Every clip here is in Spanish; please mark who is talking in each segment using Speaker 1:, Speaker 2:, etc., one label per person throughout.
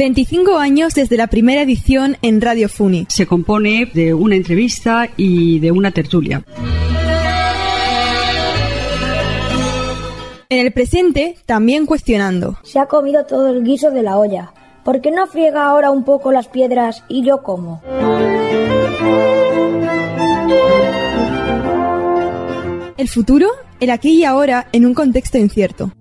Speaker 1: 25 años desde la primera edición en Radio Funi.
Speaker 2: Se compone de una entrevista y de una tertulia.
Speaker 1: En el presente, también cuestionando.
Speaker 3: Se ha comido todo el guiso de la olla. ¿Por qué no friega ahora un poco las piedras y yo como?
Speaker 1: El futuro, el aquí y ahora, en un contexto incierto.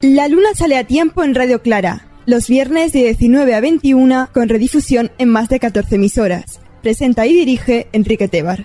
Speaker 1: La luna sale a tiempo en Radio Clara, los viernes de 19 a 21 con redifusión en más de 14 emisoras. Presenta y dirige Enrique Tebar.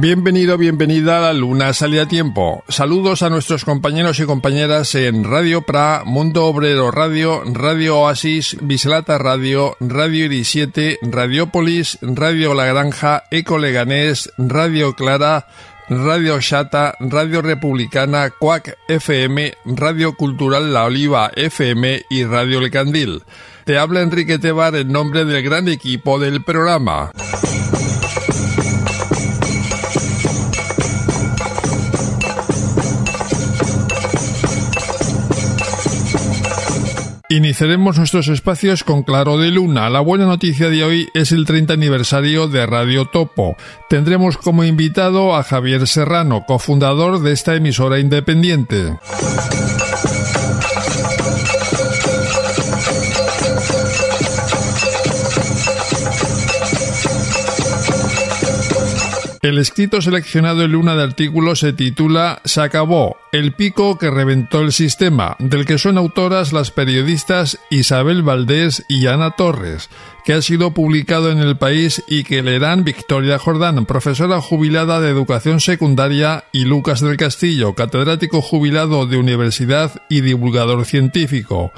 Speaker 4: Bienvenido, bienvenida a la Luna Salida Tiempo. Saludos a nuestros compañeros y compañeras en Radio Pra, Mundo Obrero Radio, Radio Oasis, Bislata Radio, Radio Iris 7, Radiopolis, Radio La Granja, Eco Leganés, Radio Clara, Radio Chata, Radio Republicana, Cuac FM, Radio Cultural La Oliva FM y Radio Le Candil. Te habla Enrique Tebar en nombre del gran equipo del programa. Iniciaremos nuestros espacios con Claro de Luna. La buena noticia de hoy es el 30 aniversario de Radio Topo. Tendremos como invitado a Javier Serrano, cofundador de esta emisora independiente. El escrito seleccionado en Luna de artículos se titula Se acabó, el pico que reventó el sistema, del que son autoras las periodistas Isabel Valdés y Ana Torres, que ha sido publicado en el país y que leerán Victoria Jordán, profesora jubilada de educación secundaria, y Lucas del Castillo, catedrático jubilado de universidad y divulgador científico.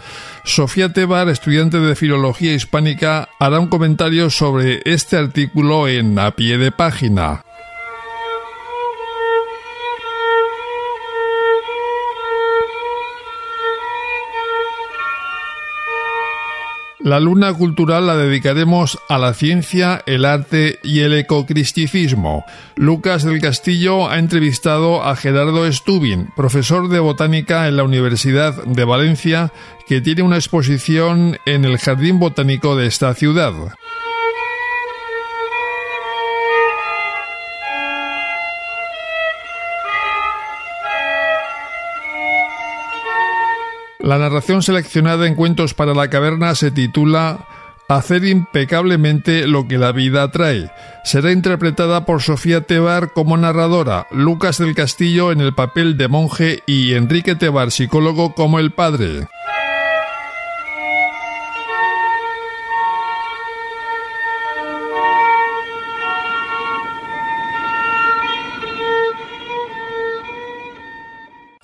Speaker 4: Sofía Tebar, estudiante de filología hispánica, hará un comentario sobre este artículo en A pie de página. La luna cultural la dedicaremos a la ciencia, el arte y el ecocristicismo. Lucas del Castillo ha entrevistado a Gerardo Stubin, profesor de botánica en la Universidad de Valencia, que tiene una exposición en el Jardín Botánico de esta ciudad. La narración seleccionada en Cuentos para la Caverna se titula Hacer impecablemente lo que la vida trae. Será interpretada por Sofía Tebar como narradora, Lucas del Castillo en el papel de monje y Enrique Tebar, psicólogo, como el padre.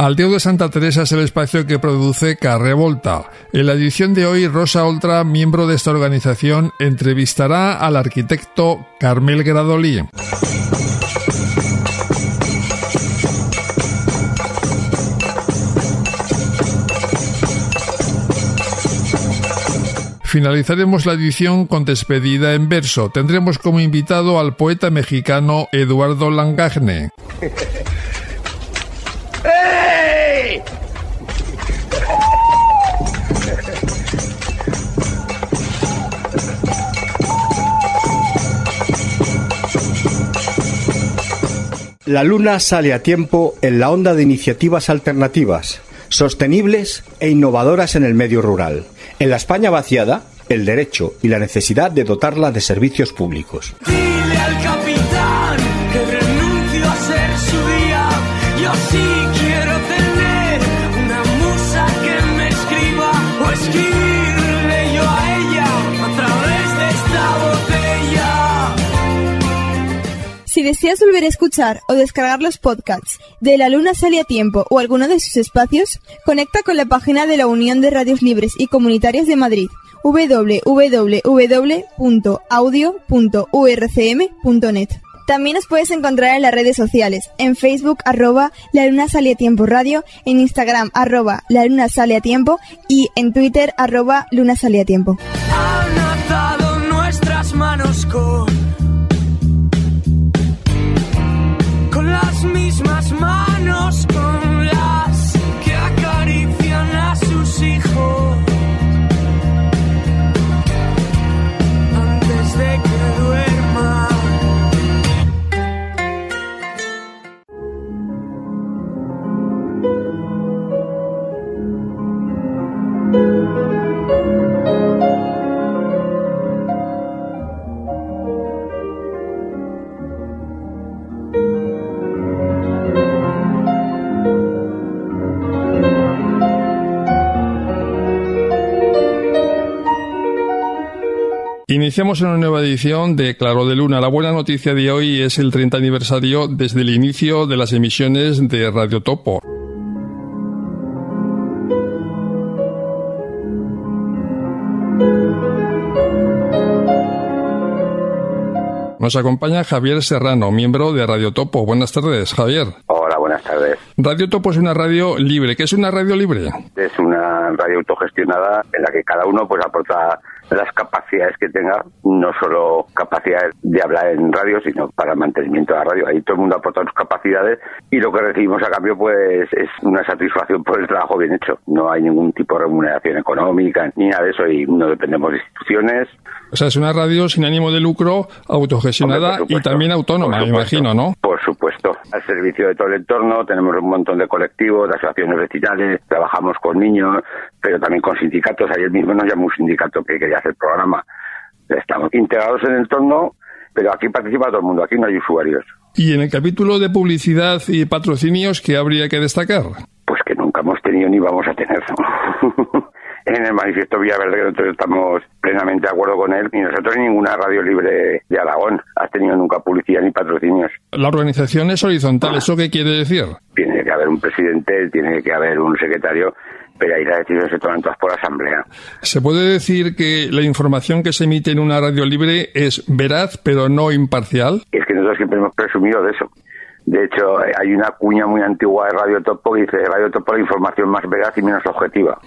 Speaker 4: Aldeo de Santa Teresa es el espacio que produce Carrevolta. En la edición de hoy, Rosa Oltra, miembro de esta organización, entrevistará al arquitecto Carmel Gradolí. Finalizaremos la edición con despedida en verso. Tendremos como invitado al poeta mexicano Eduardo Langagne.
Speaker 5: La Luna sale a tiempo en la onda de iniciativas alternativas, sostenibles e innovadoras en el medio rural. En la España vaciada, el derecho y la necesidad de dotarla de servicios públicos.
Speaker 1: Deseas volver a escuchar o descargar los podcasts de La Luna Sale a Tiempo o alguno de sus espacios, conecta con la página de la Unión de Radios Libres y Comunitarias de Madrid www.audio.urcm.net. También nos puedes encontrar en las redes sociales, en Facebook arroba La Luna Sale a Tiempo Radio, en Instagram arroba La Luna Sale a Tiempo y en Twitter arroba Luna Sale a Tiempo.
Speaker 6: Manos
Speaker 4: Iniciamos una nueva edición de Claro de Luna. La buena noticia de hoy es el 30 aniversario desde el inicio de las emisiones de Radio Topo. Nos acompaña Javier Serrano, miembro de Radio Topo. Buenas tardes, Javier.
Speaker 7: Hola, buenas tardes.
Speaker 4: Radio Topo es una radio libre. ¿Qué es una radio libre?
Speaker 7: Es una radio autogestionada en la que cada uno pues aporta las capacidades que tenga, no solo capacidades de hablar en radio, sino para el mantenimiento de la radio. Ahí todo el mundo aporta sus capacidades y lo que recibimos a cambio pues es una satisfacción por el trabajo bien hecho. No hay ningún tipo de remuneración económica ni nada de eso y no dependemos de instituciones.
Speaker 4: O sea, es una radio sin ánimo de lucro, autogestionada
Speaker 7: Hombre,
Speaker 4: y también autónoma, me imagino, ¿no?
Speaker 7: Por supuesto. Al servicio de todo el entorno tenemos un montón de colectivos, de asociaciones vecinales, trabajamos con niños, pero también con sindicatos. Ayer mismo nos llamó un sindicato que quería hacer programa. Estamos integrados en el entorno, pero aquí participa todo el mundo, aquí no hay usuarios.
Speaker 4: Y en el capítulo de publicidad y patrocinios, ¿qué habría que destacar?
Speaker 7: Pues que nunca hemos tenido ni vamos a tener. en el manifiesto Villaverde nosotros estamos plenamente de acuerdo con él y nosotros ninguna radio libre de Aragón ha tenido nunca publicidad ni patrocinios.
Speaker 4: La organización es horizontal, ¿eso qué quiere decir?
Speaker 7: tiene que haber un presidente, tiene que haber un secretario, pero ahí las decisiones se toman todas por asamblea.
Speaker 4: ¿Se puede decir que la información que se emite en una radio libre es veraz pero no imparcial?
Speaker 7: Es que nosotros siempre hemos presumido de eso. De hecho, hay una cuña muy antigua de Radio Topo que dice Radio Topo la información más veraz y menos objetiva.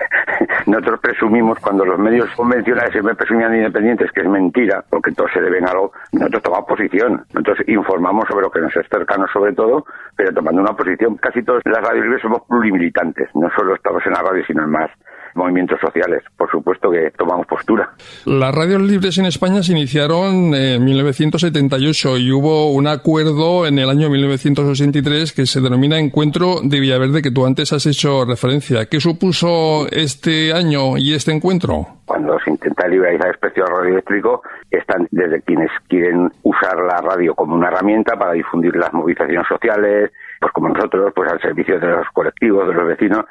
Speaker 7: Nosotros presumimos, cuando los medios convencionales siempre presumían de independientes, que es mentira, porque todos se deben a algo, nosotros tomamos posición. Nosotros informamos sobre lo que nos es cercano sobre todo, pero tomando una posición. Casi todas las radios libres somos plurimilitantes. No solo estamos en la radio, sino en más movimientos sociales. Por supuesto que tomamos postura.
Speaker 4: Las radios libres en España se iniciaron en 1978 y hubo un acuerdo en el año 1983 que se denomina Encuentro de Villaverde, que tú antes has hecho referencia. ¿Qué supuso este año y este encuentro?
Speaker 7: Cuando se intenta liberalizar el precio del radio eléctrico, están desde quienes quieren usar la radio como una herramienta para difundir las movilizaciones sociales, pues como nosotros, pues al servicio de los colectivos, de los vecinos,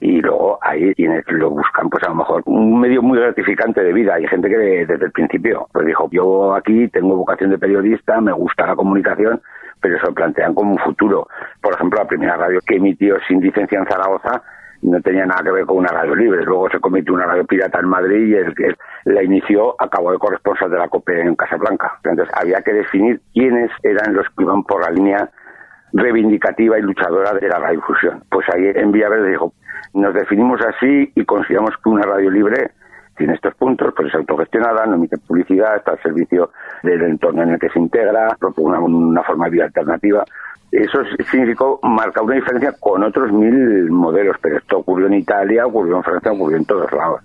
Speaker 7: y luego hay quienes lo buscan, pues a lo mejor un medio muy gratificante de vida. Hay gente que de- desde el principio pues dijo, yo aquí tengo vocación de periodista, me gusta la comunicación, pero se plantean como un futuro. Por ejemplo, la primera radio que emitió sin licencia en Zaragoza no tenía nada que ver con una radio libre. Luego se cometió una radio pirata en Madrid y el que la inició acabó de corresponsal de la COPE en Casablanca. Entonces había que definir quiénes eran los que iban por la línea reivindicativa y luchadora de la radiodifusión. Pues ahí en Villaverde dijo, nos definimos así y consideramos que una radio libre tiene estos puntos, pues es autogestionada, no emite publicidad, está al servicio del entorno en el que se integra, propone una, forma de vida alternativa. Eso significó marcar una diferencia con otros mil modelos, pero esto ocurrió en Italia, ocurrió en Francia, ocurrió en todos lados.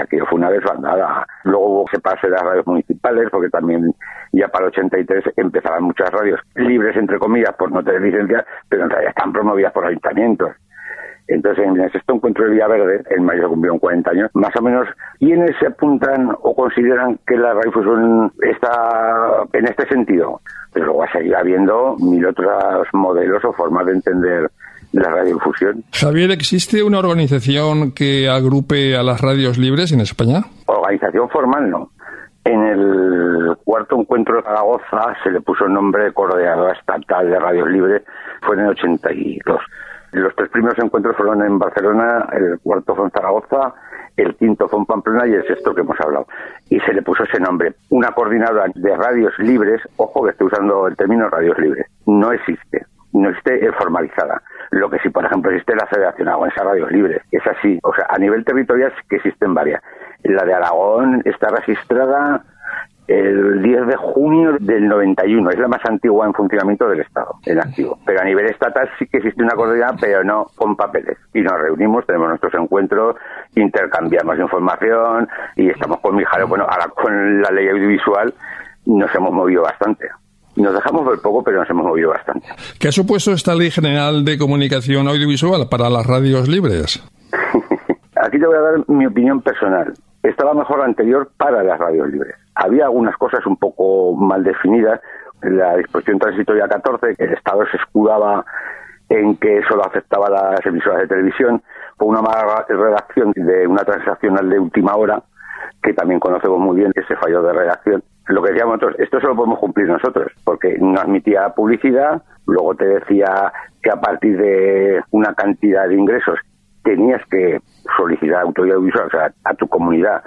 Speaker 7: Aquello fue una desbandada. Luego hubo que pase las radios municipales, porque también ya para el 83 empezaban muchas radios libres, entre comillas, por no tener licencia, pero en realidad están promovidas por ayuntamientos. Entonces, en el sexto encuentro de Villaverde, en mayo se cumplieron 40 años, más o menos, ¿quiénes se apuntan o consideran que la radiodifusión está en este sentido? Pero luego va a seguir habiendo mil otros modelos o formas de entender la radiodifusión.
Speaker 4: Javier, ¿existe una organización que agrupe a las radios libres en España?
Speaker 7: Organización formal no. En el cuarto encuentro de Zaragoza se le puso el nombre de coordinadora estatal de radios libres, fue en el 82. Los tres primeros encuentros fueron en Barcelona, el cuarto fue en Zaragoza, el quinto fue en Pamplona y el sexto que hemos hablado. Y se le puso ese nombre. Una coordinadora de radios libres, ojo que estoy usando el término radios libres, no existe no existe formalizada. Lo que sí, por ejemplo, existe la Federación Aragonesa Radios Libres. Es así. O sea, a nivel territorial sí que existen varias. La de Aragón está registrada el 10 de junio del 91. Es la más antigua en funcionamiento del Estado, en activo. Pero a nivel estatal sí que existe una coordinadora, pero no con papeles. Y nos reunimos, tenemos nuestros encuentros, intercambiamos información y estamos con mi Bueno, ahora con la ley audiovisual nos hemos movido bastante. Nos dejamos ver poco, pero nos hemos movido bastante.
Speaker 4: ¿Qué ha supuesto esta Ley General de Comunicación Audiovisual para las radios libres?
Speaker 7: Aquí te voy a dar mi opinión personal. Estaba mejor la anterior para las radios libres. Había algunas cosas un poco mal definidas. La disposición transitoria 14, que el Estado se escudaba en que solo afectaba a las emisoras de televisión, fue una mala redacción de una transaccional de última hora, que también conocemos muy bien ese fallo de redacción. Lo que decíamos nosotros, esto solo podemos cumplir nosotros, porque no admitía publicidad, luego te decía que a partir de una cantidad de ingresos tenías que solicitar autoridad o sea, a tu comunidad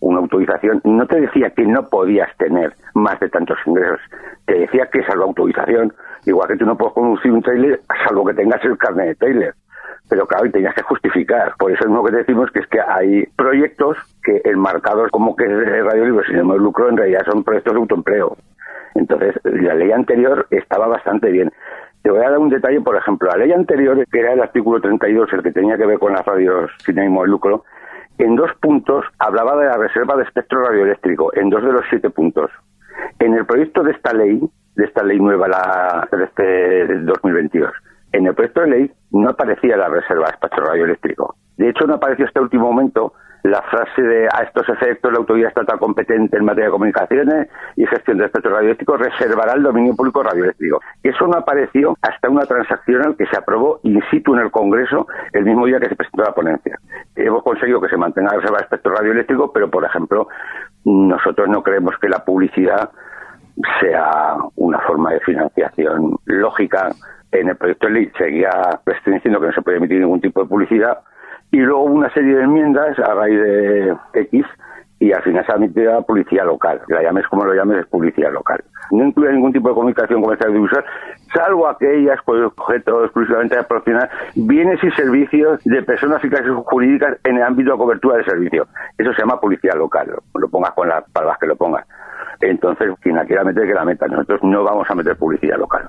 Speaker 7: una autorización, no te decía que no podías tener más de tantos ingresos, te decía que salvo autorización, igual que tú no puedes conducir un trailer, salvo que tengas el carnet de trailer. Pero claro, y tenías que justificar. Por eso es lo que decimos que es que hay proyectos que enmarcados como que es Radio Libre sin el lucro, en realidad son proyectos de autoempleo. Entonces, la ley anterior estaba bastante bien. Te voy a dar un detalle, por ejemplo, la ley anterior, que era el artículo 32, el que tenía que ver con las radios sin ánimo de lucro, en dos puntos hablaba de la reserva de espectro radioeléctrico, en dos de los siete puntos. En el proyecto de esta ley, de esta ley nueva, la de este 2022, en el proyecto de ley no aparecía la reserva de espectro radioeléctrico. De hecho, no apareció hasta el último momento la frase de a estos efectos la autoridad estatal competente en materia de comunicaciones y gestión de espectro radioeléctrico reservará el dominio público radioeléctrico. Eso no apareció hasta una transaccional que se aprobó in situ en el Congreso el mismo día que se presentó la ponencia. Hemos conseguido que se mantenga la reserva de espectro radioeléctrico, pero por ejemplo, nosotros no creemos que la publicidad sea una forma de financiación lógica. En el proyecto de ley seguía restringiendo que no se puede emitir ningún tipo de publicidad y luego una serie de enmiendas a raíz de X y al final se admitió la policía local. La llames como lo llames, es policía local. No incluye ningún tipo de comunicación comercial audiovisual, salvo aquellas con objeto exclusivamente de proporcionar bienes y servicios de personas físicas y jurídicas en el ámbito de cobertura de servicio. Eso se llama policía local, lo pongas con las palabras que lo pongas. Entonces, quien la quiera meter, que la meta. Nosotros no vamos a meter publicidad local.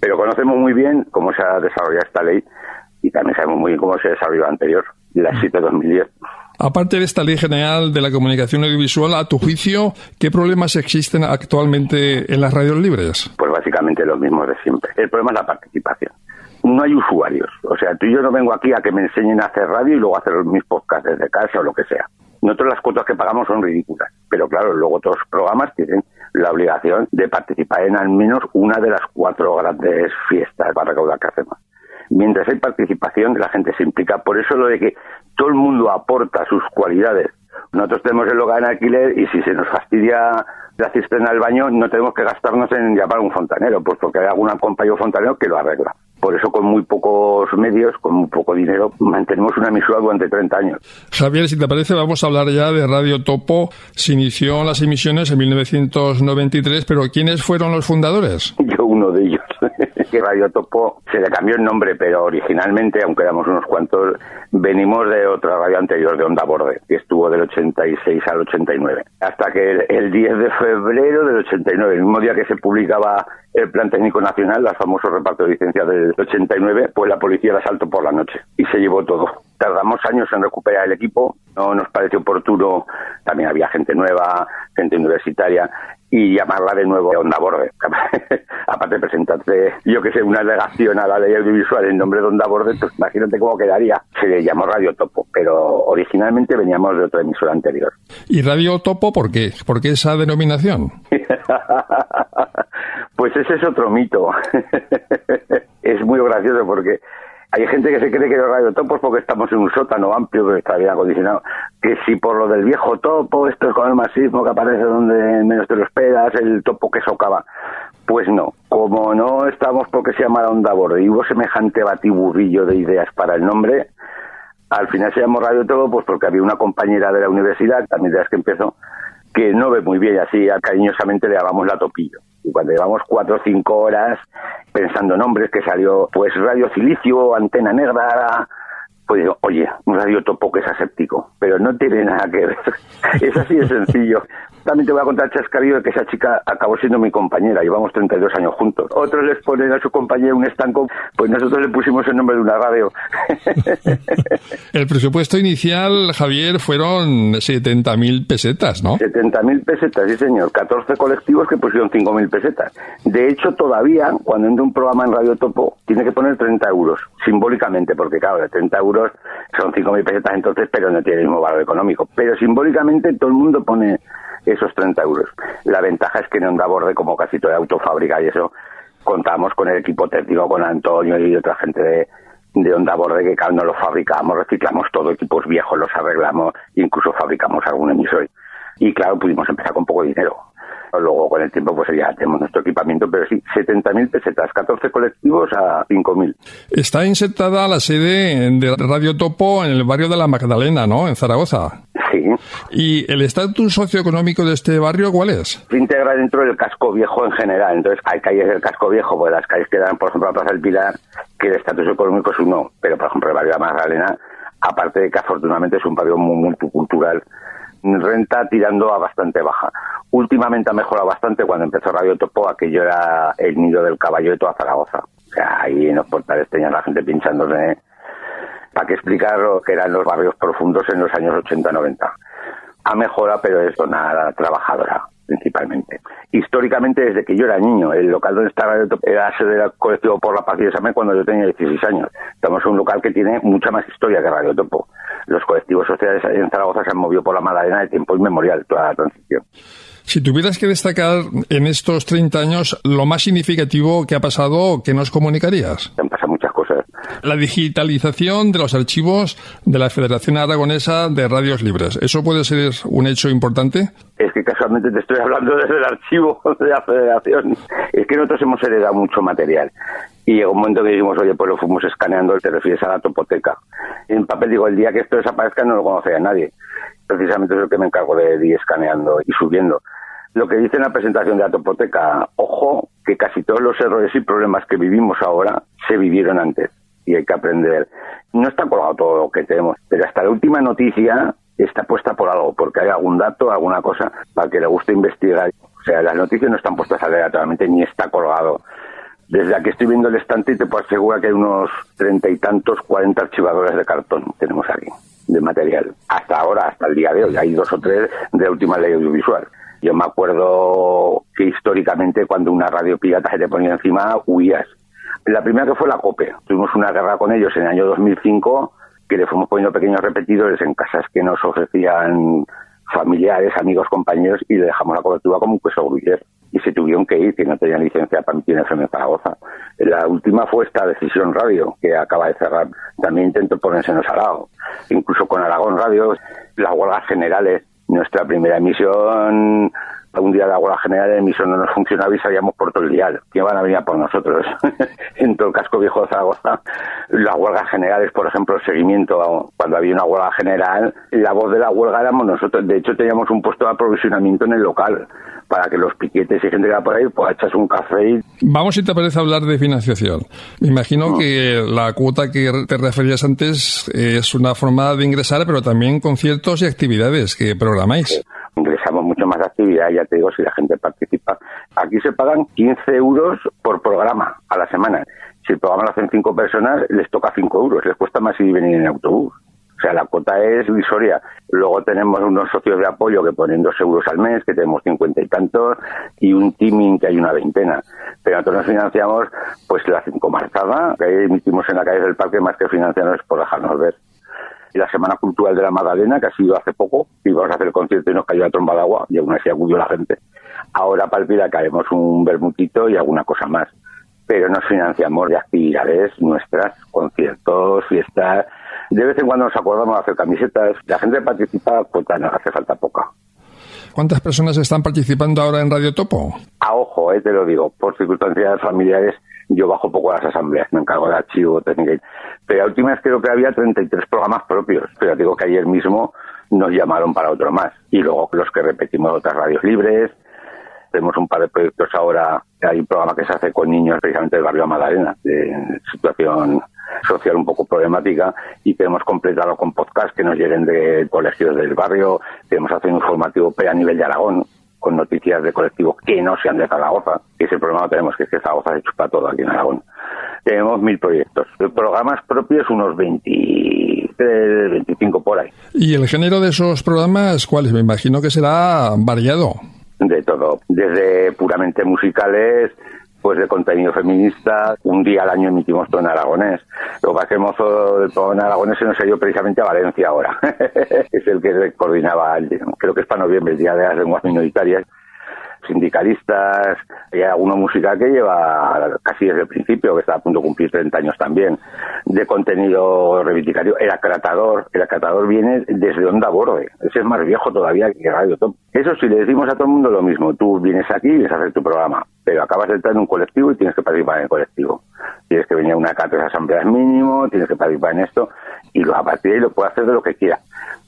Speaker 7: Pero conocemos muy bien cómo se ha desarrollado esta ley y también sabemos muy bien cómo se desarrolló la anterior la 7-2010.
Speaker 4: Aparte de esta Ley General de la Comunicación Audiovisual, a tu juicio, ¿qué problemas existen actualmente en las radios libres?
Speaker 7: Pues básicamente los mismos de siempre. El problema es la participación. No hay usuarios. O sea, tú y yo no vengo aquí a que me enseñen a hacer radio y luego a hacer mis podcasts desde casa o lo que sea. Nosotros las cuotas que pagamos son ridículas. Pero claro, luego los programas tienen la obligación de participar en al menos una de las cuatro grandes fiestas para recaudar que hacemos mientras hay participación, la gente se implica. Por eso lo de que todo el mundo aporta sus cualidades. Nosotros tenemos el hogar en alquiler y si se nos fastidia la cisterna del baño, no tenemos que gastarnos en llamar a un fontanero, pues porque hay algún compañero fontanero que lo arregla. Por eso, con muy pocos medios, con muy poco dinero, mantenemos una emisora durante 30 años.
Speaker 4: Javier, si te parece, vamos a hablar ya de Radio Topo. Se inició las emisiones en 1993, pero ¿quiénes fueron los fundadores?
Speaker 7: Yo, uno de ellos. Que Radio Topo se le cambió el nombre, pero originalmente, aunque éramos unos cuantos, venimos de otra radio anterior, de Onda Borde, que estuvo del 86 al 89. Hasta que el, 10 de febrero del 89, el mismo día que se publicaba el Plan Técnico Nacional, el famoso reparto de licencias del 89, pues la policía la asaltó por la noche y se llevó todo. Tardamos años en recuperar el equipo, no nos pareció oportuno, también había gente nueva, gente universitaria, y llamarla de nuevo Onda Borde. Aparte de presentarte, yo que sé, una alegación a la ley audiovisual en nombre de Onda Borde, pues imagínate cómo quedaría. Se le llamó Radio Topo, pero originalmente veníamos de otra emisora anterior.
Speaker 4: ¿Y Radio Topo por qué? ¿Por qué esa denominación?
Speaker 7: pues ese es otro mito. es muy gracioso porque Hay gente que se cree que los radiotopos porque estamos en un sótano amplio que está bien acondicionado. Que si por lo del viejo topo, esto es con el masismo que aparece donde menos te lo esperas, el topo que socava. Pues no, como no estamos porque se llama Onda Borde y hubo semejante batiburrillo de ideas para el nombre, al final se llamó Radio Topo pues porque había una compañera de la universidad, también de las que empezó, que no ve muy bien, así cariñosamente le llamamos la topillo. Y cuando llevamos cuatro o cinco horas pensando nombres, que salió pues Radio Silicio, Antena Negra, pues digo, oye, un radio topo que es aséptico, pero no tiene nada que ver. es así de sencillo. También te voy a contar chascarrillo que esa chica acabó siendo mi compañera, llevamos 32 años juntos. Otros les ponen a su compañero un estanco, pues nosotros le pusimos el nombre de una radio.
Speaker 4: el presupuesto inicial, Javier, fueron 70.000 pesetas, ¿no?
Speaker 7: 70.000 pesetas, sí señor. 14 colectivos que pusieron 5.000 pesetas. De hecho, todavía, cuando entra un programa en Radio Topo, tiene que poner 30 euros, simbólicamente, porque claro, de 30 euros son 5.000 pesetas entonces, pero no tiene el mismo valor económico. Pero simbólicamente todo el mundo pone esos 30 euros. La ventaja es que en Onda Borde, como casi toda autofábrica y eso, contamos con el equipo técnico, con Antonio y otra gente de, de Onda Borde que uno lo fabricamos, reciclamos todo, equipos viejos los arreglamos, incluso fabricamos algún emisor. Y claro, pudimos empezar con poco dinero. Luego con el tiempo pues ya tenemos nuestro equipamiento, pero sí, 70.000 pesetas, 14 colectivos a 5.000.
Speaker 4: Está insertada la sede de Radio Topo en el barrio de la Magdalena, ¿no? En Zaragoza.
Speaker 7: Sí.
Speaker 4: ¿Y el estatus socioeconómico de este barrio cuál es?
Speaker 7: Se integra dentro del casco viejo en general. Entonces, hay calles del casco viejo, pues las calles que dan, por ejemplo, a Plaza del Pilar, que el estatus económico es uno. Pero, por ejemplo, el barrio de la Magdalena, aparte de que afortunadamente es un barrio muy multicultural, renta tirando a bastante baja. Últimamente ha mejorado bastante cuando empezó Radio Topo, aquello era el nido del caballo de toda Zaragoza. O sea, ahí en los portales tenían la gente pinchándose para que explicar lo que eran los barrios profundos en los años 80-90. Ha mejorado, pero es zona trabajadora principalmente. Históricamente, desde que yo era niño, el local donde estaba era sede del colectivo por la paz y examen cuando yo tenía 16 años. Estamos en un local que tiene mucha más historia que Radio Topo. Los colectivos sociales en Zaragoza se han movido por la Madalena de tiempo inmemorial, toda la transición.
Speaker 4: Si tuvieras que destacar en estos 30 años lo más significativo que ha pasado, ¿qué nos comunicarías?
Speaker 7: Han pasado muchas cosas.
Speaker 4: La digitalización de los archivos de la Federación Aragonesa de Radios Libres. ¿Eso puede ser un hecho importante?
Speaker 7: Es que casualmente te estoy hablando desde el archivo de la Federación. Es que nosotros hemos heredado mucho material. Y llegó un momento que dijimos, oye, pues lo fuimos escaneando, te refieres a la topoteca. En papel digo, el día que esto desaparezca no lo conocería nadie precisamente es lo que me encargo de ir escaneando y subiendo. Lo que dice en la presentación de la topoteca, ojo, que casi todos los errores y problemas que vivimos ahora se vivieron antes y hay que aprender. No está colgado todo lo que tenemos, pero hasta la última noticia está puesta por algo, porque hay algún dato, alguna cosa para que le guste investigar. O sea, las noticias no están puestas aleatoriamente ni está colgado. Desde aquí estoy viendo el estante y te puedo asegurar que hay unos treinta y tantos, cuarenta archivadores de cartón tenemos aquí de material. Hasta ahora, hasta el día de hoy, hay dos o tres de última ley audiovisual. Yo me acuerdo que históricamente cuando una radio pirata se te ponía encima, huías. La primera que fue la COPE. Tuvimos una guerra con ellos en el año 2005 que le fuimos poniendo pequeños repetidores en casas que nos ofrecían familiares, amigos, compañeros y le dejamos la cobertura como un queso gruyere y se tuvieron que ir, que no tenían licencia para emitir FM en Zaragoza. La última fue esta Decisión Radio, que acaba de cerrar. También intentó ponerse en el salado. Incluso con Aragón Radio, las huelgas generales, nuestra primera emisión un día la huelga general de emisión no nos funcionaba y salíamos por todo el día. que van a venir por nosotros? en todo el casco viejo de Zaragoza, las huelgas generales, por ejemplo, el seguimiento, cuando había una huelga general, la voz de la huelga éramos nosotros. De hecho, teníamos un puesto de aprovisionamiento en el local para que los piquetes y gente que va por ahí, pues echas un café y...
Speaker 4: Vamos, si te parece, hablar de financiación. Me imagino que la cuota que te referías antes es una forma de ingresar, pero también conciertos y actividades que programáis
Speaker 7: ingresamos mucho más actividad, ya te digo, si la gente participa. Aquí se pagan 15 euros por programa a la semana. Si el programa lo hacen cinco personas, les toca 5 euros, les cuesta más ir y venir en autobús. O sea, la cuota es divisoria. Luego tenemos unos socios de apoyo que ponen dos euros al mes, que tenemos cincuenta y tantos, y un teaming que hay una veintena. Pero nosotros nos financiamos, pues la cinco marzada, que emitimos en la calle del parque, más que financiarnos por dejarnos ver y la Semana Cultural de la Magdalena, que ha sido hace poco, íbamos a hacer el concierto y nos cayó la tromba de agua, y aún así acudió la gente. Ahora para el caemos un bermutito y alguna cosa más. Pero nos financiamos de actividades nuestras, conciertos, fiestas. De vez en cuando nos acordamos de hacer camisetas. La gente participa, pues nos hace falta poca.
Speaker 4: ¿Cuántas personas están participando ahora en Radio Topo?
Speaker 7: A ojo, eh, te lo digo, por circunstancias familiares yo bajo poco a las asambleas, me encargo de archivo, técnica. Pero a últimas creo que había 33 programas propios. Pero digo que ayer mismo nos llamaron para otro más. Y luego los que repetimos otras radios libres. Tenemos un par de proyectos ahora. Hay un programa que se hace con niños precisamente del barrio Madalena, de situación social un poco problemática y queremos completarlo con podcast que nos lleguen de colegios del barrio. Queremos hacer un informativo P a nivel de Aragón con noticias de colectivos que no sean de Zaragoza, que ese problema que tenemos, que es que Zaragoza se chupa todo aquí en Aragón. Tenemos mil proyectos. De programas propios, unos 23, 25 por ahí.
Speaker 4: ¿Y el género de esos programas cuáles? Me imagino que será variado.
Speaker 7: De todo. Desde puramente musicales, pues de contenido feminista. Un día al año emitimos todo en aragonés. Lo que hacemos todo en aragonés se nos ha ido precisamente a Valencia ahora. es el que coordinaba, creo que es para noviembre, el Día de las Lenguas Minoritarias sindicalistas, y alguna música que lleva casi desde el principio, que está a punto de cumplir 30 años también, de contenido reivindicario. El acratador, el acratador viene desde Onda Borde, ese es más viejo todavía que Radio Top. Eso sí, le decimos a todo el mundo lo mismo, tú vienes aquí y vienes a hacer tu programa, pero acabas de entrar en un colectivo y tienes que participar en el colectivo. Tienes que venir a una cátedra de asambleas mínimo, tienes que participar en esto, y a partir de ahí lo puede hacer de lo que quiera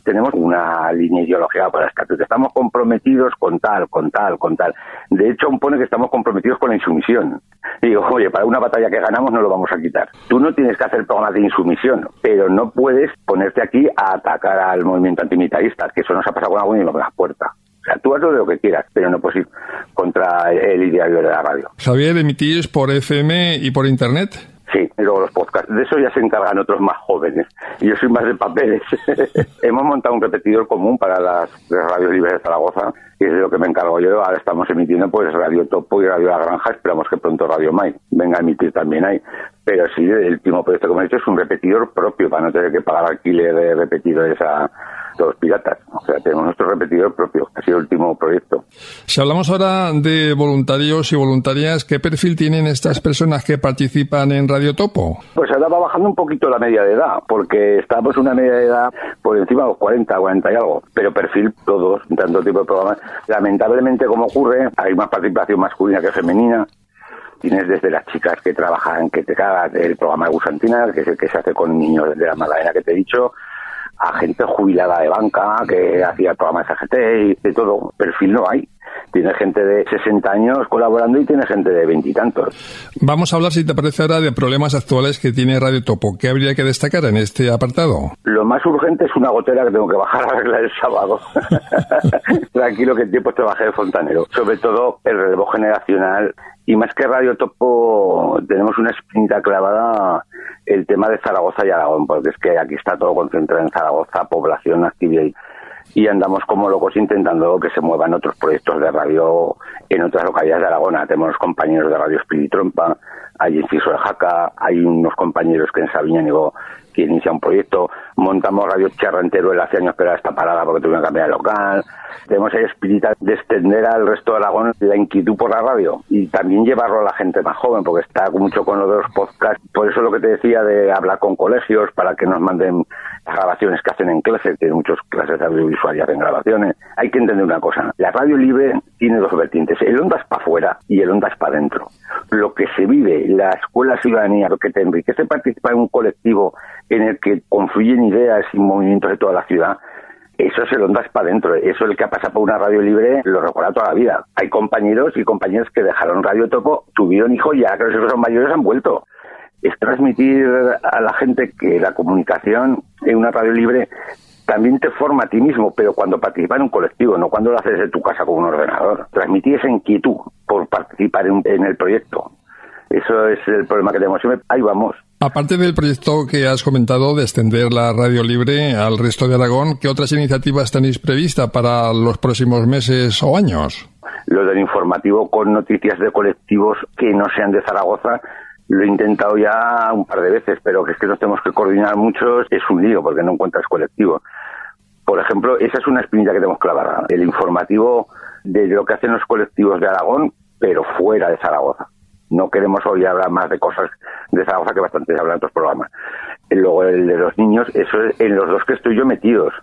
Speaker 7: tenemos una línea ideológica para el estatuto. Estamos comprometidos con tal, con tal, con tal. De hecho, pone que estamos comprometidos con la insumisión. Digo, oye, para una batalla que ganamos no lo vamos a quitar. Tú no tienes que hacer programas de insumisión, pero no puedes ponerte aquí a atacar al movimiento antimilitarista, que eso nos ha pasado con alguna y con las puertas. O sea, tú haz de lo que quieras, pero no puedes ir contra el ideario de la radio.
Speaker 4: Javier, ¿emitís por FM y por Internet?
Speaker 7: Sí, y luego los podcasts. De eso ya se encargan otros más jóvenes. Yo soy más de papeles. Hemos montado un repetidor común para las, radios libres de Zaragoza, y es de lo que me encargo yo. Ahora estamos emitiendo pues Radio Topo y Radio La Granja. Esperamos que pronto Radio Mai venga a emitir también ahí. Pero sí, el último proyecto que hemos hecho es un repetidor propio para no tener que pagar alquiler de repetidores a los piratas. O sea, tenemos nuestro repetidor propio. Ha sido el último proyecto.
Speaker 4: Si hablamos ahora de voluntarios y voluntarias, ¿qué perfil tienen estas personas que participan en Radio Topo?
Speaker 7: Pues ahora va bajando un poquito la media de edad, porque estamos una media de edad por encima de los 40, 40 y algo. Pero perfil todos, tanto tipo de programas. Lamentablemente, como ocurre, hay más participación masculina que femenina tienes desde las chicas que trabajan, que te cagas, el programa de Gusantina, que es el que se hace con niños de la Madalena que te he dicho, a gente jubilada de banca que hacía programas de SGT y de todo. Perfil no hay. Tiene gente de 60 años colaborando y tiene gente de veintitantos.
Speaker 4: Vamos a hablar, si te parece ahora, de problemas actuales que tiene Radio Topo. ¿Qué habría que destacar en este apartado?
Speaker 7: Lo más urgente es una gotera que tengo que bajar a arreglar el sábado. Tranquilo que el tiempo trabajé de fontanero. Sobre todo el relevo generacional. Y más que Radio Topo, tenemos una espinita clavada el tema de Zaragoza y Aragón, porque es que aquí está todo concentrado en Zaragoza, población, actividad y andamos como locos intentando que se muevan otros proyectos de radio en otras localidades de Aragona. Tenemos compañeros de Radio Espiritrompa, hay en Ciso de Jaca, hay unos compañeros que en Sabiñánigo que inicia un proyecto, montamos Radio Charrantero el hace años pero está parada porque tuvieron que cambiar de local, tenemos el espíritu de extender al resto de Aragón la inquietud por la radio y también llevarlo a la gente más joven porque está mucho con los podcasts, por eso lo que te decía de hablar con colegios para que nos manden las grabaciones que hacen en clase, tienen muchas clases audiovisuales y hacen grabaciones. Hay que entender una cosa, la radio libre tiene dos vertientes, el onda es para afuera y el onda es para adentro. Lo que se vive, la escuela ciudadanía, lo que te enriquece participar en un colectivo en el que confluyen ideas y movimientos de toda la ciudad, eso es el ondas para adentro. Eso es el que ha pasado por una radio libre, lo recuerda toda la vida. Hay compañeros y compañeras que dejaron Radio Topo, tuvieron hijos y ya que los son mayores han vuelto. Es transmitir a la gente que la comunicación en una radio libre también te forma a ti mismo, pero cuando participas en un colectivo, no cuando lo haces de tu casa con un ordenador. Transmitir esa inquietud por participar en, el proyecto. Eso es el problema que tenemos. Ahí vamos.
Speaker 4: Aparte del proyecto que has comentado de extender la radio libre al resto de Aragón, ¿qué otras iniciativas tenéis prevista para los próximos meses o años?
Speaker 7: Lo del informativo con noticias de colectivos que no sean de Zaragoza, lo he intentado ya un par de veces, pero es que nos tenemos que coordinar mucho, es un lío porque no encuentras colectivos. Por ejemplo, esa es una espinilla que tenemos clavada, el informativo de lo que hacen los colectivos de Aragón, pero fuera de Zaragoza No queremos hoy hablar más de cosas de Zaragoza que bastante se habla en otros programas. Luego el de los niños, eso es en los dos que estoy yo metidos.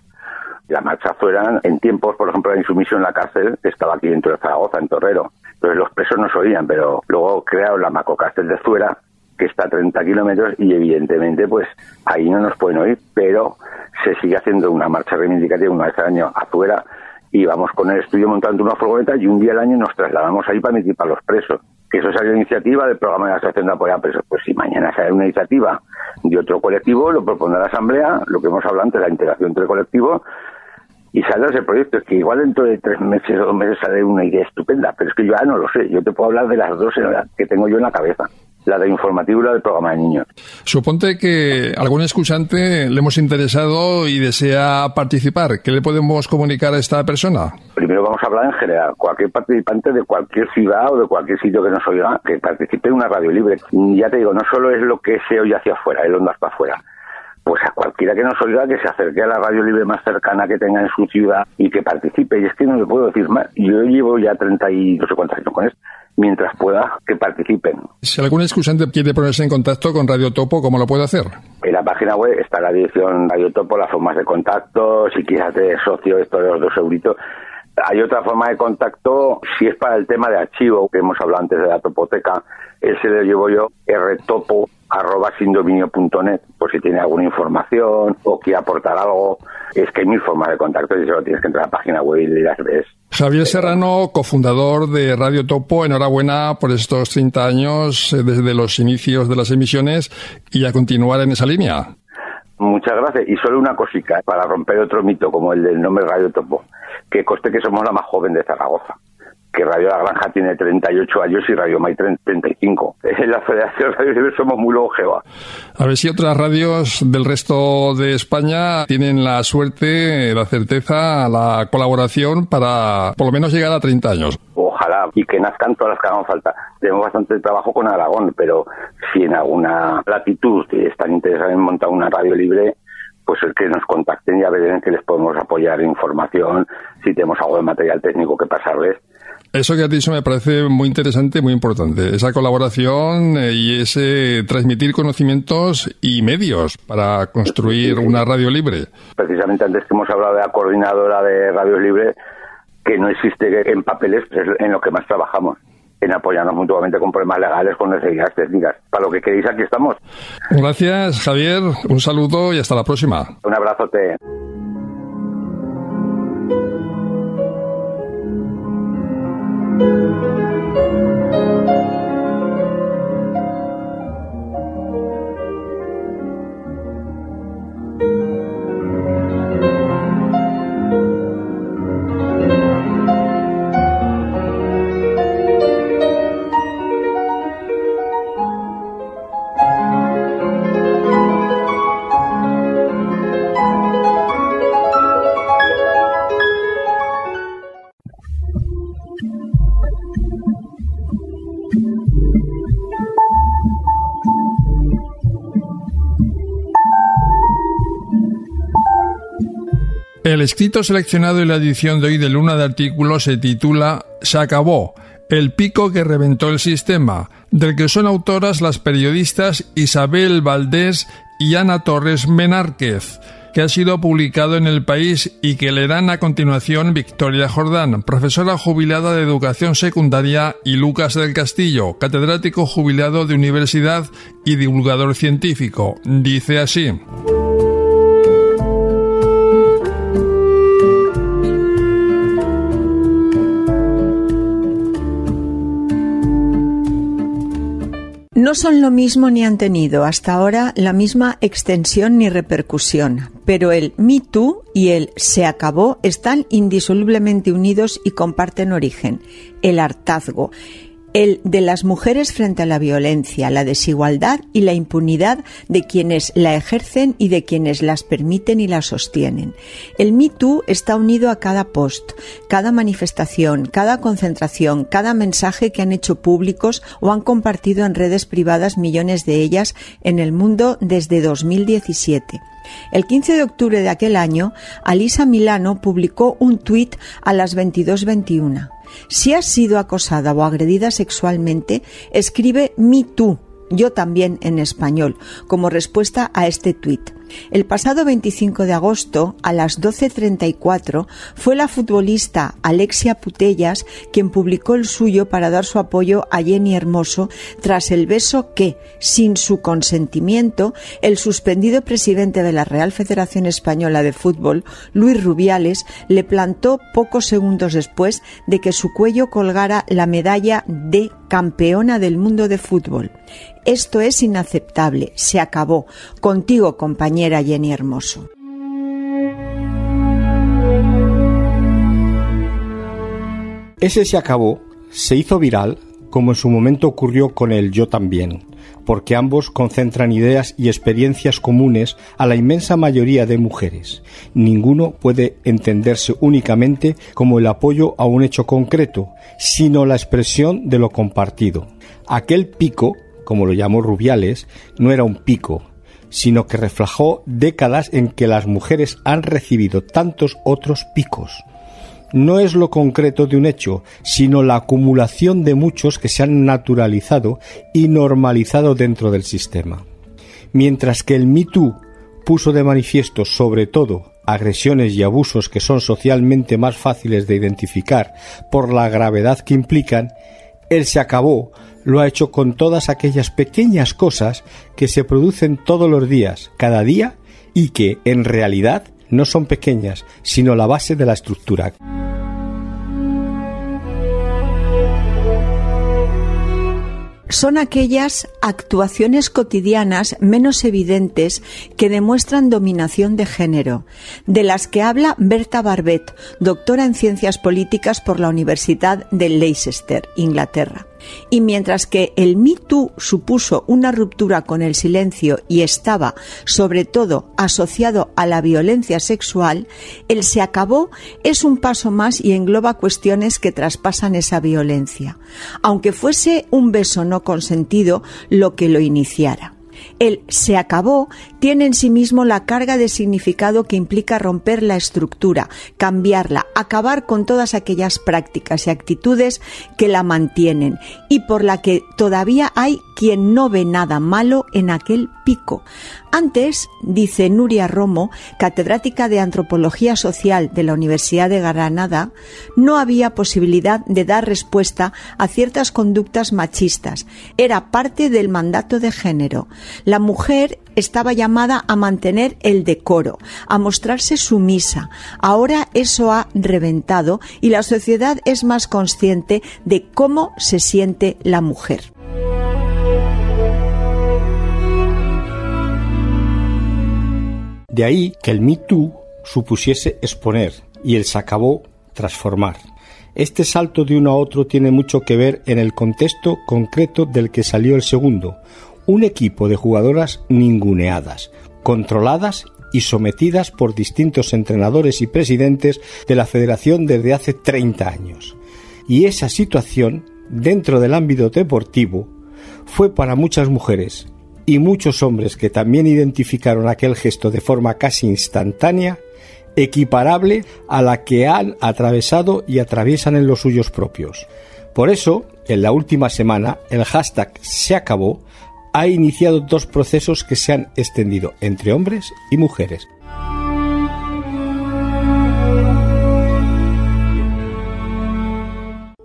Speaker 7: La marcha fuera, en tiempos, por ejemplo, la insumisión en la cárcel, estaba aquí dentro de Zaragoza, en Torrero. Entonces los presos no oían, pero luego crearon la macrocárcel de Zuera, que está a 30 kilómetros, y evidentemente, pues ahí no nos pueden oír, pero se sigue haciendo una marcha reivindicativa una vez al año a Zuera, y vamos con el estudio montando una furgoneta y un día al año nos trasladamos ahí para emitir para los presos. Que eso es la iniciativa del programa de la Asociación de Apoyo a Presos. Pues si mañana sale una iniciativa de otro colectivo, lo propondrá la Asamblea, lo que hemos hablado antes, la integración entre colectivos, y saldrá ese proyecto. Es que igual dentro de tres meses o dos meses sale una idea estupenda, pero es que yo ya no lo sé. Yo te puedo hablar de las dos que tengo yo en la cabeza la de informativo y la del programa de niños.
Speaker 4: Suponte que algún escuchante le hemos interesado y desea participar. ¿Qué le podemos comunicar a esta persona?
Speaker 7: Primero vamos a hablar en general. Cualquier participante de cualquier ciudad o de cualquier sitio que nos oiga, que participe en una radio libre. Ya te digo, no solo es lo que se oye hacia afuera, el ondas para afuera pues a cualquiera que nos oiga que se acerque a la radio libre más cercana que tenga en su ciudad y que participe. Y es que no le puedo decir más. Yo llevo ya 30 y no sé cuántos años con esto. Mientras pueda, que participen.
Speaker 4: Si algún excusante quiere ponerse en contacto con Radio Topo, ¿cómo lo puede hacer?
Speaker 7: En la página web está la dirección Radio Topo, las formas de contacto, si quieres hacer socio, esto de los dos euritos. Hay otra forma de contacto, si es para el tema de archivo, que hemos hablado antes de la topoteca, ese lo llevo yo, rtopo arroba sindominio.net, por si tiene alguna información o quiere aportar algo. Es que hay mil formas de contacto y solo tienes que entrar a la página web y las ves.
Speaker 4: Javier Serrano, cofundador de Radio Topo, enhorabuena por estos 30 años eh, desde los inicios de las emisiones y a continuar en esa línea.
Speaker 7: Muchas gracias. Y solo una cosita para romper otro mito como el del nombre Radio Topo, que coste que somos la más joven de Zaragoza que Radio La Granja tiene 38 años y Radio May 35. En la Federación Radio Libre somos muy longeva.
Speaker 4: A ver si otras radios del resto de España tienen la suerte, la certeza, la colaboración para por lo menos llegar a 30 años.
Speaker 7: Ojalá, y que nazcan todas las que hagan falta. Tenemos bastante trabajo con Aragón, pero si en alguna latitud están interesados en montar una radio libre, pues el que nos contacten y a ver en qué les podemos apoyar información, si tenemos algo de material técnico que pasarles
Speaker 4: eso que has dicho me parece muy interesante, muy importante. Esa colaboración eh, y ese transmitir conocimientos y medios para construir una radio libre.
Speaker 7: Precisamente antes que hemos hablado de la coordinadora de Radio Libre, que no existe en papeles, es en lo que más trabajamos en apoyarnos mutuamente con problemas legales, con necesidades técnicas. Para lo que queréis, aquí estamos.
Speaker 4: Gracias, Javier. Un saludo y hasta la próxima.
Speaker 7: Un abrazote. thank you.
Speaker 4: El escrito seleccionado en la edición de hoy de Luna de Artículos se titula Se acabó, el pico que reventó el sistema, del que son autoras las periodistas Isabel Valdés y Ana Torres Menárquez, que ha sido publicado en el país y que leerán a continuación Victoria Jordán, profesora jubilada de educación secundaria, y Lucas del Castillo, catedrático jubilado de universidad y divulgador científico. Dice así.
Speaker 8: No son lo mismo ni han tenido hasta ahora la misma extensión ni repercusión, pero el Me Too y el Se acabó están indisolublemente unidos y comparten origen, el hartazgo el de las mujeres frente a la violencia, la desigualdad y la impunidad de quienes la ejercen y de quienes las permiten y la sostienen. El Me Too está unido a cada post, cada manifestación, cada concentración, cada mensaje que han hecho públicos o han compartido en redes privadas millones de ellas en el mundo desde 2017. El 15 de octubre de aquel año, Alisa Milano publicó un tuit a las 22.21. Si has sido acosada o agredida sexualmente, escribe Me Too yo también en español, como respuesta a este tuit. El pasado 25 de agosto, a las 12.34, fue la futbolista Alexia Putellas quien publicó el suyo para dar su apoyo a Jenny Hermoso tras el beso que, sin su consentimiento, el suspendido presidente de la Real Federación Española de Fútbol, Luis Rubiales, le plantó pocos segundos después de que su cuello colgara la medalla de campeona del mundo de fútbol. Esto es inaceptable. Se acabó. Contigo, compañera Jenny Hermoso.
Speaker 5: Ese se acabó, se hizo viral, como en su momento ocurrió con el Yo también, porque ambos concentran ideas y experiencias comunes a la inmensa mayoría de mujeres. Ninguno puede entenderse únicamente como el apoyo a un hecho concreto, sino la expresión de lo compartido. Aquel pico como lo llamó Rubiales, no era un pico, sino que reflejó décadas en que las mujeres han recibido tantos otros picos. No es lo concreto de un hecho, sino la acumulación de muchos que se han naturalizado y normalizado dentro del sistema. Mientras que el Me puso de manifiesto sobre todo agresiones y abusos que son socialmente más fáciles de identificar por la gravedad que implican, él se acabó lo ha hecho con todas aquellas pequeñas cosas que se producen todos los días, cada día, y que en realidad no son pequeñas, sino la base de la estructura.
Speaker 8: son aquellas actuaciones cotidianas menos evidentes que demuestran dominación de género, de las que habla Berta Barbet, doctora en ciencias políticas por la Universidad de Leicester, Inglaterra. Y mientras que el Me Too supuso una ruptura con el silencio y estaba, sobre todo, asociado a la violencia sexual, el se acabó es un paso más y engloba cuestiones que traspasan esa violencia, aunque fuese un beso no consentido lo que lo iniciara. El se acabó tiene en sí mismo la carga de significado que implica romper la estructura, cambiarla, acabar con todas aquellas prácticas y actitudes que la mantienen y por la que todavía hay quien no ve nada malo en aquel pico. Antes, dice Nuria Romo, catedrática de Antropología Social de la Universidad de Granada, no había posibilidad de dar respuesta a ciertas conductas machistas. Era parte del mandato de género. La mujer estaba llamada a mantener el decoro, a mostrarse sumisa. Ahora eso ha reventado y la sociedad es más consciente de cómo se siente la mujer.
Speaker 5: De ahí que el Me Too supusiese exponer y el se acabó transformar. Este salto de uno a otro tiene mucho que ver en el contexto concreto del que salió el segundo, un equipo de jugadoras ninguneadas, controladas y sometidas por distintos entrenadores y presidentes de la federación desde hace 30 años. Y esa situación, dentro del ámbito deportivo, fue para muchas mujeres y muchos hombres que también identificaron aquel gesto de forma casi instantánea, equiparable a la que han atravesado y atraviesan en los suyos propios. Por eso, en la última semana, el hashtag se acabó ha iniciado dos procesos que se han extendido entre hombres y mujeres.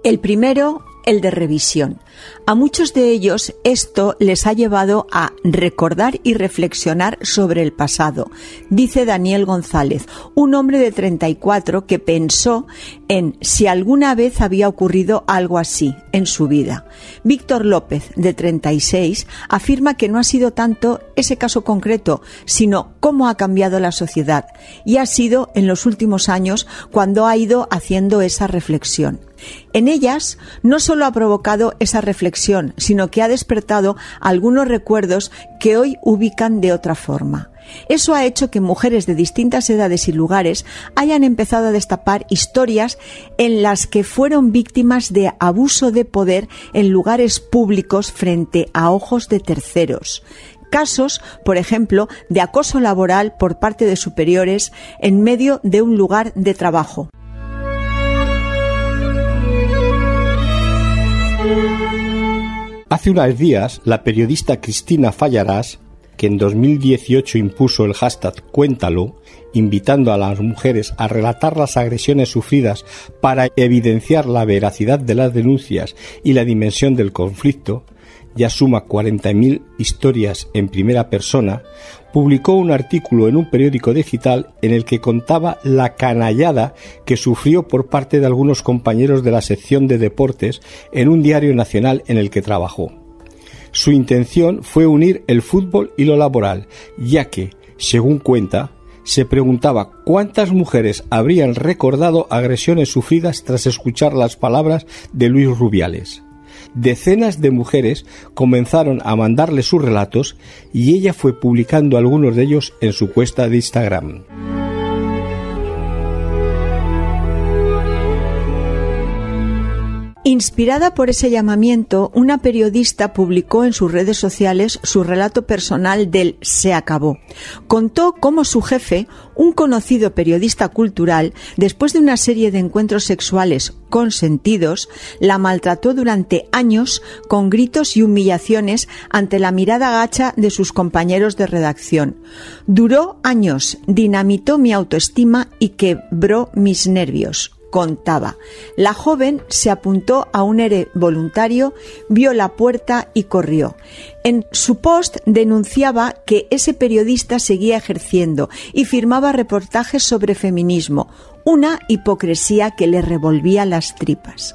Speaker 8: El primero el de revisión. A muchos de ellos esto les ha llevado a recordar y reflexionar sobre el pasado, dice Daniel González, un hombre de 34 que pensó en si alguna vez había ocurrido algo así en su vida. Víctor López, de 36, afirma que no ha sido tanto ese caso concreto, sino cómo ha cambiado la sociedad, y ha sido en los últimos años cuando ha ido haciendo esa reflexión. En ellas no solo ha provocado esa reflexión, sino que ha despertado algunos recuerdos que hoy ubican de otra forma. Eso ha hecho que mujeres de distintas edades y lugares hayan empezado a destapar historias en las que fueron víctimas de abuso de poder en lugares públicos frente a ojos de terceros, casos, por ejemplo, de acoso laboral por parte de superiores en medio de un lugar de trabajo.
Speaker 5: Hace unos días, la periodista Cristina Fallarás, que en 2018 impuso el hashtag Cuéntalo, invitando a las mujeres a relatar las agresiones sufridas para evidenciar la veracidad de las denuncias y la dimensión del conflicto, ya suma 40.000 historias en primera persona, publicó un artículo en un periódico digital en el que contaba la canallada que sufrió por parte de algunos compañeros de la sección de deportes en un diario nacional en el que trabajó. Su intención fue unir el fútbol y lo laboral, ya que, según cuenta, se preguntaba cuántas mujeres habrían recordado agresiones sufridas tras escuchar las palabras de Luis Rubiales decenas de mujeres comenzaron a mandarle sus relatos y ella fue publicando algunos de ellos en su cuesta de Instagram.
Speaker 8: Inspirada por ese llamamiento, una periodista publicó en sus redes sociales su relato personal del Se acabó. Contó cómo su jefe, un conocido periodista cultural, después de una serie de encuentros sexuales consentidos, la maltrató durante años con gritos y humillaciones ante la mirada gacha de sus compañeros de redacción. Duró años, dinamitó mi autoestima y quebró mis nervios contaba. La joven se apuntó a un ere voluntario, vio la puerta y corrió. En su post denunciaba que ese periodista seguía ejerciendo y firmaba reportajes sobre feminismo, una hipocresía que le revolvía las tripas.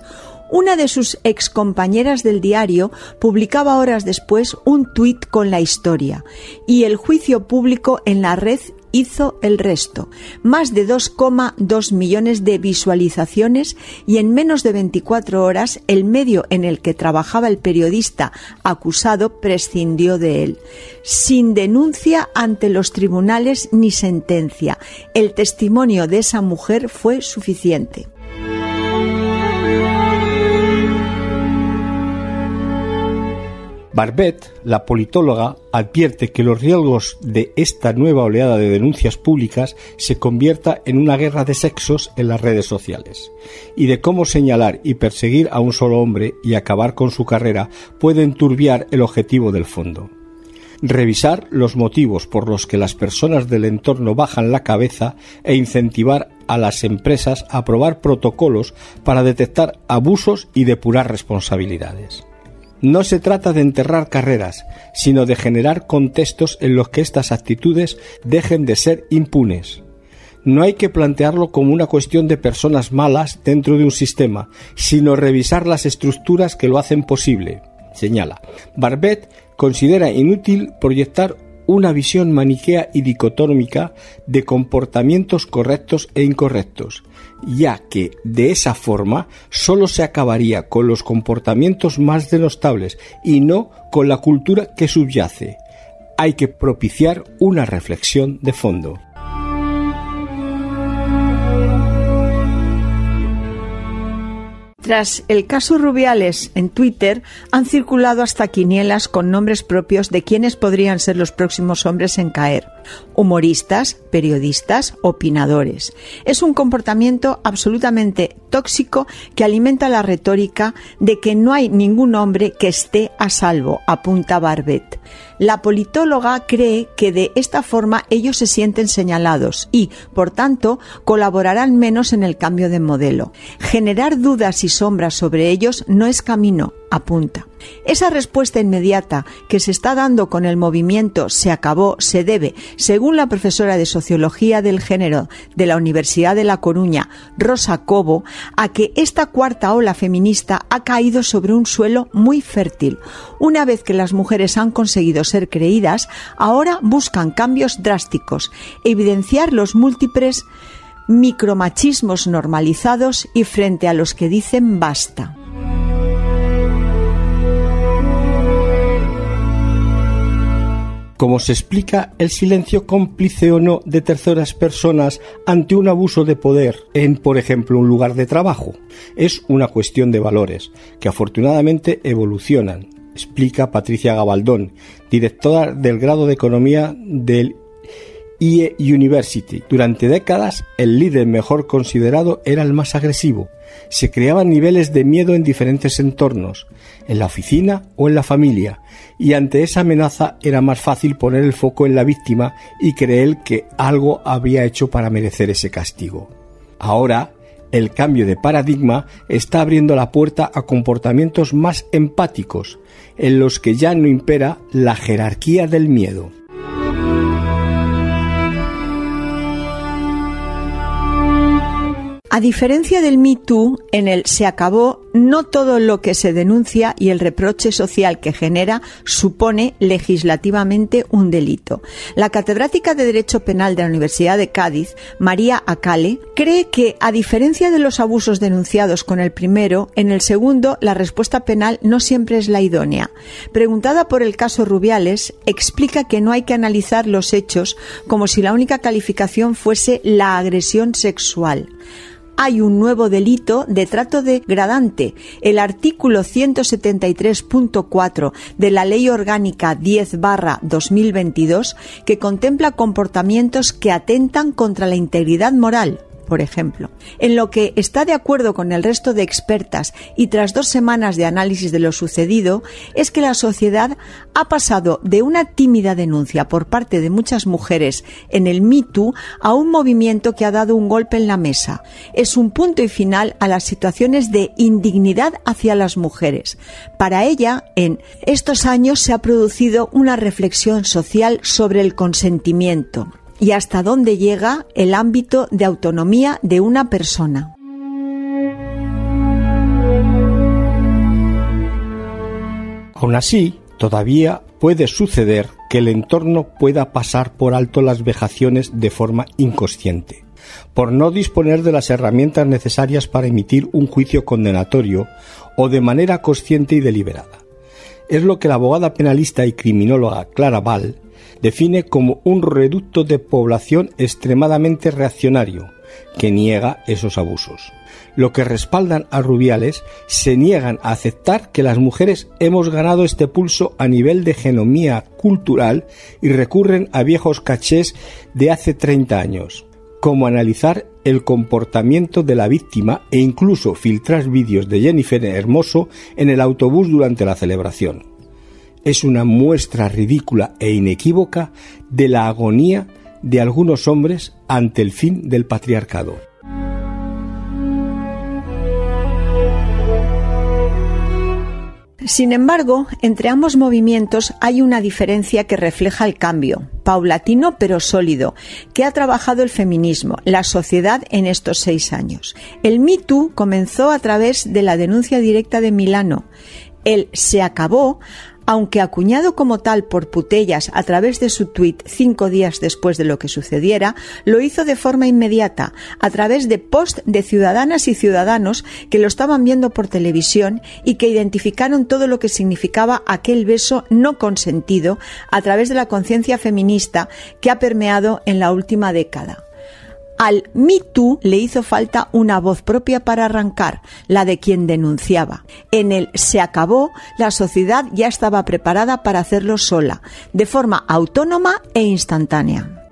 Speaker 8: Una de sus excompañeras del diario publicaba horas después un tuit con la historia y el juicio público en la red hizo el resto, más de 2,2 millones de visualizaciones y en menos de 24 horas el medio en el que trabajaba el periodista acusado prescindió de él. Sin denuncia ante los tribunales ni sentencia, el testimonio de esa mujer fue suficiente.
Speaker 5: Barbet, la politóloga, advierte que los riesgos de esta nueva oleada de denuncias públicas se convierta en una guerra de sexos en las redes sociales y de cómo señalar y perseguir a un solo hombre y acabar con su carrera puede enturbiar el objetivo del fondo. Revisar los motivos por los que las personas del entorno bajan la cabeza e incentivar a las empresas a aprobar protocolos para detectar abusos y depurar responsabilidades. No se trata de enterrar carreras, sino de generar contextos en los que estas actitudes dejen de ser impunes. No hay que plantearlo como una cuestión de personas malas dentro de un sistema, sino revisar las estructuras que lo hacen posible, señala. Barbet considera inútil proyectar una visión maniquea y dicotómica de comportamientos correctos e incorrectos, ya que de esa forma sólo se acabaría con los comportamientos más denostables y no con la cultura que subyace. Hay que propiciar una reflexión de fondo.
Speaker 8: Tras el caso Rubiales en Twitter, han circulado hasta quinielas con nombres propios de quienes podrían ser los próximos hombres en caer. Humoristas, periodistas, opinadores. Es un comportamiento absolutamente tóxico que alimenta la retórica de que no hay ningún hombre que esté a salvo, apunta Barbet. La politóloga cree que de esta forma ellos se sienten señalados y, por tanto, colaborarán menos en el cambio de modelo. Generar dudas y sombras sobre ellos no es camino, apunta. Esa respuesta inmediata que se está dando con el movimiento Se acabó, se debe, según la profesora de Sociología del Género de la Universidad de La Coruña, Rosa Cobo, a que esta cuarta ola feminista ha caído sobre un suelo muy fértil. Una vez que las mujeres han conseguido ser creídas, ahora buscan cambios drásticos, evidenciar los múltiples micromachismos normalizados y frente a los que dicen basta.
Speaker 5: Como se explica el silencio cómplice o no de terceras personas ante un abuso de poder en, por ejemplo, un lugar de trabajo. Es una cuestión de valores que afortunadamente evolucionan explica Patricia Gabaldón, directora del grado de Economía del IE University. Durante décadas, el líder mejor considerado era el más agresivo. Se creaban niveles de miedo en diferentes entornos, en la oficina o en la familia, y ante esa amenaza era más fácil poner el foco en la víctima y creer que algo había hecho para merecer ese castigo. Ahora, el cambio de paradigma está abriendo la puerta a comportamientos más empáticos, en los que ya no impera la jerarquía del miedo.
Speaker 8: A diferencia del Me Too, en el se acabó, no todo lo que se denuncia y el reproche social que genera supone legislativamente un delito. La catedrática de Derecho Penal de la Universidad de Cádiz, María Acale, cree que, a diferencia de los abusos denunciados con el primero, en el segundo la respuesta penal no siempre es la idónea. Preguntada por el caso Rubiales, explica que no hay que analizar los hechos como si la única calificación fuese la agresión sexual hay un nuevo delito de trato degradante. El artículo 173.4 de la Ley Orgánica 10 2022 que contempla comportamientos que atentan contra la integridad moral por ejemplo. En lo que está de acuerdo con el resto de expertas y tras dos semanas de análisis de lo sucedido, es que la sociedad ha pasado de una tímida denuncia por parte de muchas mujeres en el Me a un movimiento que ha dado un golpe en la mesa. Es un punto y final a las situaciones de indignidad hacia las mujeres. Para ella, en estos años se ha producido una reflexión social sobre el consentimiento y hasta dónde llega el ámbito de autonomía de una persona.
Speaker 5: Aún así, todavía puede suceder que el entorno pueda pasar por alto las vejaciones de forma inconsciente, por no disponer de las herramientas necesarias para emitir un juicio condenatorio o de manera consciente y deliberada. Es lo que la abogada penalista y criminóloga Clara Val define como un reducto de población extremadamente reaccionario, que niega esos abusos. Lo que respaldan a Rubiales se niegan a aceptar que las mujeres hemos ganado este pulso a nivel de genomía cultural y recurren a viejos cachés de hace 30 años, como analizar el comportamiento de la víctima e incluso filtrar vídeos de Jennifer Hermoso en el autobús durante la celebración es una muestra ridícula e inequívoca de la agonía de algunos hombres ante el fin del patriarcado.
Speaker 8: Sin embargo, entre ambos movimientos hay una diferencia que refleja el cambio, paulatino pero sólido, que ha trabajado el feminismo, la sociedad en estos seis años. El Me Too comenzó a través de la denuncia directa de Milano. El se acabó aunque acuñado como tal por Putellas a través de su tuit cinco días después de lo que sucediera, lo hizo de forma inmediata, a través de post de ciudadanas y ciudadanos que lo estaban viendo por televisión y que identificaron todo lo que significaba aquel beso no consentido a través de la conciencia feminista que ha permeado en la última década. Al Me Too le hizo falta una voz propia para arrancar, la de quien denunciaba. En el se acabó, la sociedad ya estaba preparada para hacerlo sola, de forma autónoma e instantánea.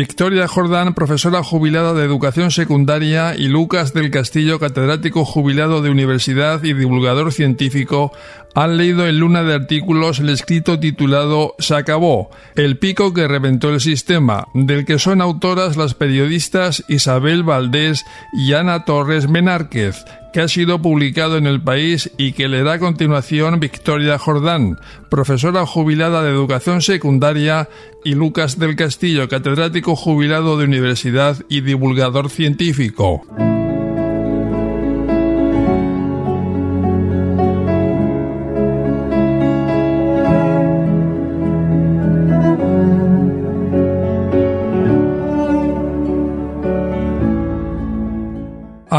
Speaker 4: Victoria Jordán, profesora jubilada de educación secundaria, y Lucas del Castillo, catedrático jubilado de universidad y divulgador científico, han leído en luna de artículos el escrito titulado Se acabó, el pico que reventó el sistema, del que son autoras las periodistas Isabel Valdés y Ana Torres Menárquez, que ha sido publicado en el país y que le da a continuación Victoria Jordán, profesora jubilada de educación secundaria, y Lucas del Castillo, catedrático jubilado de universidad y divulgador científico.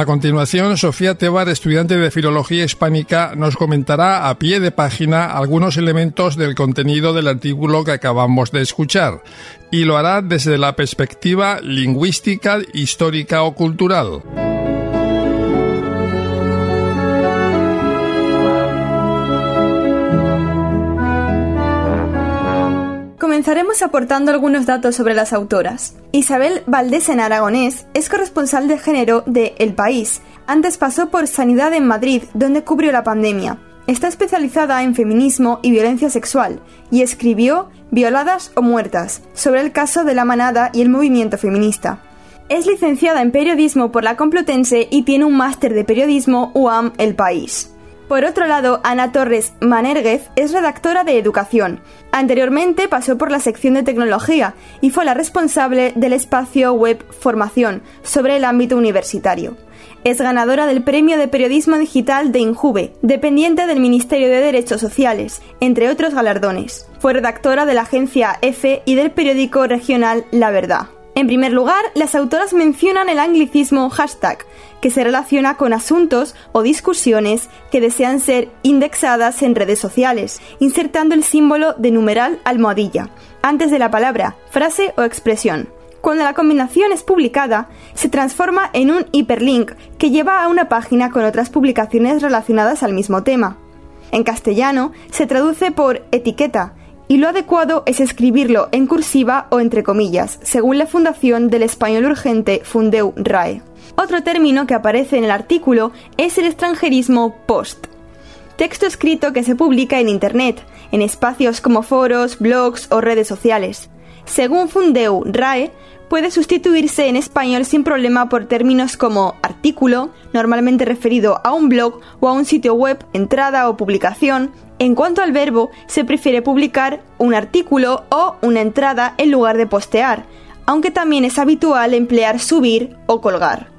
Speaker 4: A continuación, Sofía Tebar, estudiante de Filología Hispánica, nos comentará a pie de página algunos elementos del contenido del artículo que acabamos de escuchar, y lo hará desde la perspectiva lingüística, histórica o cultural.
Speaker 1: Comenzaremos aportando algunos datos sobre las autoras. Isabel Valdés en Aragonés es corresponsal de género de El País. Antes pasó por Sanidad en Madrid, donde cubrió la pandemia. Está especializada en feminismo y violencia sexual y escribió Violadas o Muertas, sobre el caso de la manada y el movimiento feminista. Es licenciada en periodismo por la Complutense y tiene un máster de periodismo UAM El País. Por otro lado, Ana Torres Manerguez es redactora de Educación. Anteriormente pasó por la sección de Tecnología y fue la responsable del espacio web Formación sobre el ámbito universitario. Es ganadora del Premio de Periodismo Digital de Injuve, dependiente del Ministerio de Derechos Sociales, entre otros galardones. Fue redactora de la agencia EFE y del periódico regional La Verdad. En primer lugar, las autoras mencionan el anglicismo hashtag, que se relaciona con asuntos o discusiones que desean ser indexadas en redes sociales, insertando el símbolo de numeral almohadilla, antes de la palabra, frase o expresión. Cuando la combinación es publicada, se transforma en un hiperlink que lleva a una página con otras publicaciones relacionadas al mismo tema. En castellano, se traduce por etiqueta, y lo adecuado es escribirlo en cursiva o entre comillas, según la Fundación del Español Urgente Fundeu RAE. Otro término que aparece en el artículo es el extranjerismo post. Texto escrito que se publica en Internet, en espacios como foros, blogs o redes sociales. Según Fundeu RAE, puede sustituirse en español sin problema por términos como artículo, normalmente referido a un blog o a un sitio web, entrada o publicación, en cuanto al verbo, se prefiere publicar un artículo o una entrada en lugar de postear, aunque también es habitual emplear subir o colgar.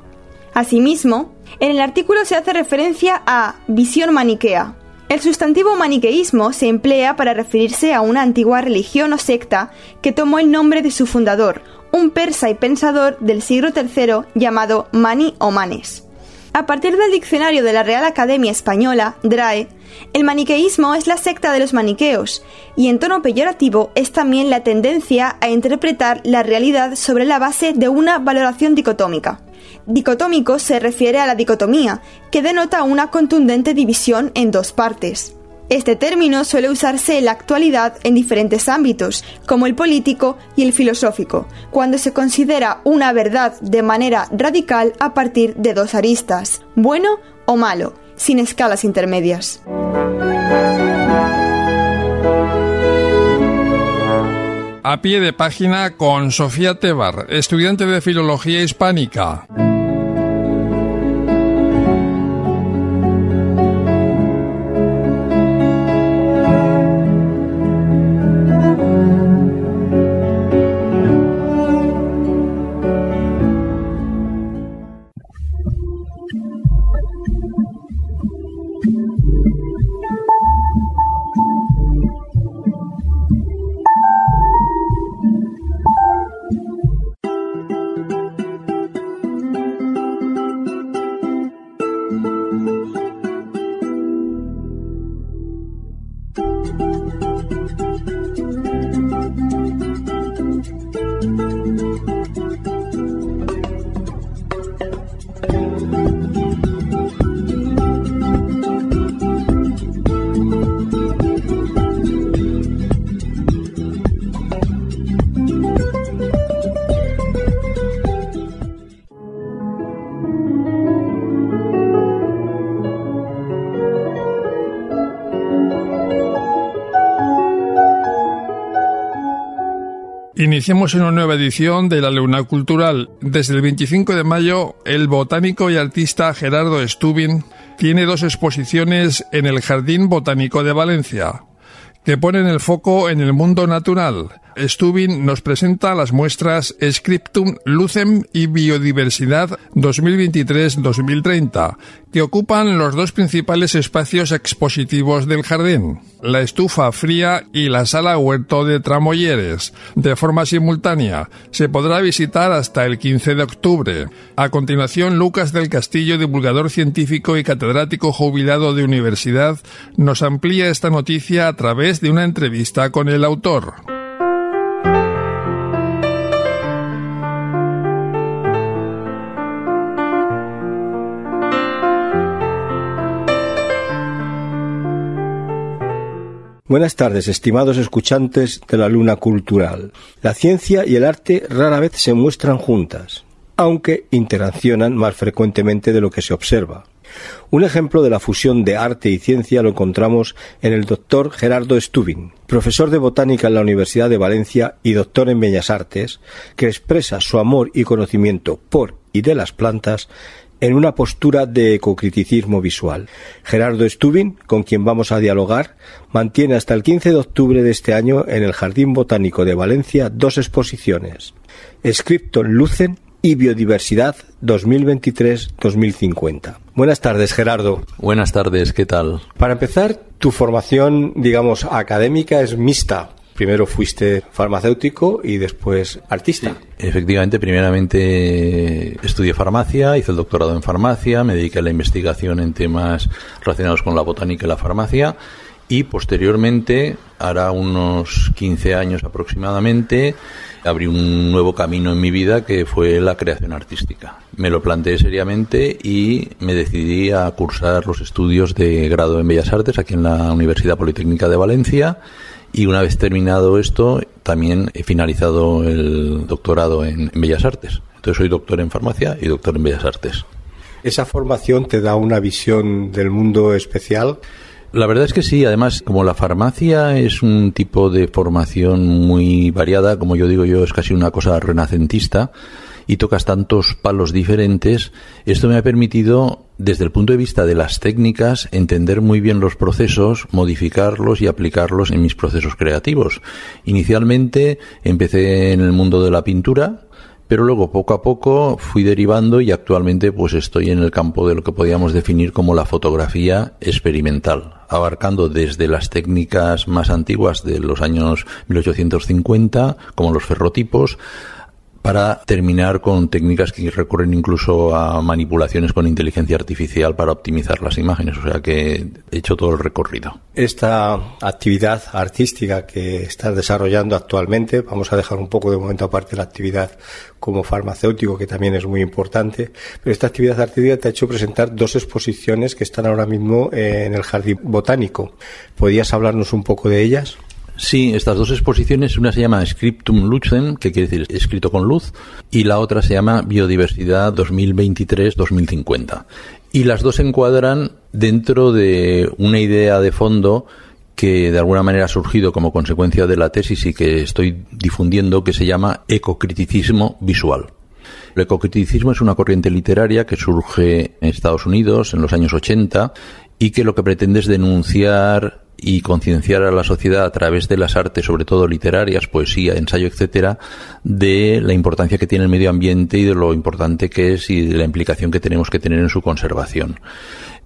Speaker 1: Asimismo, en el artículo se hace referencia a visión maniquea. El sustantivo maniqueísmo se emplea para referirse a una antigua religión o secta que tomó el nombre de su fundador, un persa y pensador del siglo III llamado Mani o Manes. A partir del diccionario de la Real Academia Española, DRAE, el maniqueísmo es la secta de los maniqueos, y en tono peyorativo es también la tendencia a interpretar la realidad sobre la base de una valoración dicotómica. Dicotómico se refiere a la dicotomía, que denota una contundente división en dos partes. Este término suele usarse en la actualidad en diferentes ámbitos, como el político y el filosófico, cuando se considera una verdad de manera radical a partir de dos aristas, bueno o malo, sin escalas intermedias.
Speaker 4: A pie de página con Sofía Tebar, estudiante de Filología Hispánica. Iniciamos una nueva edición de la Luna Cultural. Desde el 25 de mayo, el botánico y artista Gerardo Stubin tiene dos exposiciones en el Jardín Botánico de Valencia, que ponen el foco en el mundo natural, Stubin nos presenta las muestras Scriptum Lucem y Biodiversidad 2023-2030, que ocupan los dos principales espacios expositivos del jardín, la estufa fría y la sala huerto de Tramoyeres. De forma simultánea, se podrá visitar hasta el 15 de octubre. A continuación, Lucas del Castillo, divulgador científico y catedrático jubilado de universidad, nos amplía esta noticia a través de una entrevista con el autor.
Speaker 5: Buenas tardes, estimados escuchantes de la Luna Cultural. La ciencia y el arte rara vez se muestran juntas, aunque interaccionan más frecuentemente de lo que se observa. Un ejemplo de la fusión de arte y ciencia lo encontramos en el doctor Gerardo Stubin, profesor de botánica en la Universidad de Valencia y doctor en Bellas Artes, que expresa su amor y conocimiento por y de las plantas en una postura de ecocriticismo visual. Gerardo Stubin, con quien vamos a dialogar, mantiene hasta el 15 de octubre de este año en el Jardín Botánico de Valencia dos exposiciones, Scripton Lucen y Biodiversidad 2023-2050. Buenas tardes, Gerardo.
Speaker 9: Buenas tardes, ¿qué tal?
Speaker 5: Para empezar, tu formación, digamos, académica es mixta. Primero fuiste farmacéutico y después artista.
Speaker 9: Efectivamente, primeramente estudié farmacia, hice el doctorado en farmacia, me dediqué a la investigación en temas relacionados con la botánica y la farmacia y posteriormente, hará unos 15 años aproximadamente, abrí un nuevo camino en mi vida que fue la creación artística. Me lo planteé seriamente y me decidí a cursar los estudios de grado en Bellas Artes aquí en la Universidad Politécnica de Valencia y una vez terminado esto, también he finalizado el doctorado en, Bellas Artes. Entonces soy doctor en farmacia y doctor en Bellas Artes.
Speaker 5: ¿Esa formación te da una visión del mundo especial?
Speaker 9: La verdad es que sí, además como la farmacia es un tipo de formación muy variada, como yo digo yo, es casi una cosa renacentista, y tocas tantos palos diferentes, esto me ha permitido, desde el punto de vista de las técnicas, entender muy bien los procesos, modificarlos y aplicarlos en mis procesos creativos. Inicialmente empecé en el mundo de la pintura, pero luego poco a poco fui derivando y actualmente pues estoy en el campo de lo que podríamos definir como la fotografía experimental, abarcando desde las técnicas más antiguas de los años 1850, como los ferrotipos, para terminar con técnicas que recurren incluso a manipulaciones con inteligencia artificial para optimizar las imágenes. O sea que he hecho todo el recorrido.
Speaker 5: Esta actividad artística que estás desarrollando actualmente, vamos a dejar un poco de momento aparte la actividad como farmacéutico, que también es muy importante, pero esta actividad artística te ha hecho presentar dos exposiciones que están ahora mismo en el Jardín Botánico. ¿Podrías hablarnos un poco de ellas?
Speaker 9: Sí, estas dos exposiciones, una se llama Scriptum Lucem, que quiere decir escrito con luz, y la otra se llama Biodiversidad 2023-2050. Y las dos se encuadran dentro de una idea de fondo que de alguna manera ha surgido como consecuencia de la tesis y que estoy difundiendo, que se llama ecocriticismo visual. El ecocriticismo es una corriente literaria que surge en Estados Unidos en los años 80 y que lo que pretende es denunciar y concienciar a la sociedad a través de las artes, sobre todo literarias, poesía, ensayo, etcétera, de la importancia que tiene el medio ambiente y de lo importante que es y de la implicación que tenemos que tener en su conservación.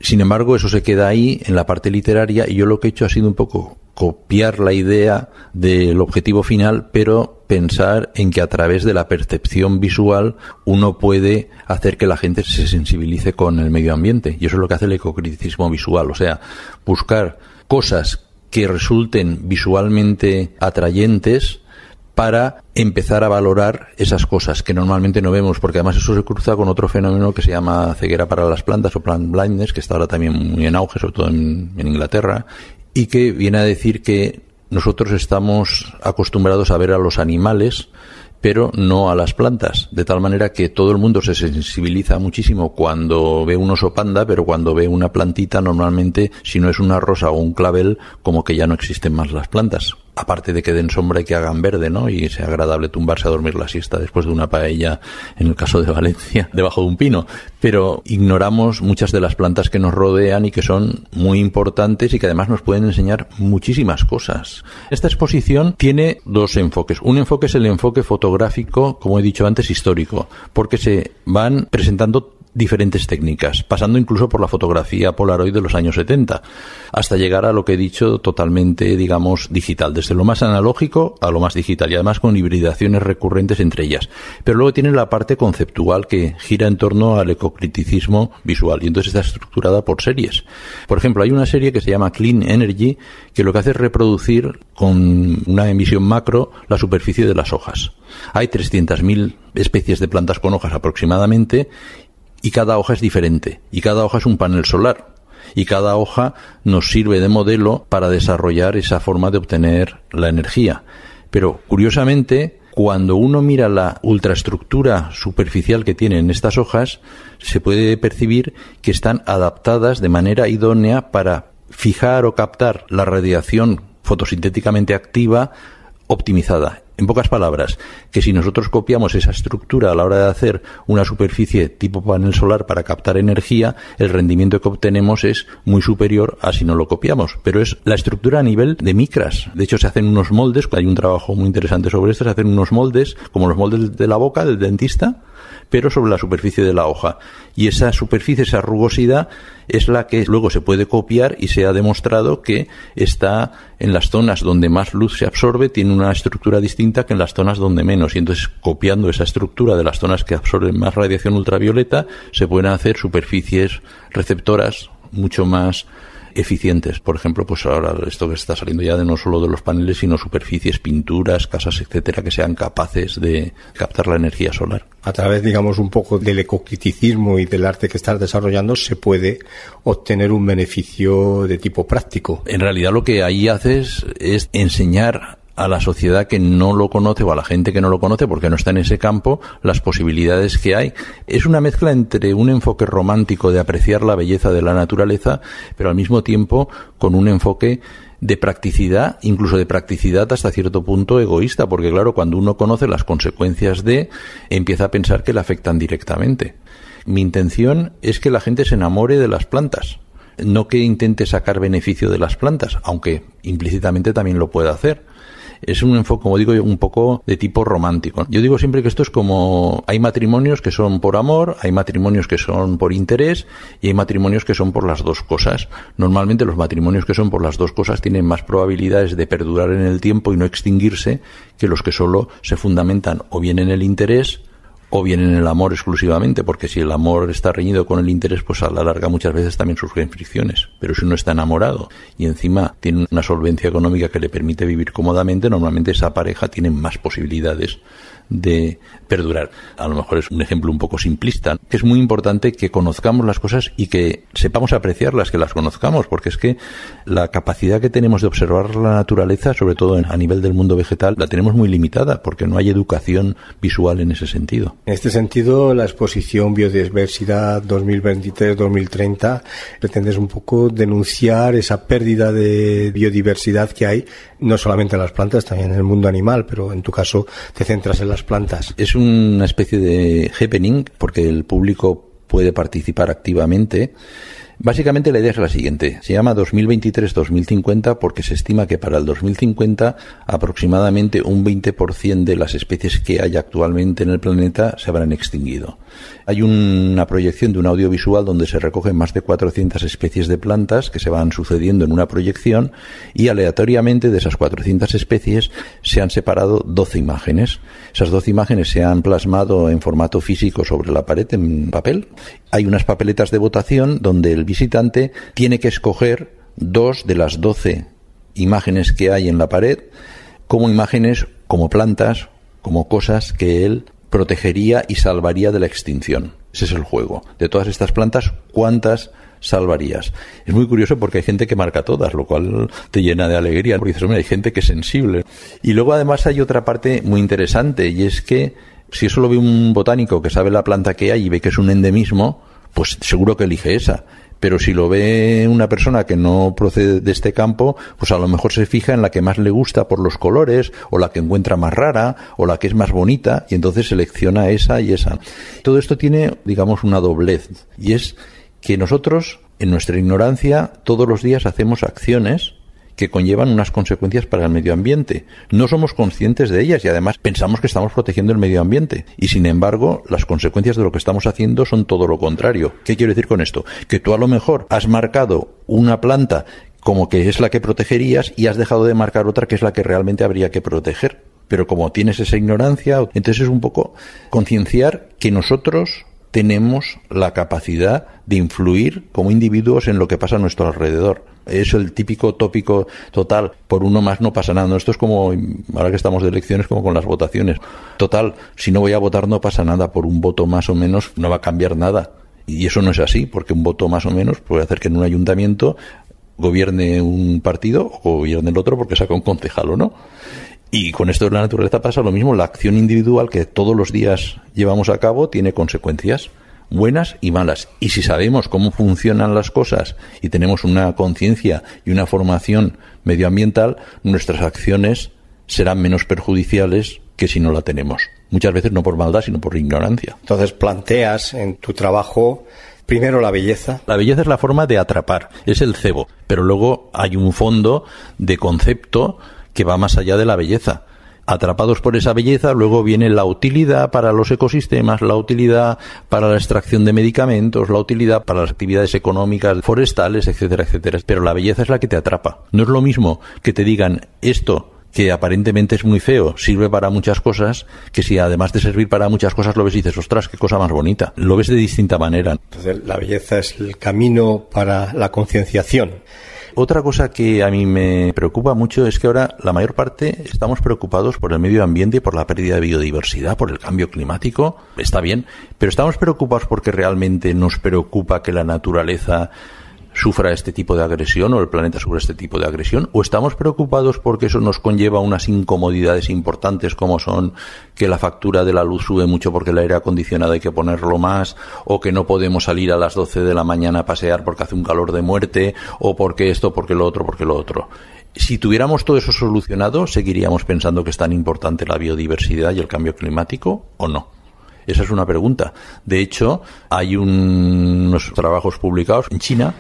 Speaker 9: Sin embargo, eso se queda ahí en la parte literaria y yo lo que he hecho ha sido un poco copiar la idea del objetivo final, pero pensar en que a través de la percepción visual uno puede hacer que la gente se sensibilice con el medio ambiente. Y eso es lo que hace el ecocriticismo visual, o sea, buscar cosas que resulten visualmente atrayentes para empezar a valorar esas cosas que normalmente no vemos, porque además eso se cruza con otro fenómeno que se llama ceguera para las plantas o plant blindness, que está ahora también muy en auge, sobre todo en, en Inglaterra, y que viene a decir que nosotros estamos acostumbrados a ver a los animales pero no a las plantas, de tal manera que todo el mundo se sensibiliza muchísimo cuando ve un oso panda, pero cuando ve una plantita normalmente, si no es una rosa o un clavel, como que ya no existen más las plantas. Aparte de que den sombra y que hagan verde, ¿no? Y sea agradable tumbarse a dormir la siesta después de una paella, en el caso de Valencia, debajo de un pino. Pero ignoramos muchas de las plantas que nos rodean y que son muy importantes y que además nos pueden enseñar muchísimas cosas. Esta exposición tiene dos enfoques. Un enfoque es el enfoque fotográfico, como he dicho antes, histórico, porque se van presentando diferentes técnicas, pasando incluso por la fotografía Polaroid de los años 70, hasta llegar a lo que he dicho totalmente, digamos, digital, desde lo más analógico a lo más digital, y además con hibridaciones recurrentes entre ellas. Pero luego tiene la parte conceptual que gira en torno al ecocriticismo visual, y entonces está estructurada por series. Por ejemplo, hay una serie que se llama Clean Energy, que lo que hace es reproducir con una emisión macro la superficie de las hojas. Hay 300.000 especies de plantas con hojas aproximadamente y cada hoja es diferente y cada hoja es un panel solar y cada hoja nos sirve de modelo para desarrollar esa forma de obtener la energía. Pero curiosamente, cuando uno mira la ultraestructura superficial que tienen estas hojas, se puede percibir que están adaptadas de manera idónea para fijar o captar la radiación fotosintéticamente activa optimizada. En pocas palabras, que si nosotros copiamos esa estructura a la hora de hacer una superficie tipo panel solar para captar energía, el rendimiento que obtenemos es muy superior a si no lo copiamos. Pero es la estructura a nivel de micras. De hecho, se hacen unos moldes, hay un trabajo muy interesante sobre esto, se hacen unos moldes, como los moldes de la boca del dentista, pero sobre la superficie de la hoja. Y esa superficie, esa rugosidad, es la que luego se puede copiar y se ha demostrado que está en las zonas donde más luz se absorbe, tiene una estructura distinta que en las zonas donde menos. Y entonces, copiando esa estructura de las zonas que absorben más radiación ultravioleta, se pueden hacer superficies receptoras mucho más eficientes. Por ejemplo, pues ahora esto que está saliendo ya de no solo de los paneles, sino superficies, pinturas, casas, etcétera, que sean capaces de captar la energía solar.
Speaker 5: A través, digamos, un poco del ecocriticismo y del arte que estás desarrollando, se puede obtener un beneficio de tipo práctico.
Speaker 9: En realidad lo que ahí haces es enseñar a la sociedad que no lo conoce o a la gente que no lo conoce porque no está en ese campo las posibilidades que hay. Es una mezcla entre un enfoque romántico de apreciar la belleza de la naturaleza, pero al mismo tiempo con un enfoque de practicidad, incluso de practicidad hasta cierto punto egoísta, porque claro, cuando uno conoce las consecuencias de, empieza a pensar que le afectan directamente. Mi intención es que la gente se enamore de las plantas, no que intente sacar beneficio de las plantas, aunque implícitamente también lo pueda hacer es un enfoque, como digo, un poco de tipo romántico. Yo digo siempre que esto es como hay matrimonios que son por amor, hay matrimonios que son por interés y hay matrimonios que son por las dos cosas. Normalmente los matrimonios que son por las dos cosas tienen más probabilidades de perdurar en el tiempo y no extinguirse que los que solo se fundamentan o bien en el interés o bien en el amor exclusivamente, porque si el amor está reñido con el interés, pues a la larga muchas veces también surgen fricciones. Pero si uno está enamorado y encima tiene una solvencia económica que le permite vivir cómodamente, normalmente esa pareja tiene más posibilidades de perdurar. A lo mejor es un ejemplo un poco simplista, es muy importante que conozcamos las cosas y que sepamos apreciarlas, que las conozcamos, porque es que la capacidad que tenemos de observar la naturaleza, sobre todo a nivel del mundo vegetal, la tenemos muy limitada, porque no hay educación visual en ese sentido.
Speaker 5: En este sentido, la exposición Biodiversidad 2023-2030 pretende un poco denunciar esa pérdida de biodiversidad que hay, no solamente en las plantas, también en el mundo animal, pero en tu caso te centras en las plantas.
Speaker 9: Es una especie de happening porque el público puede participar activamente Básicamente la idea es la siguiente. Se llama 2023-2050 porque se estima que para el 2050 aproximadamente un 20% de las especies que hay actualmente en el planeta se habrán extinguido. Hay una proyección de un audiovisual donde se recogen más de 400 especies de plantas que se van sucediendo en una proyección y aleatoriamente de esas 400 especies se han separado 12 imágenes. Esas 12 imágenes se han plasmado en formato físico sobre la pared en papel. Hay unas papeletas de votación donde el visitante tiene que escoger dos de las doce imágenes que hay en la pared como imágenes, como plantas, como cosas que él protegería y salvaría de la extinción. Ese es el juego. De todas estas plantas, ¿cuántas salvarías? Es muy curioso porque hay gente que marca todas, lo cual te llena de alegría. Porque dices, hay gente que es sensible. Y luego además hay otra parte muy interesante y es que si eso lo ve un botánico que sabe la planta que hay y ve que es un endemismo, pues seguro que elige esa. Pero si lo ve una persona que no procede de este campo, pues a lo mejor se fija en la que más le gusta por los colores, o la que encuentra más rara, o la que es más bonita, y entonces selecciona esa y esa. Todo esto tiene, digamos, una doblez, y es que nosotros, en nuestra ignorancia, todos los días hacemos acciones que conllevan unas consecuencias para el medio ambiente. No somos conscientes de ellas y además pensamos que estamos protegiendo el medio ambiente. Y sin embargo, las consecuencias de lo que estamos haciendo son todo lo contrario. ¿Qué quiero decir con esto? Que tú a lo mejor has marcado una planta como que es la que protegerías y has dejado de marcar otra que es la que realmente habría que proteger. Pero como tienes esa ignorancia, entonces es un poco concienciar que nosotros tenemos la capacidad de influir como individuos en lo que pasa a nuestro alrededor. Es el típico tópico total, por uno más no pasa nada. Esto es como, ahora que estamos de elecciones, como con las votaciones. Total, si no voy a votar no pasa nada, por un voto más o menos no va a cambiar nada. Y eso no es así, porque un voto más o menos puede hacer que en un ayuntamiento gobierne un partido o gobierne el otro porque saca un concejal o no. Y con esto de la naturaleza pasa lo mismo. La acción individual que todos los días llevamos a cabo tiene consecuencias buenas y malas. Y si sabemos cómo funcionan las cosas y tenemos una conciencia y una formación medioambiental, nuestras acciones serán menos perjudiciales que si no la tenemos. Muchas veces no por maldad, sino por ignorancia.
Speaker 5: Entonces planteas en tu trabajo primero la belleza.
Speaker 9: La belleza es la forma de atrapar, es el cebo, pero luego hay un fondo de concepto que va más allá de la belleza atrapados por esa belleza, luego viene la utilidad para los ecosistemas, la utilidad para la extracción de medicamentos, la utilidad para las actividades económicas, forestales, etcétera, etcétera. Pero la belleza es la que te atrapa. No es lo mismo que te digan esto que aparentemente es muy feo, sirve para muchas cosas, que si además de servir para muchas cosas lo ves y dices, ostras, qué cosa más bonita. Lo ves de distinta manera.
Speaker 5: Entonces, la belleza es el camino para la concienciación.
Speaker 9: Otra cosa que a mí me preocupa mucho es que ahora la mayor parte estamos preocupados por el medio ambiente y por la pérdida de biodiversidad, por el cambio climático. Está bien, pero estamos preocupados porque realmente nos preocupa que la naturaleza sufra este tipo de agresión o el planeta sufra este tipo de agresión o estamos preocupados porque eso nos conlleva unas incomodidades importantes como son que la factura de la luz sube mucho porque el aire acondicionado hay que ponerlo más o que no podemos salir a las 12 de la mañana a pasear porque hace un calor de muerte o porque esto, porque lo otro, porque lo otro. Si tuviéramos todo eso solucionado, ¿seguiríamos pensando que es tan importante la biodiversidad y el cambio climático o no? Esa es una pregunta. De hecho, hay unos trabajos publicados en China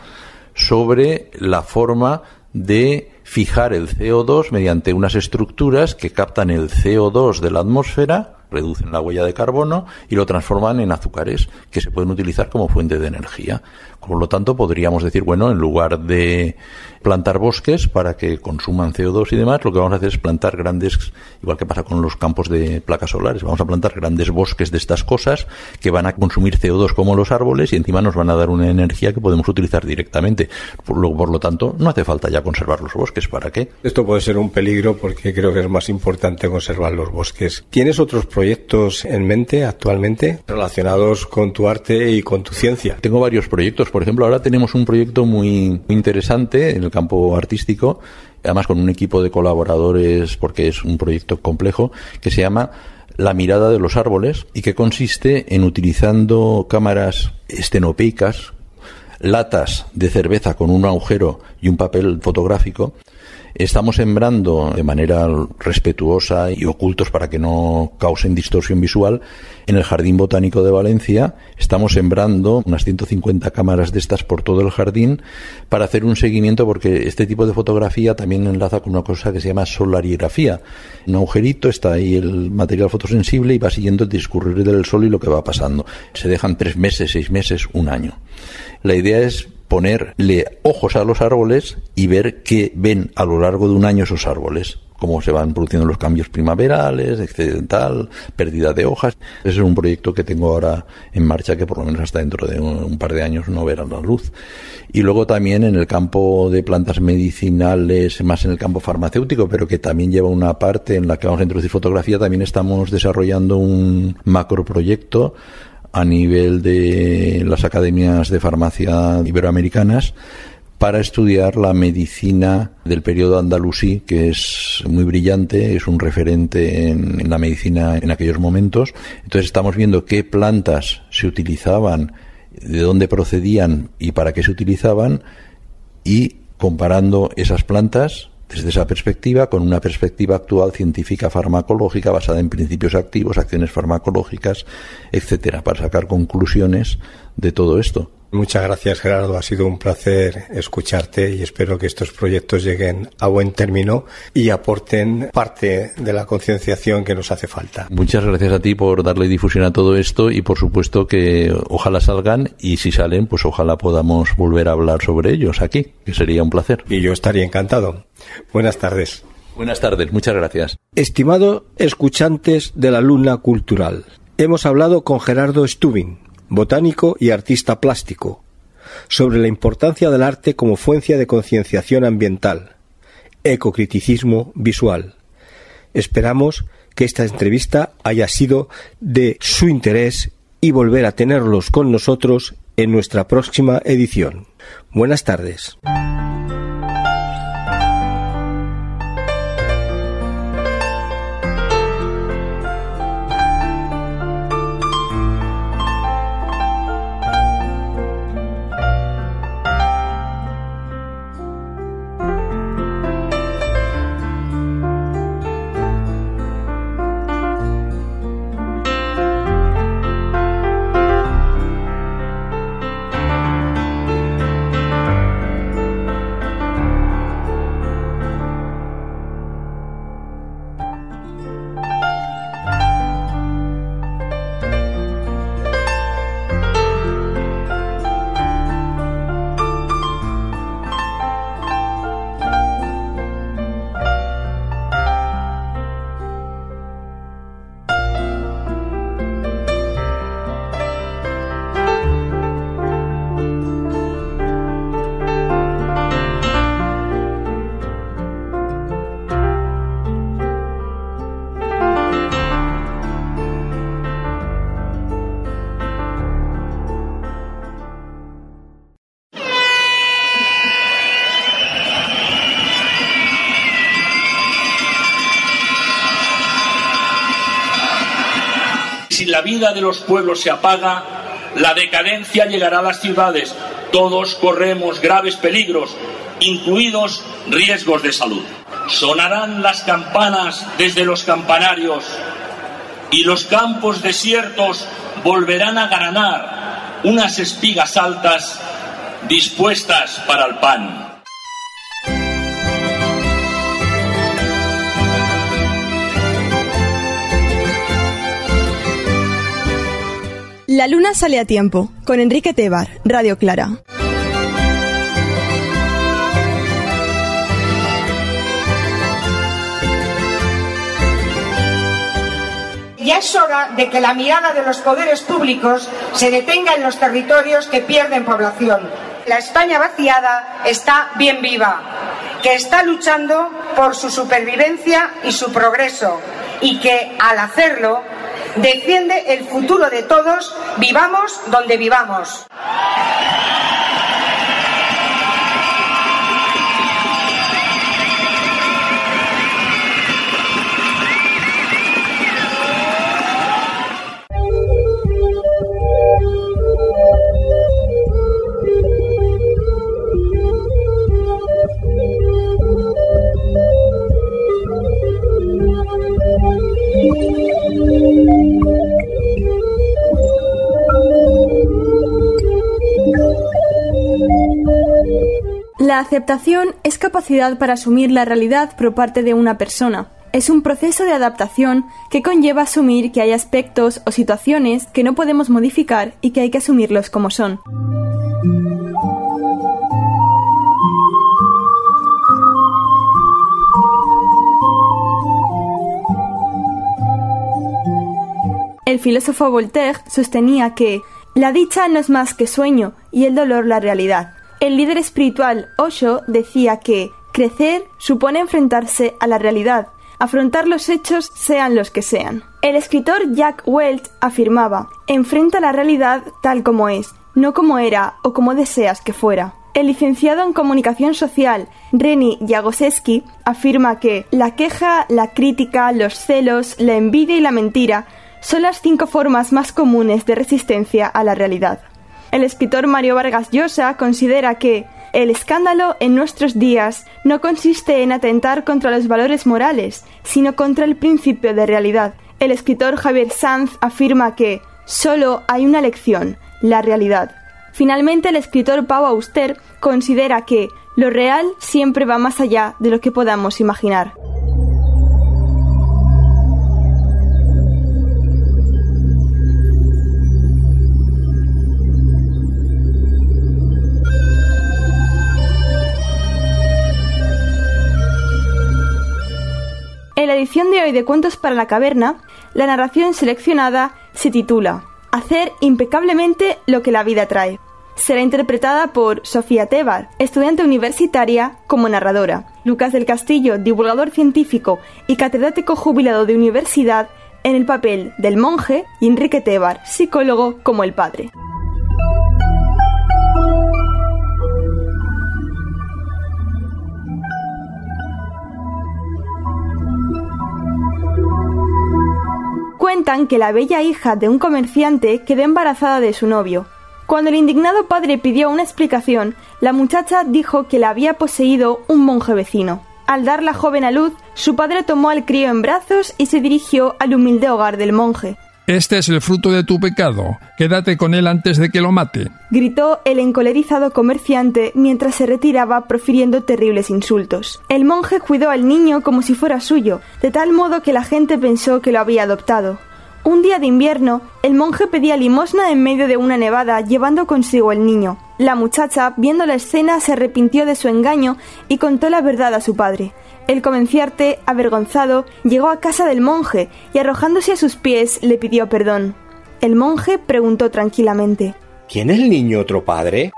Speaker 9: sobre la forma de fijar el CO2 mediante unas estructuras que captan el CO2 de la atmósfera reducen la huella de carbono y lo transforman en azúcares que se pueden utilizar como fuente de energía. Por lo tanto, podríamos decir, bueno, en lugar de plantar bosques para que consuman CO2 y demás, lo que vamos a hacer es plantar grandes, igual que pasa con los campos de placas solares, vamos a plantar grandes bosques de estas cosas que van a consumir CO2 como los árboles y encima nos van a dar una energía que podemos utilizar directamente. Por lo, por lo tanto, no hace falta ya conservar los bosques. ¿Para qué?
Speaker 5: Esto puede ser un peligro porque creo que es más importante conservar los bosques. ¿Tienes otros proyectos en mente actualmente relacionados con tu arte y con tu ciencia?
Speaker 9: Tengo varios proyectos por ejemplo, ahora tenemos un proyecto muy, interesante en el campo artístico, además con un equipo de colaboradores, porque es un proyecto complejo, que se llama La mirada de los árboles y que consiste en utilizando cámaras estenopeicas, latas de cerveza con un agujero y un papel fotográfico, Estamos sembrando de manera respetuosa y ocultos para que no causen distorsión visual en el Jardín Botánico de Valencia. Estamos sembrando unas 150 cámaras de estas por todo el jardín para hacer un seguimiento porque este tipo de fotografía también enlaza con una cosa que se llama solarigrafía. Un agujerito, está ahí el material fotosensible y va siguiendo el discurrir del sol y lo que va pasando. Se dejan tres meses, seis meses, un año. La idea es ponerle ojos a los árboles y ver qué ven a lo largo de un año esos árboles cómo se van produciendo los cambios primaverales, etcétera, pérdida de hojas. Ese es un proyecto que tengo ahora en marcha que por lo menos hasta dentro de un, par de años no verá la luz. Y luego también en el campo de plantas medicinales, más en el campo farmacéutico, pero que también lleva una parte en la que vamos a introducir fotografía, también estamos desarrollando un macroproyecto a nivel de las academias de farmacia iberoamericanas para estudiar la medicina del periodo andalusí, que es muy brillante, es un referente en, la medicina en aquellos momentos. Entonces estamos viendo qué plantas se utilizaban de dónde procedían y para qué se utilizaban y comparando esas plantas desde esa perspectiva con una perspectiva actual científica farmacológica basada en principios activos, acciones farmacológicas, etcétera, para sacar conclusiones de todo esto.
Speaker 5: Muchas gracias Gerardo, ha sido un placer escucharte y espero que estos proyectos lleguen a buen término y aporten parte de la concienciación que nos hace falta.
Speaker 9: Muchas gracias a ti por darle difusión a todo esto y por supuesto que ojalá salgan y si salen pues ojalá podamos volver a hablar sobre ellos aquí, que sería un placer.
Speaker 5: Y yo estaría encantado. Buenas tardes.
Speaker 9: Buenas tardes, muchas gracias.
Speaker 5: Estimados escuchantes de la Luna Cultural, hemos hablado con Gerardo Stubin, botánico y artista plástico, sobre la importancia del arte como fuencia de concienciación ambiental, ecocriticismo visual. Esperamos que esta entrevista haya sido de su interés y volver a tenerlos con nosotros en nuestra próxima edición. Buenas tardes.
Speaker 10: Los pueblos se apaga, la decadencia llegará a las ciudades. Todos corremos graves peligros, incluidos riesgos de salud. Sonarán las campanas desde los campanarios y los campos desiertos volverán a granar unas espigas altas dispuestas para el pan.
Speaker 1: La luna sale a tiempo, con Enrique Tebar, Radio Clara.
Speaker 11: Ya es hora de que la mirada de los poderes públicos se detenga en los territorios que pierden población. La España vaciada está bien viva, que está luchando por su supervivencia y su progreso, y que al hacerlo defiende el futuro de todos, vivamos donde vivamos.
Speaker 1: La aceptación es capacidad para asumir la realidad por parte de una persona. Es un proceso de adaptación que conlleva asumir que hay aspectos o situaciones que no podemos modificar y que hay que asumirlos como son. El filósofo Voltaire sostenía que la dicha no es más que sueño y el dolor la realidad. El líder espiritual Osho decía que crecer supone enfrentarse a la realidad, afrontar los hechos sean los que sean. El escritor Jack Welch afirmaba, enfrenta la realidad tal como es, no como era o como deseas que fuera. El licenciado en comunicación social Reni Jagoseski afirma que la queja, la crítica, los celos, la envidia y la mentira son las cinco formas más comunes de resistencia a la realidad. El escritor Mario Vargas Llosa considera que el escándalo en nuestros días no consiste en atentar contra los valores morales, sino contra el principio de realidad. El escritor Javier Sanz afirma que solo hay una lección, la realidad. Finalmente, el escritor Pau Auster considera que lo real siempre va más allá de lo que podamos imaginar. En la edición de hoy de Cuentos para la Caverna, la narración seleccionada se titula Hacer impecablemente lo que la vida trae. Será interpretada por Sofía Tebar, estudiante universitaria, como narradora. Lucas del Castillo, divulgador científico y catedrático jubilado de universidad, en el papel del monje, y Enrique Tebar, psicólogo, como el padre. Cuentan que la bella hija de un comerciante quedó embarazada de su novio. Cuando el indignado padre pidió una explicación, la muchacha dijo que la había poseído un monje vecino. Al dar la joven a luz, su padre tomó al crío en brazos y se dirigió al humilde hogar del monje.
Speaker 4: Este es el fruto de tu pecado. Quédate con él antes de que lo mate.
Speaker 1: Gritó el encolerizado comerciante mientras se retiraba profiriendo terribles insultos. El monje cuidó al niño como si fuera suyo, de tal modo que la gente pensó que lo había adoptado. Un día de invierno, el monje pedía limosna en medio de una nevada, llevando consigo el niño. La muchacha, viendo la escena, se arrepintió de su engaño y contó la verdad a su padre. El comenciarte, avergonzado, llegó a casa del monje y arrojándose a sus pies le pidió perdón. El monje preguntó tranquilamente
Speaker 5: ¿Quién es el niño otro padre?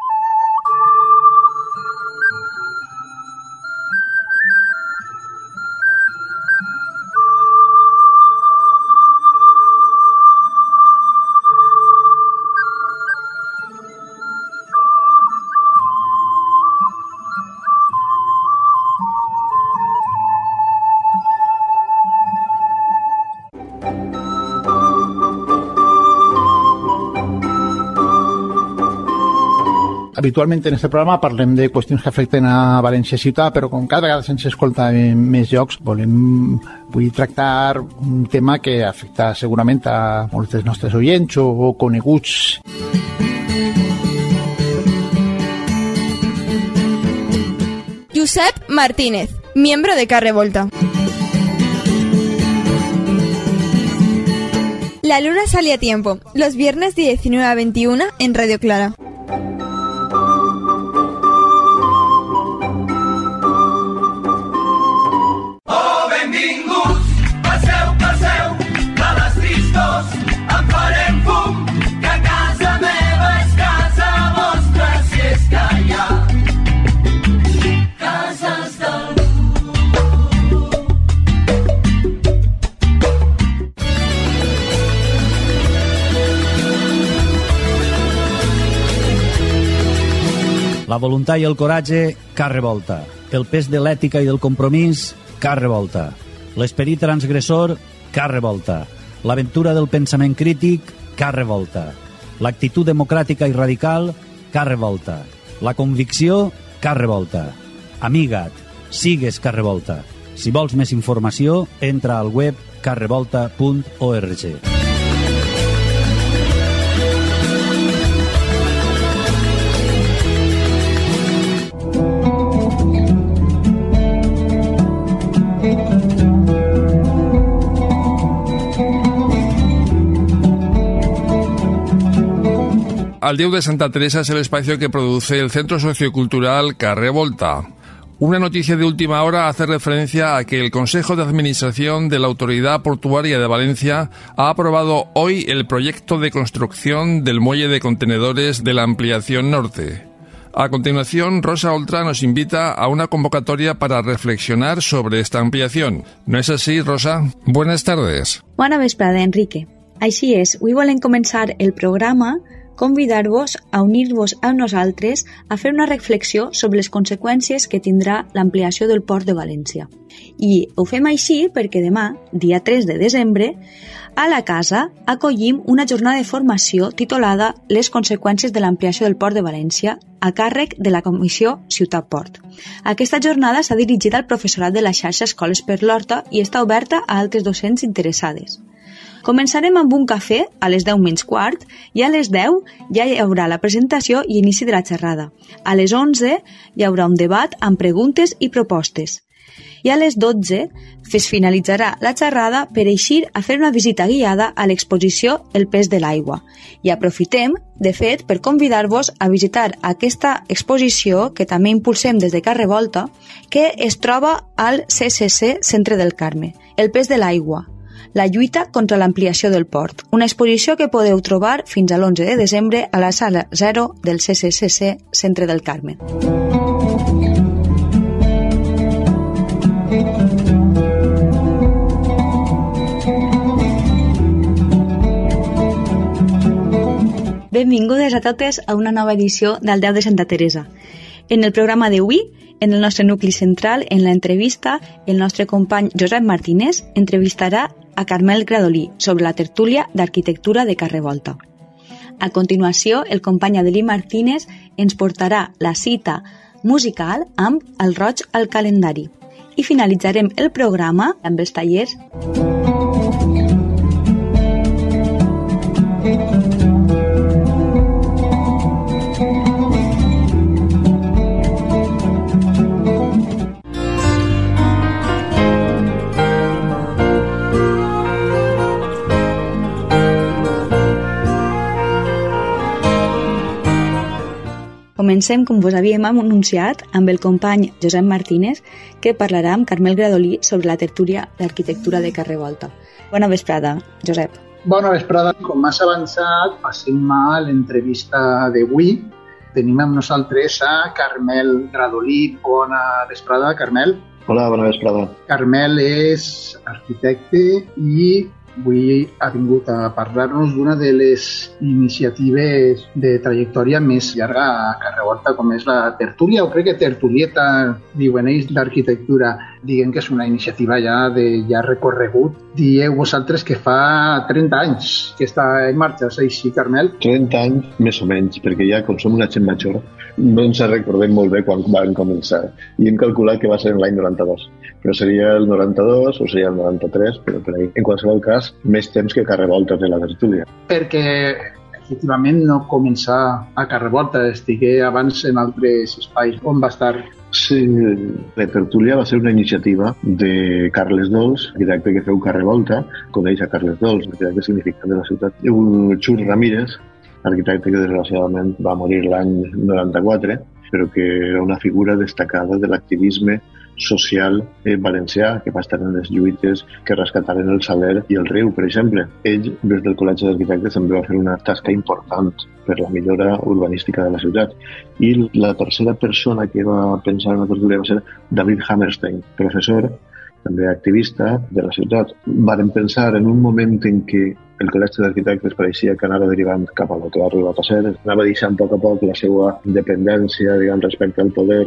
Speaker 12: Habitualment en aquest programa parlem de qüestions que afecten a València ciutat, però com cada vegada se'ns escolta en més llocs, volem vull tractar un tema que afecta segurament a molts dels nostres oients o coneguts.
Speaker 1: Josep Martínez, miembro de Carrevolta. La luna sale a tiempo, los viernes de 19 a 21 en Radio Clara.
Speaker 13: La voluntat i el coratge, car revolta. El pes de l'ètica i del compromís, car revolta. L'esperit transgressor, car revolta. L'aventura del pensament crític, car revolta. L'actitud democràtica i radical, car revolta. La convicció, car revolta. Amiga't, sigues car revolta. Si vols més informació, entra al web carrevolta.org.
Speaker 4: Al Dieu de Santa Teresa es el espacio que produce el Centro Sociocultural Carre Volta. Una noticia de última hora hace referencia a que el Consejo de Administración de la Autoridad Portuaria de Valencia ha aprobado hoy el proyecto de construcción del muelle de contenedores de la ampliación norte. A continuación, Rosa Oltra nos invita a una convocatoria para reflexionar sobre esta ampliación. ¿No es así, Rosa? Buenas tardes.
Speaker 14: Bona vesprada, Enrique. Així és, avui volem començar el programa convidar-vos a unir-vos a nosaltres a fer una reflexió sobre les conseqüències que tindrà l'ampliació del port de València. I ho fem així perquè demà, dia 3 de desembre, a la casa acollim una jornada de formació titulada Les conseqüències de l'ampliació del port de València a càrrec de la Comissió Ciutat Port. Aquesta jornada s'ha dirigit al professorat de la xarxa Escoles per l'Horta i està oberta a altres docents interessades. Començarem amb un cafè a les 10 menys quart i a les 10 ja hi haurà la presentació i inici de la xerrada. A les 11 hi haurà un debat amb preguntes i propostes. I a les 12 es finalitzarà la xerrada per eixir a fer una visita guiada a l'exposició El pes de l'aigua. I aprofitem, de fet, per convidar-vos a visitar aquesta exposició que també impulsem des de Carrevolta, que es troba al CCC Centre del Carme. El pes de l'aigua, la lluita contra l'ampliació del port, una exposició que podeu trobar fins a l'11 de desembre a la sala 0 del CCCC Centre del Carme. Benvingudes a totes a una nova edició del 10 de Santa Teresa. En el programa d'avui, en el nostre nucli central, en l'entrevista, el nostre company Josep Martínez entrevistarà a Carmel Gradolí sobre la tertúlia d'arquitectura de Carrevolta. A continuació, el company Adelí Martínez ens portarà la cita musical amb El roig al calendari. I finalitzarem el programa amb els tallers Comencem, com vos havíem anunciat, amb el company Josep Martínez, que parlarà amb Carmel Gradolí sobre la tertúlia d'arquitectura de Carrer Volta. Bona vesprada, Josep.
Speaker 12: Bona vesprada. Com has avançat, passem a l'entrevista d'avui. Tenim amb nosaltres a Carmel Gradolí. Bona vesprada, Carmel.
Speaker 15: Hola, bona vesprada.
Speaker 12: Carmel és arquitecte i avui ha vingut a parlar-nos d'una de les iniciatives de trajectòria més llarga a Carrevolta, com és la tertúlia, o crec que tertulieta, diuen ells, d'arquitectura. Diguem que és una iniciativa ja de ja recorregut. Dieu vosaltres que fa 30 anys que està en marxa, és així, Carmel?
Speaker 15: 30 anys, més o menys, perquè ja, com som una gent major, no ens recordem molt bé quan van començar. I hem calculat que va ser l'any 92. Però seria el 92 o seria el 93, però per ahí. En qualsevol cas, més temps que Carrevolta de la tertúlia.
Speaker 12: Perquè efectivament no començar a Carrevolta, estigué abans en altres espais. On va estar?
Speaker 15: Sí, la tertúlia va ser una iniciativa de Carles Dols, arquitecte que feu Carrevolta, coneix a Carles Dols, arquitecte significant de la ciutat, un Xur Ramírez, arquitecte que desgraciadament va morir l'any 94, però que era una figura destacada de l'activisme social eh, valencià que va estar en les lluites que rescataren el Saler i el riu, per exemple. Ell, des del Col·legi d'Arquitectes, també va fer una tasca important per la millora urbanística de la ciutat. I la tercera persona que va pensar en la tertúlia va ser David Hammerstein, professor, també activista de la ciutat. Varen pensar en un moment en què el Col·legi d'Arquitectes pareixia que anava derivant cap a lo que ha arribat a ser, anava deixant a poc a poc la seva independència diguem, respecte al poder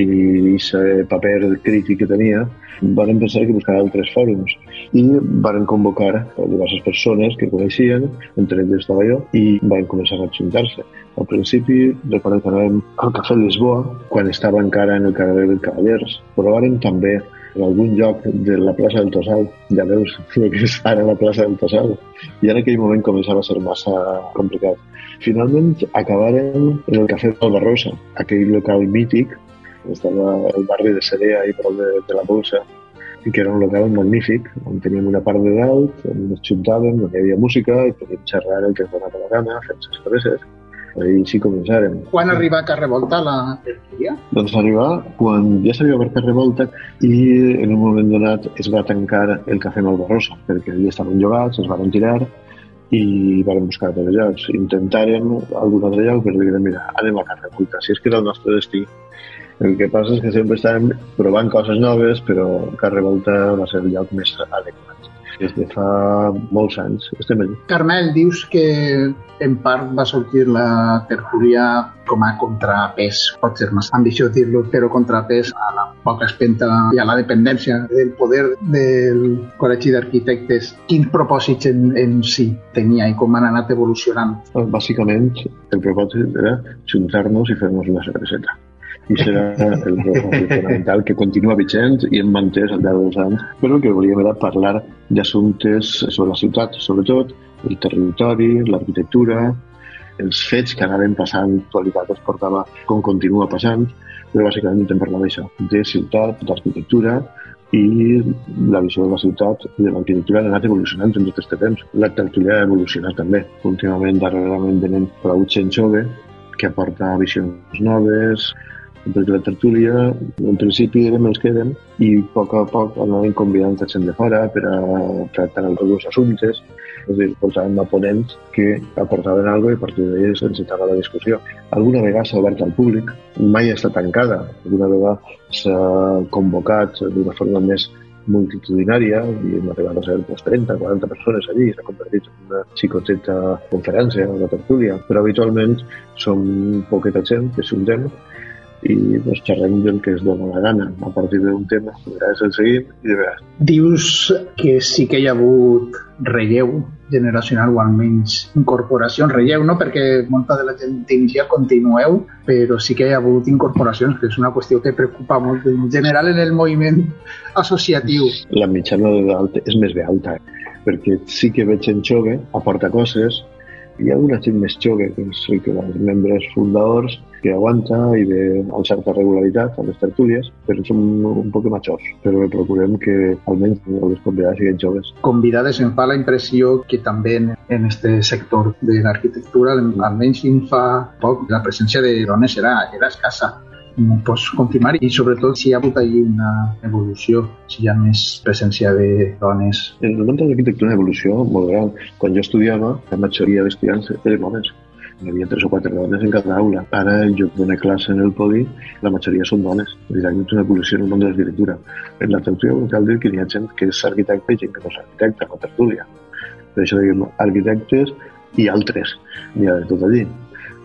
Speaker 15: i aquest paper crític que tenia, van pensar que buscar altres fòrums i van convocar a diverses persones que coneixien, entre elles estava jo, i van començar a ajuntar-se. Al principi, recordo que anàvem al Cafè Lisboa, quan estava encara en el carrer dels Cavallers, però varen també en algun lloc de la plaça del Tossal. Ja veus que és ara la plaça del Tossal. I en aquell moment començava a ser massa complicat. Finalment acabaren en el Cafè Barrosa, aquell local mític estava al barri de Cerea i prop de, de la Bolsa i que era un local magnífic, on teníem una part de dalt, on ens juntàvem, on hi havia música i podíem xerrar el que ens donava la gana, fer les expresses. I així començàrem.
Speaker 12: Quan arriba a Carrevolta la tertúlia?
Speaker 15: Doncs arribar quan ja s'havia obert Carrevolta i en un moment donat es va tancar el Cafè Malvarrosa, perquè ja estaven llogats, es van tirar i vam buscar altres llocs. Intentàrem algun altre lloc, però diguem, mira, anem a Carrevolta, si és que era el nostre destí. El que passa és que sempre estàvem provant coses noves, però Carrevolta va ser el lloc més adequat. des de fa molts anys estem allà.
Speaker 12: Carmel, dius que en part va sortir la tertúlia com a contrapès, pot ser més ambiciós dir-lo, però contrapès a la poca espenta i a la dependència del poder del Col·legi d'Arquitectes. Quins propòsits en, en si tenia i com han anat evolucionant?
Speaker 15: Bàsicament, el propòsit era juntar-nos i fer-nos una cerveseta. I serà el propòsit fonamental que continua vigent i hem mantès al llarg dels anys. Però que volíem era parlar d'assumptes sobre la ciutat, sobretot el territori, l'arquitectura, els fets que anaven passant, l'actualitat es portava com continua passant, però bàsicament intentem parlar d'això, de ciutat, d'arquitectura i la visió de la ciutat i de l'arquitectura ha anat evolucionant en tot aquest temps. La tertúlia ha evolucionat també. Últimament, darrerament, venen prou gent jove que aporta visions noves, perquè la tertúlia, en principi érem els que érem, i a poc a poc anàvem convidant a gent de fora per a tractar alguns assumptes, és a dir, portàvem a ponents que aportaven alguna cosa i a partir d'ells encetada la discussió. Alguna vegada s'ha obert al públic, mai està tancada, alguna vegada s'ha convocat d'una forma més multitudinària i hem arribat a ser pues, 30, 40 persones allí, s'ha convertit en una xicoteta conferència, una tertúlia, però habitualment som poqueta gent que s'untem i pues, xerrem del que es dona la gana a partir d'un tema, de vegades el seguim i de vegades.
Speaker 12: Dius que sí que hi ha hagut relleu generacional o almenys incorporació, relleu, no? perquè molta de la gent ja continueu, però sí que hi ha hagut incorporacions, que és una qüestió que preocupa molt en general en el moviment associatiu.
Speaker 15: La mitjana d'edat és més bé alta, perquè sí que veig gent jove, aporta coses, hi ha alguna gent més jove, que és que els membres fundadors, que aguanta i ve amb certa regularitat a les tertúlies, però som un poc majors. Però procurem que almenys les convidades siguin joves.
Speaker 12: Convidades em fa la impressió que també en este sector de l'arquitectura, almenys fins fa poc, la presència de dones era, era escassa pots confirmar i sobretot si hi ha hagut allí una evolució, si hi ha més presència de dones.
Speaker 15: En el món de l'arquitectura una evolució molt gran. Quan jo estudiava, la majoria d'estudiants eren homes. Hi havia tres o quatre dones en cada aula. Ara jo dono classe en el podi, la majoria són dones. Directament una evolució en el món de l'arquitectura. En la tertúlia cal dir que hi ha gent que és arquitecte i gent que no és arquitecte, la tertúlia. Per això diguem arquitectes i altres. N'hi ha de tot allí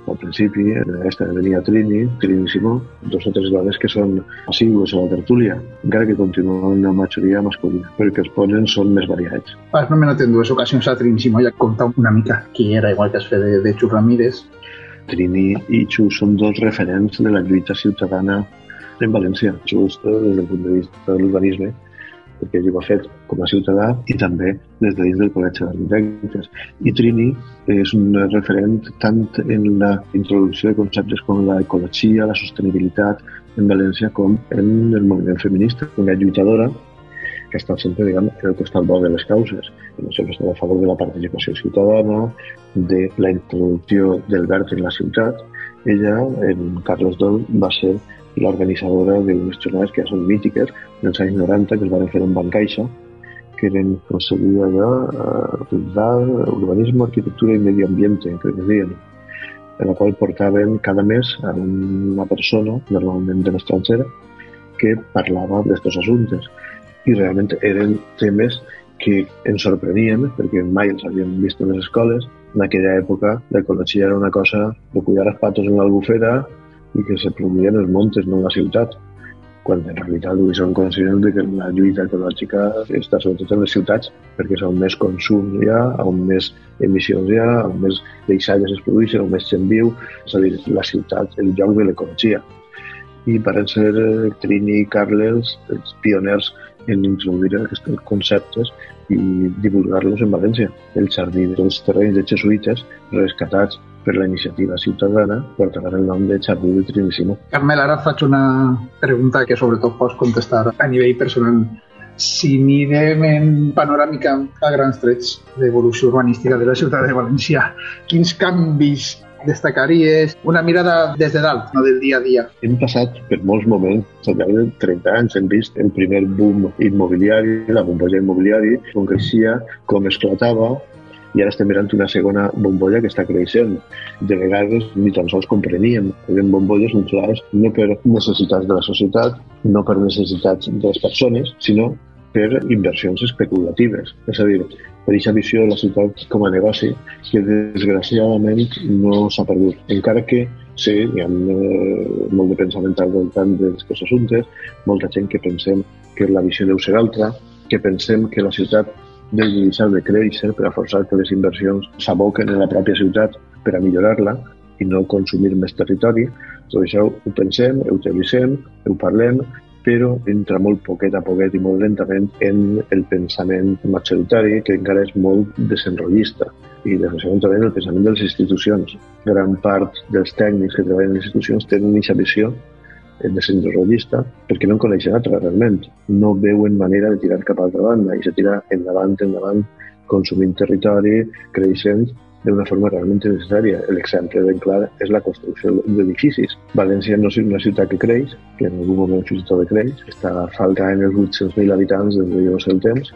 Speaker 15: al principi, en aquesta venia Trini, Trini Simó, dos o tres dones que són assigües a la tertúlia, encara que continua una majoria masculina, perquè els ponen són més variats.
Speaker 12: Has nomenat en dues ocasions a Trini Simó, ja conta una mica qui era, igual que has fet de, de Xu Ramírez.
Speaker 15: Trini i Xu són dos referents de la lluita ciutadana en València, just des del punt de vista de l'urbanisme, perquè ell ho ha fet com a ciutadà i també des de dins del Col·legi d'Arquitectes. I Trini és un referent tant en la introducció de conceptes com la ecologia, la sostenibilitat en València com en el moviment feminista. Una lluitadora que estat sempre diguem, en el costat bo de les causes. Sempre està a favor de la participació ciutadana, de la introducció del verd en la ciutat. Ella, en Carles Dol, va ser l'organitzadora d'unes jornades que ja són mítiques, dels anys 90, que es van fer en Bancaixa, que eren conseguida de uh, urbanisme, arquitectura i medi ambiente, que es deien, en la qual portaven cada mes a una persona, normalment de l'estranger, que parlava d'aquests assumptes. I realment eren temes que ens sorprenien perquè mai els havíem vist en les escoles. En aquella època l'ecologia era una cosa de cuidar els patos en l'albufera i que se produïen els montes, no la ciutat quan en realitat avui som conscients de que la lluita ecològica està sobretot en les ciutats, perquè és on més consum hi ha, on més emissions hi ha, on més deixalles es produeixen, on més gent viu, és a dir, la ciutat, el lloc de l'ecologia. I van ser eh, Trini i Carles els pioners en introduir aquests conceptes i divulgar-los en València. El jardí dels terrenys de jesuïtes rescatats per la iniciativa ciutadana portarà el nom de Jardí de Trinissimo.
Speaker 12: Carmel, ara faig una pregunta que sobretot pots contestar a nivell personal. Si mirem en panoràmica a grans trets d'evolució urbanística de la ciutat de València, quins canvis destacaries una mirada des de dalt, no del dia a dia.
Speaker 15: Hem passat per molts moments, al llarg de 30 anys hem vist el primer boom immobiliari, la bombolla immobiliari, com creixia, com esclatava, i ara estem mirant una segona bombolla que està creixent. De vegades ni tan sols compreníem. Eren bombolles inflades no per necessitats de la societat, no per necessitats de les persones, sinó per inversions especulatives. És a dir, per aquesta visió de la ciutat com a negoci que desgraciadament no s'ha perdut. Encara que sí, hi ha eh, molt de pensament al voltant d'aquests assumptes, molta gent que pensem que la visió deu ser altra, que pensem que la ciutat deixar de créixer per a forçar que les inversions s'aboquen en la pròpia ciutat per a millorar-la i no consumir més territori. Tot això ho pensem, ho utilitzem, ho parlem, però entra molt poquet a poquet i molt lentament en el pensament majoritari, que encara és molt desenrotllista i desgraciadament també el pensament de les institucions. Gran part dels tècnics que treballen en les institucions tenen aquesta visió desenrotllista perquè no en coneixen altra realment. No veuen manera de tirar cap a altra banda i se tira endavant, endavant, consumint territori, creixent d'una forma realment necessària. L'exemple ben clar és la construcció d'edificis. València no és una ciutat que creix, que en algun moment fins i tot creix, està faltant els 800.000 habitants des de llavors el temps,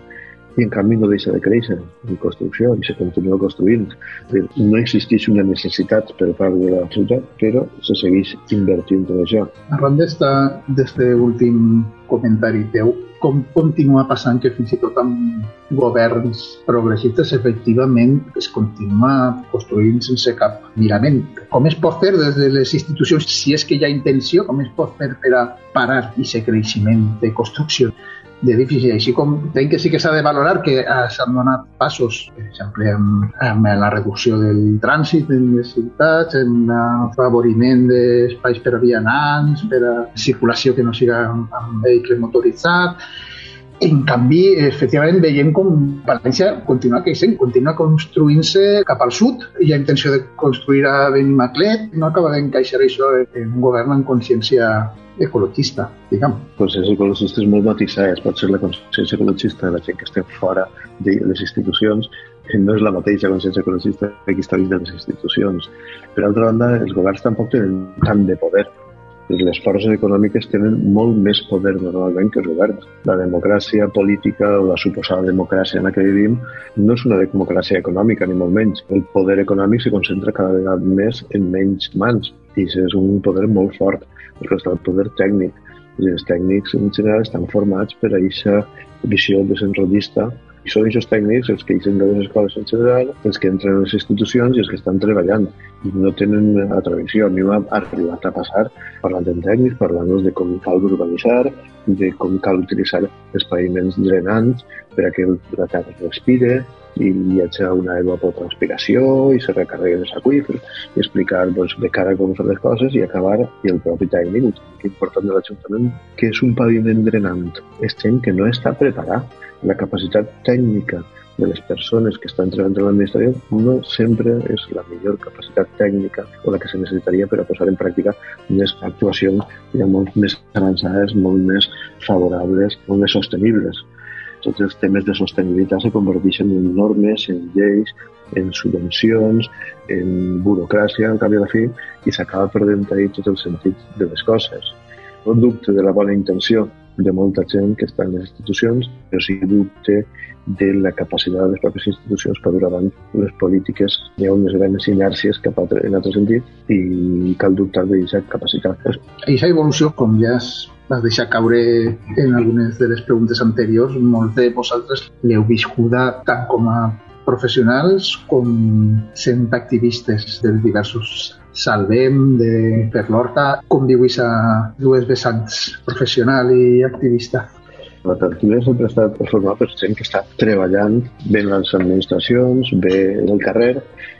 Speaker 15: i en canvi no deixa de créixer en construcció i se continua construint. No existeix una necessitat per part de la ciutat, però se segueix invertint en això.
Speaker 12: Arran d'este últim comentari teu, com continua passant que fins i tot amb governs progressistes efectivament es continua construint sense cap mirament. Com es pot fer des de les institucions, si és que hi ha intenció, com es pot fer per a parar aquest creixement de construcció d'edificis, així com entenc que sí que s'ha de valorar que s'han donat passos, per exemple, amb, amb la reducció del trànsit en les ciutats, en l'afavoriment d'espais per a vianants, per a circulació que no siga amb, amb vehicle motoritzat, en canvi, efectivament, veiem com València continua creixent, continua construint-se cap al sud. Hi ha intenció de construir a Benimaclet. No acaba d'encaixar això en un govern amb consciència ecologista, diguem.
Speaker 15: Consciència ecologista és molt matisada. Pot ser la consciència ecologista de la gent que estem fora de les institucions no és la mateixa consciència ecologista que està dins de les institucions. Per altra banda, els governs tampoc tenen tant de poder les forces econòmiques tenen molt més poder normalment que els governs. La democràcia política o la suposada democràcia en la que vivim no és una democràcia econòmica, ni molt menys. El poder econòmic se concentra cada vegada més en menys mans i és un poder molt fort, perquè està el poder tècnic. I els tècnics en general estan formats per a aquesta visió desenrotllista i són aquests tècnics els que eixen de les escoles en general, els que entren a les institucions i els que estan treballant i no tenen visió. A mi m'ha arribat a passar parlant amb tècnics, parlant de com cal urbanitzar, de com cal utilitzar els paviments drenants per a que la terra respire, i viatjar a una evapotranspiració i se recarreguen els aqüífers i explicar doncs, de cara com fer les coses i acabar i el propi tècnic, tècnic important de l'Ajuntament, que és un paviment drenant. És gent que no està preparat la capacitat tècnica de les persones que estan treballant en l'administració no sempre és la millor capacitat tècnica o la que se necessitaria per a posar en pràctica unes actuacions ja molt més avançades, molt més favorables, molt més sostenibles. Tots els temes de sostenibilitat se converteixen en normes, en lleis, en subvencions, en burocràcia, al cap i a la fi, i s'acaba perdent ahir tot el sentit de les coses. Producte de la bona intenció de molta gent que està en les institucions, però sí dubte de la capacitat de les pròpies institucions per dur avant les polítiques. Hi ha unes grans inèrcies cap a, en altre sentit i cal dubtar d'aquesta capacitat.
Speaker 12: Aquesta evolució, com ja vas deixar caure en algunes de les preguntes anteriors, molts de vosaltres l'heu viscuda tant com a professionals com sent activistes de diversos Salvem, de Per l'Horta, com viu a dues vessants, professional i activista?
Speaker 15: La tertúlia sempre estat formada per gent que està treballant bé en les administracions, bé en el carrer,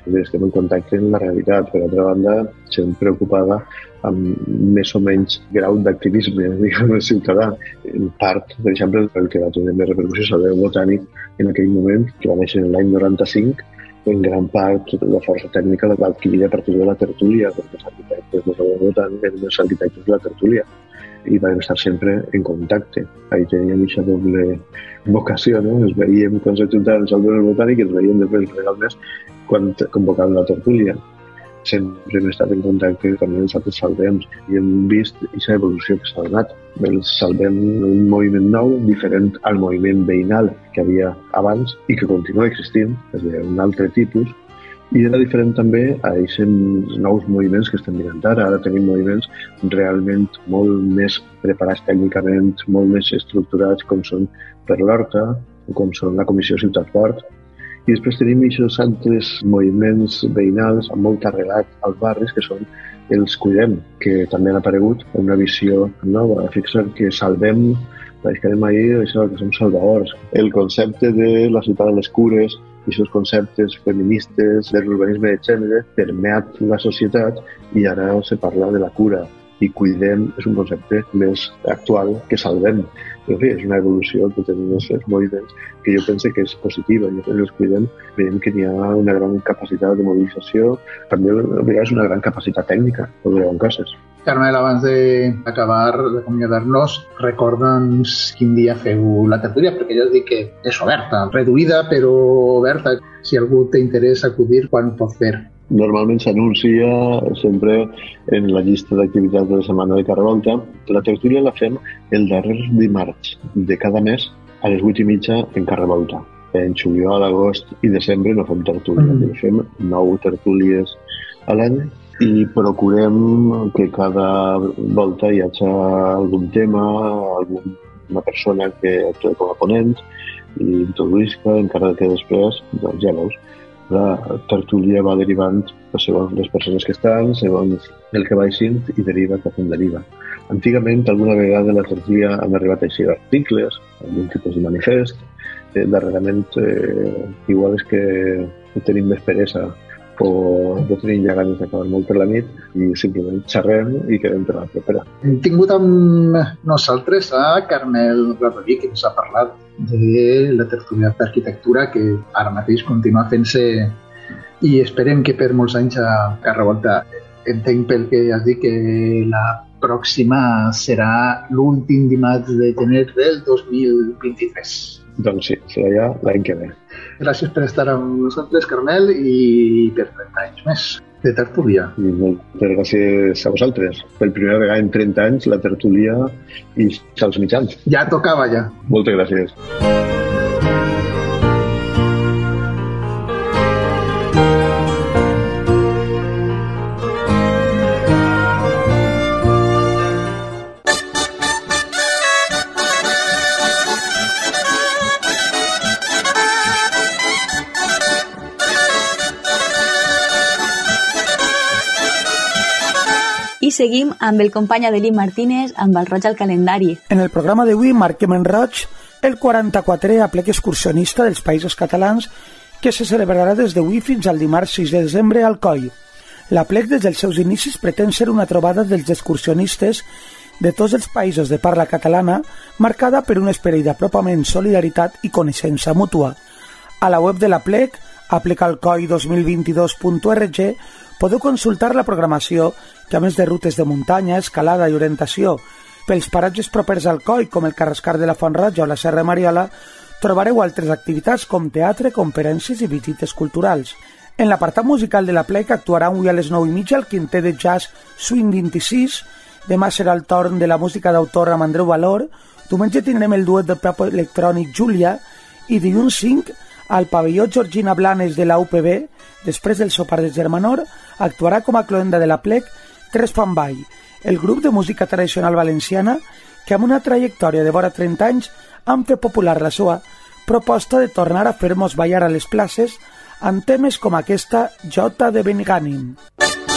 Speaker 15: i estem en contacte amb la realitat. Per altra banda, gent preocupada amb més o menys grau d'activisme, diguem, ciutadà. En part, per exemple, el que va tenir més repercussió sobre el botànic en aquell moment, que va néixer l'any 95, en gran part la força tècnica la va adquirir a partir de la tertúlia, perquè els arquitectes no sabem els arquitectes de la tertúlia i vam estar sempre en contacte. Ahí teníem aquesta doble vocació, no? Ens veiem quan s'ajuntava el Salvador Botànic i ens veiem després legalment quan convocaven la tertúlia sempre hem estat en contacte també amb els altres salvems i hem vist aquesta evolució que s'ha donat. El salvem un moviment nou, diferent al moviment veïnal que havia abans i que continua existint, és d'un altre tipus, I era diferent també a aquests nous moviments que estem mirant ara. Ara tenim moviments realment molt més preparats tècnicament, molt més estructurats, com són per l'Horta, com són la Comissió Ciutat Fort, i després tenim aquests altres moviments veïnals amb molt arrelat als barris, que són els Cuidem, que també han aparegut en una visió nova. Fixa't que salvem quedem ahí, això que som salvadors. El concepte de la ciutat de les cures, i aquests conceptes feministes de l'urbanisme de gènere permeat la societat i ara se parla de la cura i cuidem és un concepte més actual que salvem. En fi, és una evolució que tenim els moviments que jo penso que és positiva. I els cuidem, veiem que hi ha una gran capacitat de mobilització, també a vegades una gran capacitat tècnica per veure coses.
Speaker 12: Carmel, abans d'acabar d'acomiadar-nos, recorda'ns quin dia feu la tertúlia, perquè ja has dit que és oberta, reduïda però oberta. Si algú té interès acudir, quan pot fer?
Speaker 15: normalment s'anuncia sempre en la llista d'activitats de la setmana de Carrevolta. La tertúlia la fem el darrer dimarts de cada mes a les 8 i mitja en Carrevolta. En juliol, agost i desembre no fem tertúlia, mm. fem nou tertúlies a l'any i procurem que cada volta hi hagi algun tema, alguna persona que actuï com a ponent i introduïsca, encara que després, doncs ja veus, la tertúlia va derivant segons les persones que estan, segons el que baixin i deriva cap on deriva. Antigament, alguna vegada la tertúlia han arribat a així articles, algun tipus de manifest. Eh, darrerament, eh, igual és que tenim més peresa o no tenim ja ganes d'acabar molt per la nit i simplement xerrem i quedem per la propera.
Speaker 12: Hem tingut amb nosaltres a Carmel Radolí, que ens ha parlat de la tertúlia d'arquitectura que ara mateix continua fent-se i esperem que per molts anys a Carrevolta. Entenc pel que has dit que la pròxima serà l'últim dimarts de gener del 2023.
Speaker 15: Doncs sí, serà ja l'any que ve.
Speaker 12: Gràcies per estar amb nosaltres, Carmel, i per 30 anys més de tertúlia.
Speaker 15: Moltes gràcies a vosaltres. Per primera vegada en 30 anys la tertúlia i els mitjans.
Speaker 12: Ja tocava, ja.
Speaker 15: Moltes gràcies.
Speaker 14: Seguim amb el company Adelí Martínez amb el roig al calendari.
Speaker 16: En el programa d'avui marquem en roig el 44è aplec excursionista dels països catalans que se celebrarà des d'avui fins al dimarts 6 de desembre al Coll. L'aplec des dels seus inicis pretén ser una trobada dels excursionistes de tots els països de parla catalana marcada per un esperit d'apropament, solidaritat i coneixença mútua. A la web de l'aplec, aplecalcoi2022.org, podeu consultar la programació que a més de rutes de muntanya, escalada i orientació. Pels paratges propers al coll com el Carrascar de la Font Roja o la Serra Mariola, trobareu altres activitats com teatre, conferències i visites culturals. En l'apartat musical de la plec actuarà avui a les 9 i mitja el quintet de jazz Swing 26, demà serà el torn de la música d'autor amb Andreu Valor, diumenge tindrem el duet de pop electrònic Júlia i dilluns 5 al pavelló Georgina Blanes de la UPB, després del sopar de Germanor, actuarà com a cloenda de la plec Tres Fanball, el grup de música tradicional valenciana que amb una trajectòria de vora 30 anys han fet popular la seva proposta de tornar a fer-nos ballar a les places amb temes com aquesta Jota de Benigànim.
Speaker 14: A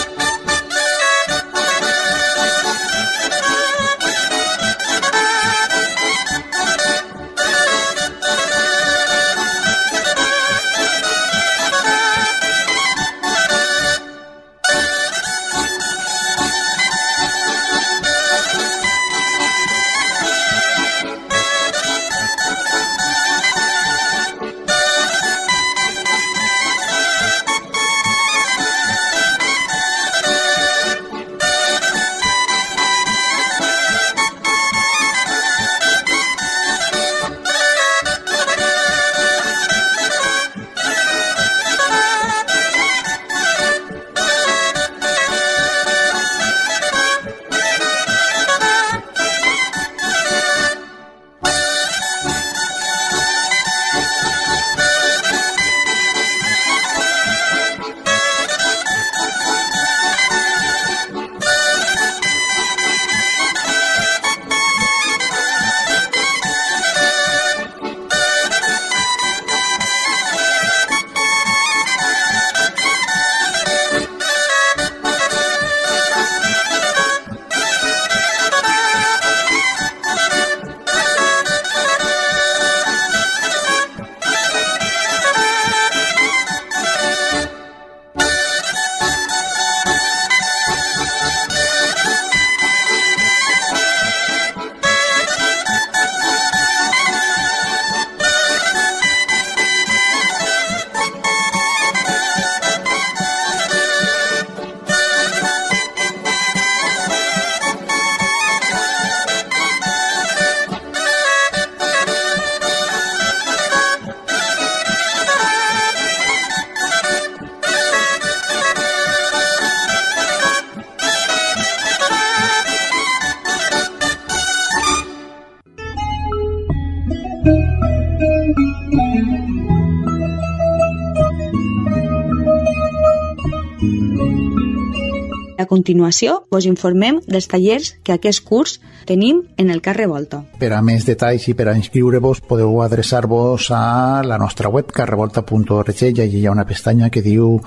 Speaker 14: continuació, vos informem dels tallers que aquest curs tenim en el carrer Volta.
Speaker 17: Per a més detalls i per a inscriure-vos podeu adreçar-vos a la nostra web carrevolta.org i allà hi ha una pestanya que diu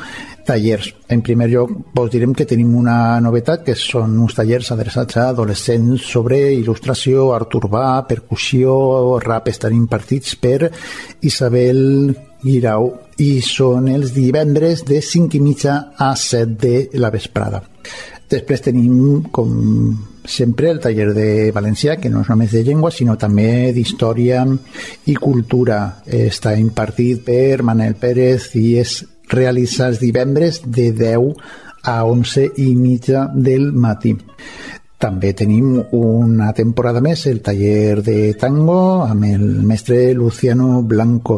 Speaker 17: tallers. En primer lloc, vos direm que tenim una novetat, que són uns tallers adreçats a adolescents sobre il·lustració, art urbà, percussió, rap, estan impartits per Isabel Guirau i són els divendres de 5 i mitja a 7 de la vesprada. Després tenim, com sempre, el taller de valencià, que no és només de llengua, sinó també d'història i cultura. Està impartit per Manel Pérez i es realitza els divendres de 10 a 11 i mitja del matí. També tenim una temporada més el taller de tango amb el mestre Luciano Blanco.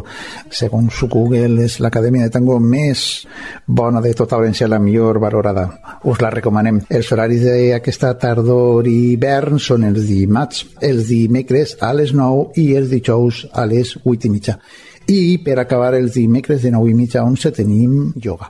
Speaker 17: Segons Google és l'acadèmia de tango més bona de tota València, la millor valorada. Us la recomanem. Els horaris d'aquesta tardor i hivern són els dimarts, els dimecres a les 9 i els dijous a les 8 i mitja. I per acabar els dimecres de 9 i mitja a 11 tenim yoga.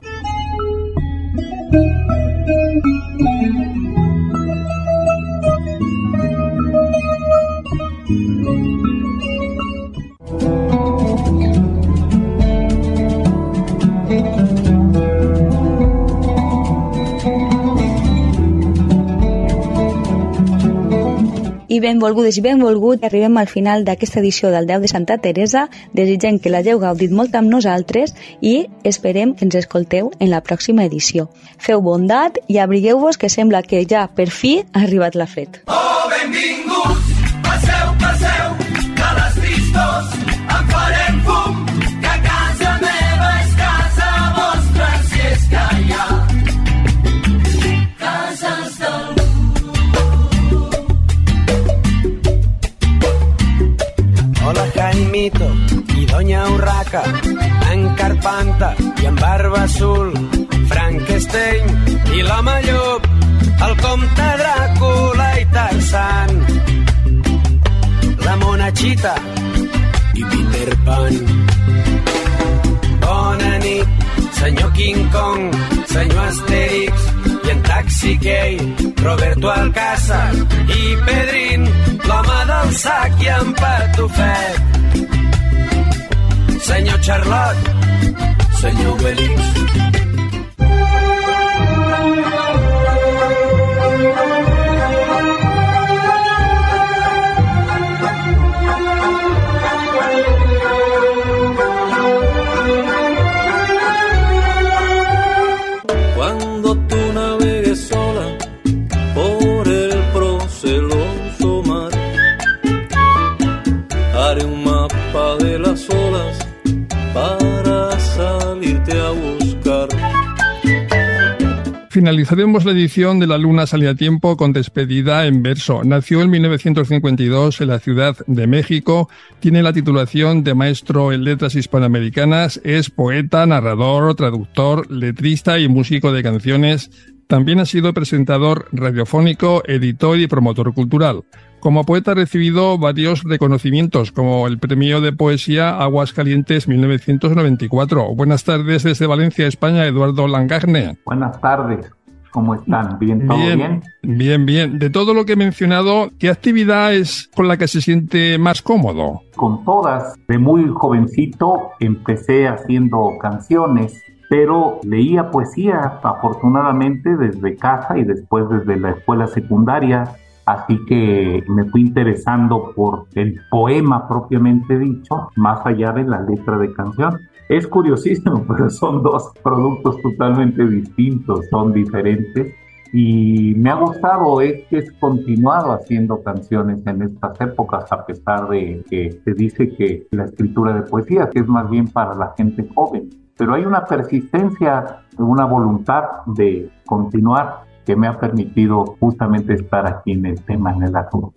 Speaker 14: I benvolgudes i benvolgut, arribem al final d'aquesta edició del 10 de Santa Teresa. Desitgem que l'hagueu gaudit molt amb nosaltres i esperem que ens escolteu en la pròxima edició. Feu bondat i abrigueu-vos que sembla que ja per fi ha arribat la fred.
Speaker 18: Oh, benvinguts, passeu, passeu,
Speaker 19: Jaimito i Doña Urraca, en Carpanta i en Barba Azul, Frankenstein i l'home llop, el comte Dràcula i Tarzan, la monachita i Peter Pan. Bona nit, senyor King Kong, senyor Asterix Taxi Gay, Roberto Alcázar i Pedrín, l'home del sac i en Patufet. Senyor Charlotte, senyor Obelix.
Speaker 4: Finalizaremos la edición de La Luna Salía a Tiempo con despedida en verso. Nació en 1952 en la Ciudad de México, tiene la titulación de maestro en letras hispanoamericanas, es poeta, narrador, traductor, letrista y músico de canciones. También ha sido presentador radiofónico, editor y promotor cultural. Como poeta ha recibido varios reconocimientos, como el Premio de Poesía Aguas Calientes 1994. Buenas tardes desde Valencia, España, Eduardo Langagne.
Speaker 20: Buenas tardes, ¿cómo están? ¿Bien, todo bien?
Speaker 4: Bien, bien, bien. De todo lo que he mencionado, ¿qué actividad es con la que se siente más cómodo?
Speaker 20: Con todas, de muy jovencito empecé haciendo canciones, pero leía poesía afortunadamente desde casa y después desde la escuela secundaria. Así que me fui interesando por el poema propiamente dicho, más allá de la letra de canción. Es curiosísimo, pero son dos productos totalmente distintos, son diferentes. Y me ha gustado es que he continuado haciendo canciones en estas épocas, a pesar de que se dice que la escritura de poesía que es más bien para la gente joven. Pero hay una persistencia, una voluntad de continuar que me ha permitido justamente estar aquí en el tema, en el asunto.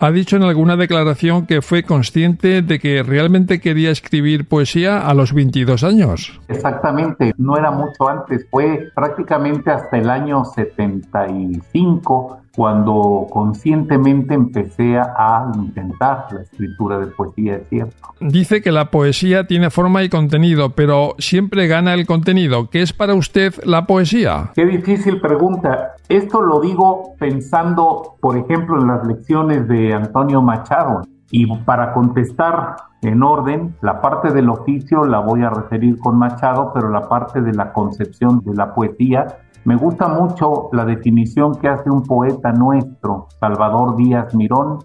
Speaker 4: Ha dicho en alguna declaración que fue consciente de que realmente quería escribir poesía a los 22 años.
Speaker 20: Exactamente, no era mucho antes, fue prácticamente hasta el año 75 cuando conscientemente empecé a intentar la escritura de poesía, es cierto.
Speaker 4: Dice que la poesía tiene forma y contenido, pero siempre gana el contenido. ¿Qué es para usted la poesía?
Speaker 20: Qué difícil pregunta. Esto lo digo pensando, por ejemplo, en las lecciones de Antonio Machado. Y para contestar en orden, la parte del oficio la voy a referir con Machado, pero la parte de la concepción de la poesía, me gusta mucho la definición que hace un poeta nuestro, Salvador Díaz Mirón,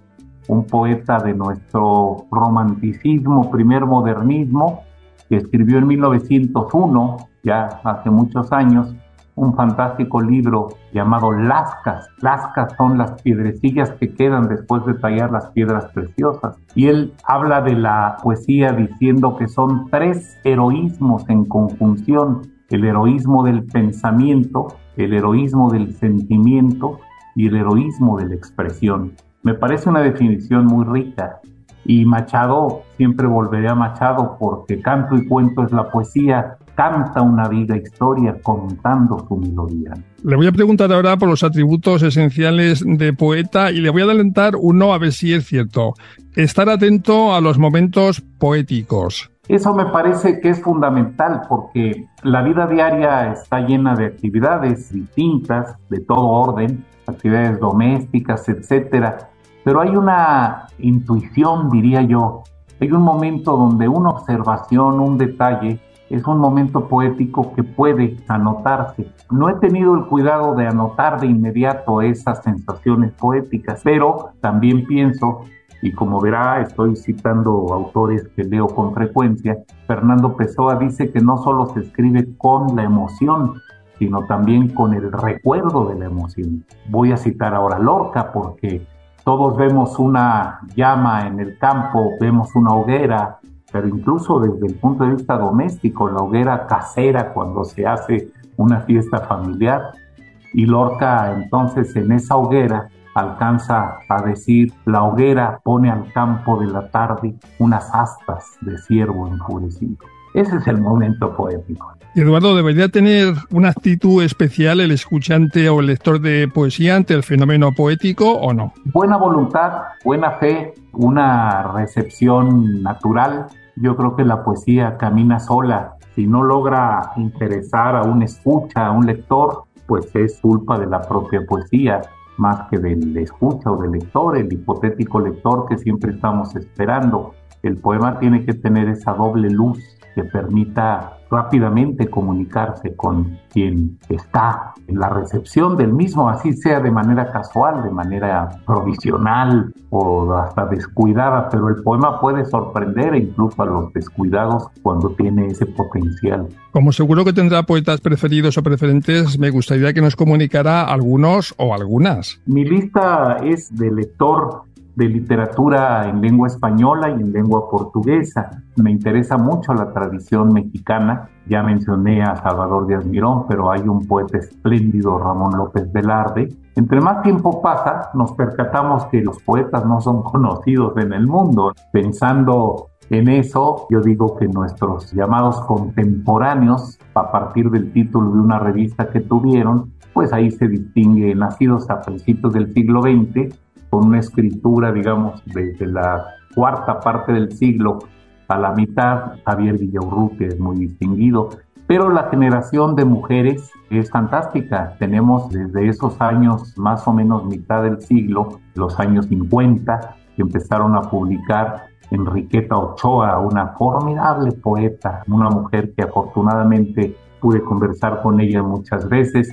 Speaker 20: un poeta de nuestro romanticismo, primer modernismo, que escribió en 1901, ya hace muchos años, un fantástico libro llamado Lascas. Lascas son las piedrecillas que quedan después de tallar las piedras preciosas. Y él habla de la poesía diciendo que son tres heroísmos en conjunción. El heroísmo del pensamiento, el heroísmo del sentimiento y el heroísmo de la expresión. Me parece una definición muy rica y Machado, siempre volveré a Machado porque canto y cuento es la poesía, canta una viva historia contando su melodía.
Speaker 4: Le voy a preguntar ahora por los atributos esenciales de poeta y le voy a adelantar uno a ver si es cierto. Estar atento a los momentos poéticos.
Speaker 20: Eso me parece que es fundamental porque la vida diaria está llena de actividades distintas, de todo orden, actividades domésticas, etcétera. Pero hay una intuición, diría yo. Hay un momento donde una observación, un detalle, es un momento poético que puede anotarse. No he tenido el cuidado de anotar de inmediato esas sensaciones poéticas, pero también pienso, y como verá, estoy citando autores que leo con frecuencia, Fernando Pessoa dice que no solo se escribe con la emoción, sino también con el recuerdo de la emoción. Voy a citar ahora Lorca porque todos vemos una llama en el campo, vemos una hoguera, pero incluso desde el punto de vista doméstico, la hoguera casera cuando se hace una fiesta familiar. Y Lorca entonces en esa hoguera alcanza a decir, la hoguera pone al campo de la tarde unas astas de ciervo enfurecido. Ese es el momento poético.
Speaker 4: Eduardo, ¿debería tener una actitud especial el escuchante o el lector de poesía ante el fenómeno poético o no?
Speaker 20: Buena voluntad, buena fe, una recepción natural yo creo que la poesía camina sola. Si no logra interesar a un escucha, a un lector, pues es culpa de la propia poesía, más que del escucha o del lector, el hipotético lector que siempre estamos esperando. El poema tiene que tener esa doble luz que permita rápidamente comunicarse con quien está en la recepción del mismo, así sea de manera casual, de manera provisional o hasta descuidada, pero el poema puede sorprender incluso a los descuidados cuando tiene ese potencial.
Speaker 4: Como seguro que tendrá poetas preferidos o preferentes, me gustaría que nos comunicara algunos o algunas.
Speaker 20: Mi lista es de lector de literatura en lengua española y en lengua portuguesa. Me interesa mucho la tradición mexicana. Ya mencioné a Salvador Díaz Mirón, pero hay un poeta espléndido, Ramón López Velarde. Entre más tiempo pasa, nos percatamos que los poetas no son conocidos en el mundo. Pensando en eso, yo digo que nuestros llamados contemporáneos, a partir del título de una revista que tuvieron, pues ahí se distingue nacidos a principios del siglo XX con una escritura, digamos, desde la cuarta parte del siglo a la mitad, Javier Villaurrutia es muy distinguido, pero la generación de mujeres es fantástica. Tenemos desde esos años, más o menos mitad del siglo, los años 50, que empezaron a publicar Enriqueta Ochoa, una formidable poeta, una mujer que afortunadamente pude conversar con ella muchas veces.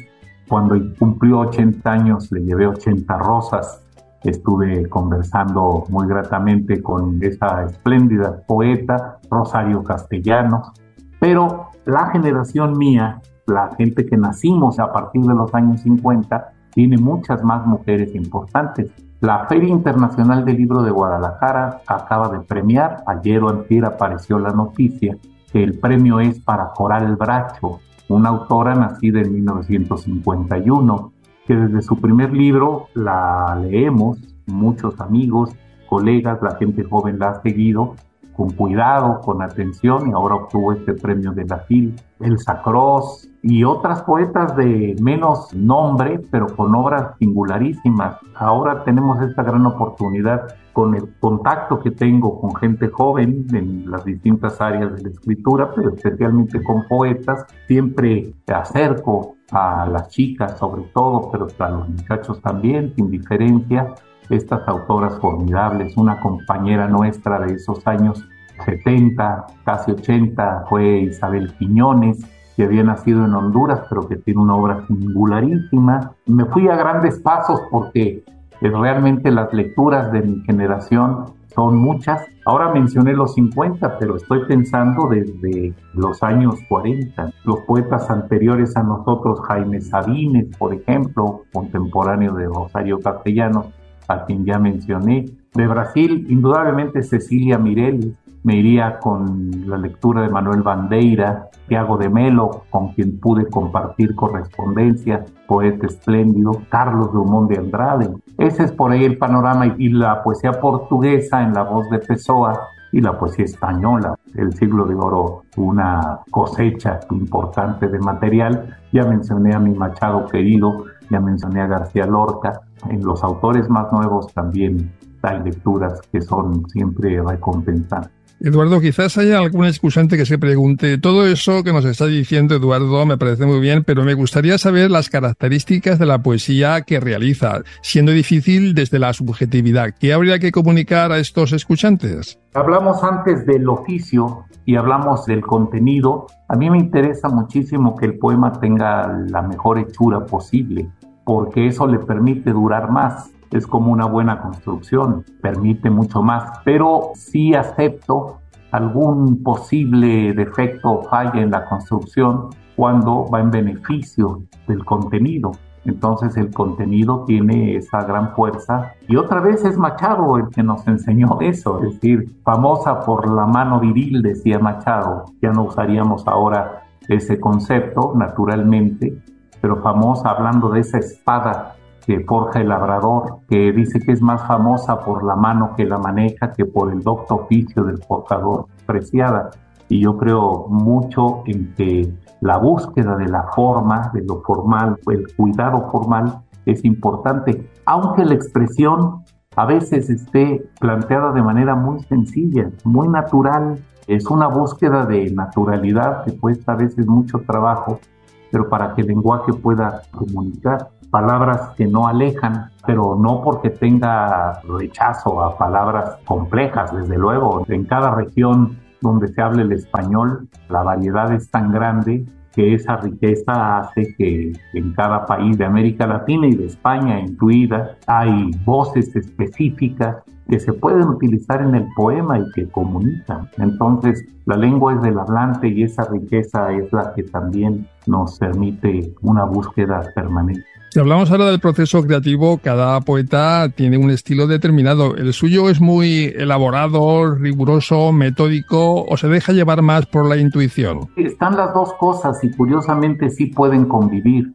Speaker 20: Cuando cumplió 80 años le llevé 80 rosas Estuve conversando muy gratamente con esa espléndida poeta, Rosario Castellanos, pero la generación mía, la gente que nacimos a partir de los años 50, tiene muchas más mujeres importantes. La Feria Internacional del Libro de Guadalajara acaba de premiar, ayer o antier apareció la noticia, que el premio es para Coral Bracho, una autora nacida en 1951 que desde su primer libro la leemos, muchos amigos, colegas, la gente joven la ha seguido, con cuidado, con atención y ahora obtuvo este premio de la FIL. Elsa Cross y otras poetas de menos nombre, pero con obras singularísimas. Ahora tenemos esta gran oportunidad con el contacto que tengo con gente joven en las distintas áreas de la escritura, pero especialmente con poetas, siempre acerco a las chicas sobre todo, pero a los muchachos también, sin diferencia, estas autoras formidables. Una compañera nuestra de esos años 70, casi 80, fue Isabel Quiñones, que había nacido en Honduras, pero que tiene una obra singularísima. Me fui a grandes pasos porque realmente las lecturas de mi generación son muchas. Ahora mencioné los 50, pero estoy pensando desde los años 40. Los poetas anteriores a nosotros, Jaime Sabines, por ejemplo, contemporáneo de Rosario Castellanos, a quien ya mencioné. De Brasil, indudablemente Cecilia Mireles, me iría con la lectura de Manuel Bandeira, Tiago de Melo, con quien pude compartir correspondencia, poeta espléndido, Carlos Dumont de Andrade. Ese es por ahí el panorama y la poesía portuguesa en la voz de Pessoa y la poesía española. El siglo de oro, una cosecha importante de material. Ya mencioné a mi Machado querido, ya mencioné a García Lorca. En los autores más nuevos también hay lecturas que son siempre recompensantes.
Speaker 4: Eduardo, quizás haya algún excusante que se pregunte, todo eso que nos está diciendo Eduardo me parece muy bien, pero me gustaría saber las características de la poesía que realiza, siendo difícil desde la subjetividad. ¿Qué habría que comunicar a estos escuchantes?
Speaker 20: Hablamos antes del oficio y hablamos del contenido. A mí me interesa muchísimo que el poema tenga la mejor hechura posible, porque eso le permite durar más es como una buena construcción, permite mucho más, pero sí acepto algún posible defecto o falla en la construcción cuando va en beneficio del contenido. Entonces el contenido tiene esa gran fuerza. Y otra vez es Machado el que nos enseñó eso, es decir, famosa por la mano viril, decía Machado. Ya no usaríamos ahora ese concepto, naturalmente, pero famosa hablando de esa espada que forja el labrador, que dice que es más famosa por la mano que la maneja que por el docto oficio del forjador, preciada. Y yo creo mucho en que la búsqueda de la forma, de lo formal, el cuidado formal es importante, aunque la expresión a veces esté planteada de manera muy sencilla, muy natural. Es una búsqueda de naturalidad que cuesta a veces mucho trabajo, pero para que el lenguaje pueda comunicar palabras que no alejan, pero no porque tenga rechazo a palabras complejas, desde luego. En cada región donde se hable el español, la variedad es tan grande que esa riqueza hace que en cada país de América Latina y de España incluida hay voces específicas que se pueden utilizar en el poema y que comunican. Entonces, la lengua es del hablante y esa riqueza es la que también nos permite una búsqueda permanente.
Speaker 4: Si hablamos ahora del proceso creativo, cada poeta tiene un estilo determinado. ¿El suyo es muy elaborado, riguroso, metódico o se deja llevar más por la intuición?
Speaker 20: Están las dos cosas y curiosamente sí pueden convivir.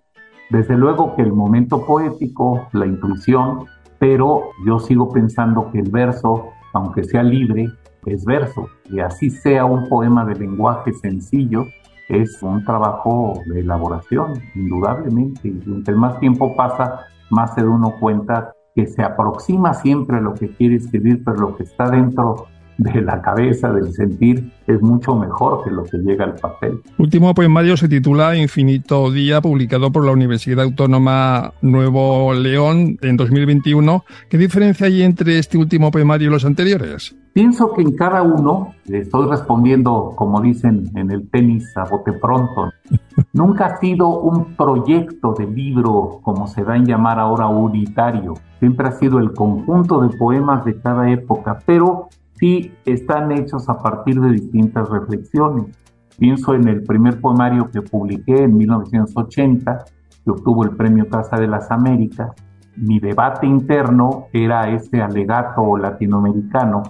Speaker 20: Desde luego que el momento poético, la intuición, pero yo sigo pensando que el verso, aunque sea libre, es verso. Y así sea un poema de lenguaje sencillo, es un trabajo de elaboración, indudablemente. Y entre más tiempo pasa, más se da uno cuenta que se aproxima siempre a lo que quiere escribir, pero lo que está dentro de la cabeza, del sentir, es mucho mejor que lo que llega al papel.
Speaker 4: Último poemario se titula Infinito Día, publicado por la Universidad Autónoma Nuevo León en 2021. ¿Qué diferencia hay entre este último poemario y los anteriores?
Speaker 20: Pienso que en cada uno, estoy respondiendo, como dicen en el tenis, a bote pronto, nunca ha sido un proyecto de libro, como se da en llamar ahora unitario. Siempre ha sido el conjunto de poemas de cada época, pero sí están hechos a partir de distintas reflexiones. Pienso en el primer poemario que publiqué en 1980, que obtuvo el premio Casa de las Américas. Mi debate interno era ese alegato latinoamericano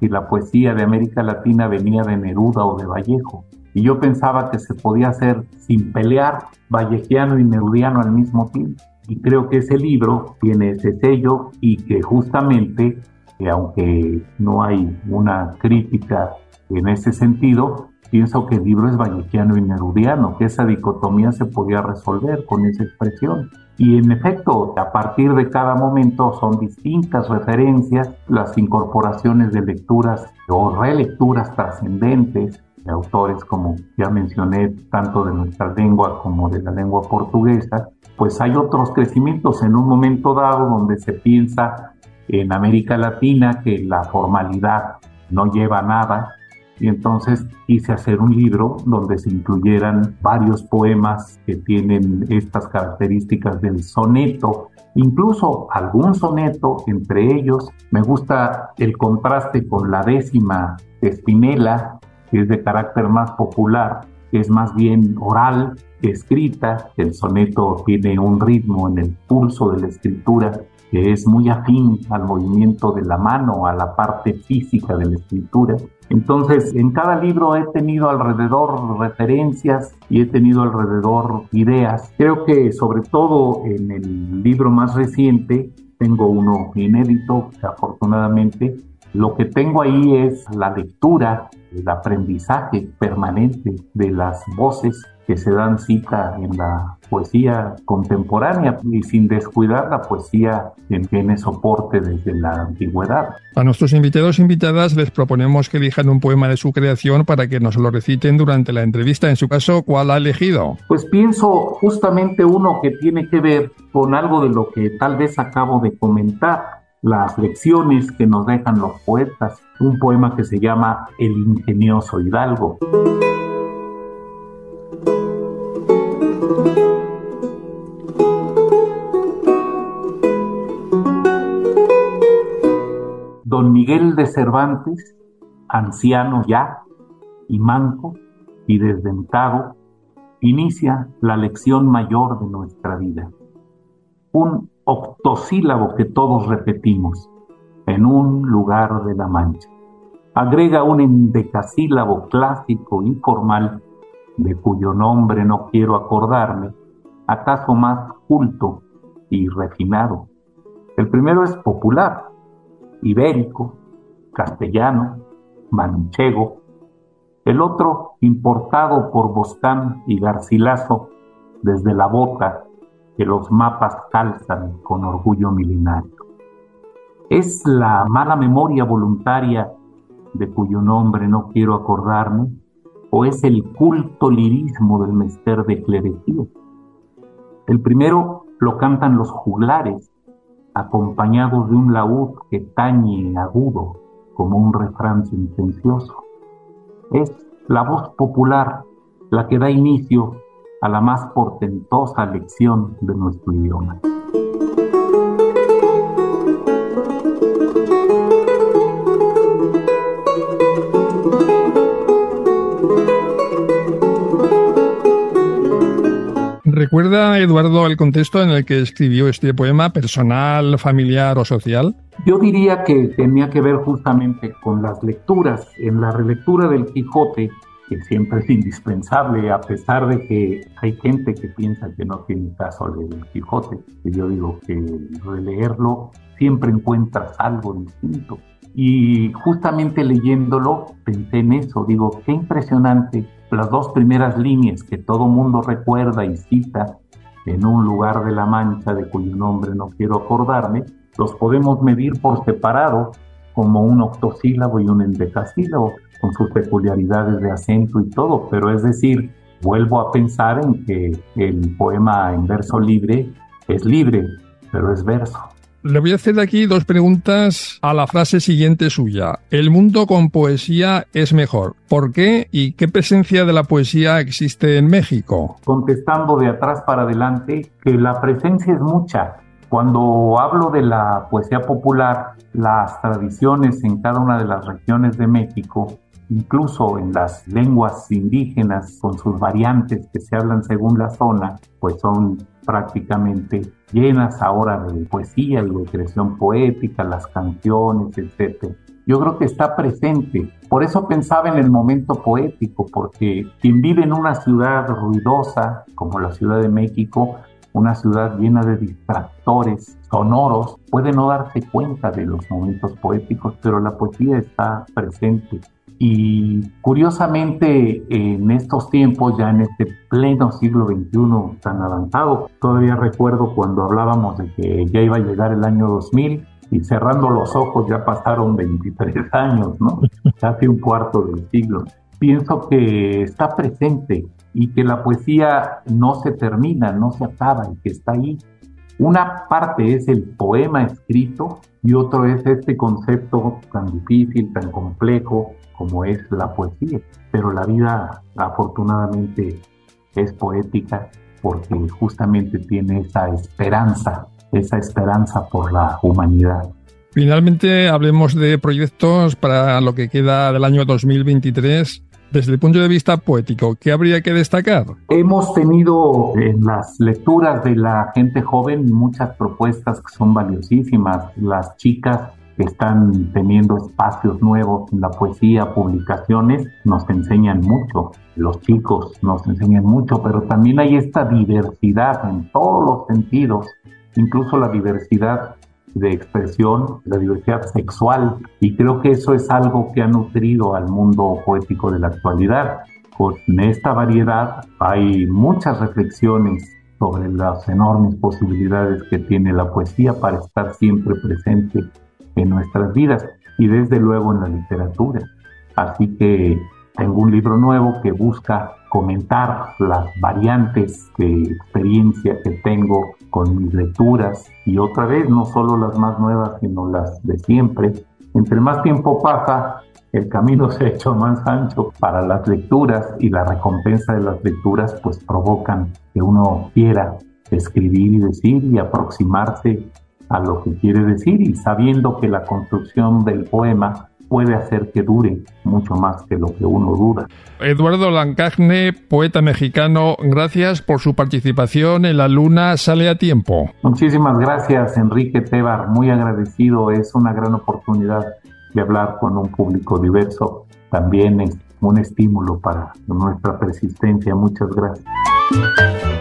Speaker 20: si la poesía de América Latina venía de Neruda o de Vallejo. Y yo pensaba que se podía hacer sin pelear vallejiano y nerudiano al mismo tiempo. Y creo que ese libro tiene ese sello y que justamente Y aunque no hay una crítica en ese sentido, pienso que el libro es vallequiano y nerudiano, que esa dicotomía se podía resolver con esa expresión. Y en efecto, a partir de cada momento son distintas referencias, las incorporaciones de lecturas o relecturas trascendentes de autores como ya mencioné, tanto de nuestra lengua como de la lengua portuguesa, pues hay otros crecimientos en un momento dado donde se piensa en América Latina que la formalidad no lleva nada, y entonces quise hacer un libro donde se incluyeran varios poemas que tienen estas características del soneto, incluso algún soneto entre ellos. Me gusta el contraste con la décima de Spinella, que es de carácter más popular, que es más bien oral escrita. El soneto tiene un ritmo en el pulso de la escritura que es muy afín al movimiento de la mano, a la parte física de la escritura. Entonces, en cada libro he tenido alrededor referencias y he tenido alrededor ideas. Creo que sobre todo en el libro más reciente, tengo uno inédito, afortunadamente, lo que tengo ahí es la lectura, el aprendizaje permanente de las voces que se dan cita en la poesía contemporánea y sin descuidar la poesía que tiene soporte desde la antigüedad.
Speaker 4: A nuestros invitados e invitadas les proponemos que elijan un poema de su creación para que nos lo reciten durante la entrevista. En su caso, ¿cuál ha elegido?
Speaker 20: Pues pienso justamente uno que tiene que ver con algo de lo que tal vez acabo de comentar, las lecciones que nos dejan los poetas, un poema que se llama El ingenioso Hidalgo. Don Miguel de Cervantes, anciano ya y manco y desdentado, inicia la lección mayor de nuestra vida. Un octosílabo que todos repetimos en un lugar de la mancha. Agrega un endecasílabo clásico y formal, de cuyo nombre no quiero acordarme, acaso más culto y refinado. El primero es popular, ibérico, castellano, manchego, el otro importado por Boscán y Garcilaso desde la bota que los mapas calzan con orgullo milenario. ¿Es la mala memoria voluntaria de cuyo nombre no quiero acordarme? ¿O es el culto lirismo del mester de clerecía? El primero lo cantan los juglares, acompañados de un laúd que tañe agudo como un refrán sentencioso. Es la voz popular la que da inicio a la más portentosa lección de nuestro idioma.
Speaker 4: ¿Recuerda, Eduardo, el contexto en el que escribió este poema, personal, familiar o social?
Speaker 20: Yo diría que tenía que ver justamente con las lecturas. En la relectura del Quijote, que siempre es indispensable, a pesar de que hay gente que piensa que no tiene caso leer el Quijote, que yo digo que releerlo siempre encuentras algo distinto. Y justamente leyéndolo pensé en eso, digo, qué impresionante las dos primeras líneas que todo mundo recuerda y cita en un lugar de la Mancha de cuyo nombre no quiero acordarme, los podemos medir por separado como un octosílabo y un endecasílabo, con sus peculiaridades de acento y todo, pero es decir, vuelvo a pensar en que el poema en verso libre es libre, pero es verso.
Speaker 4: Le voy a hacer aquí dos preguntas a la frase siguiente suya. El mundo con poesía es mejor. ¿Por qué y qué presencia de la poesía existe en México?
Speaker 20: Contestando de atrás para adelante, que la presencia es mucha. Cuando hablo de la poesía popular, las tradiciones en cada una de las regiones de México, incluso en las lenguas indígenas con sus variantes que se hablan según la zona, pues son prácticamente llenas ahora de poesía de creación poética, las canciones, etc. Yo creo que está presente. Por eso pensaba en el momento poético, porque quien vive en una ciudad ruidosa como la Ciudad de México, una ciudad llena de distractores sonoros, puede no darse cuenta de los momentos poéticos, pero la poesía está presente. Y curiosamente, en estos tiempos, ya en este pleno siglo XXI tan avanzado, todavía recuerdo cuando hablábamos de que ya iba a llegar el año 2000 y cerrando los ojos ya pasaron 23 años, ¿no? Casi un cuarto del siglo. Pienso que está presente y que la poesía no se termina, no se acaba y que está ahí. Una parte es el poema escrito y otro es este concepto tan difícil, tan complejo como es la poesía. Pero la vida afortunadamente es poética porque justamente tiene esa esperanza, esa esperanza por la humanidad.
Speaker 4: Finalmente, hablemos de proyectos para lo que queda del año 2023 desde el punto de vista poético, ¿qué habría que destacar?
Speaker 20: Hemos tenido en las lecturas de la gente joven muchas propuestas que son valiosísimas. Las chicas están teniendo espacios nuevos en la poesía, publicaciones, nos enseñan mucho. Los chicos nos enseñan mucho, pero también hay esta diversidad en todos los sentidos, incluso la diversidad de expresión, la diversidad sexual, y creo que eso es algo que ha nutrido al mundo poético de la actualidad. Con esta variedad hay muchas reflexiones sobre las enormes posibilidades que tiene la poesía para estar siempre presente en nuestras vidas y desde luego en la literatura. Así que tengo un libro nuevo que busca comentar las variantes de experiencia que tengo con mis lecturas y otra vez no solo las más nuevas sino las de siempre. Entre más tiempo pasa, el camino se ha hecho más ancho para las lecturas y la recompensa de las lecturas pues provocan que uno quiera escribir y decir y aproximarse a lo que quiere decir y sabiendo que la construcción del poema puede hacer que dure mucho más que lo que uno duda.
Speaker 4: Eduardo Lancagne, poeta mexicano, gracias por su participación en La Luna Sale a Tiempo.
Speaker 20: Muchísimas gracias, Enrique Tebar, muy agradecido, es una gran oportunidad de hablar con un público diverso, también es un estímulo para nuestra persistencia. Muchas gracias.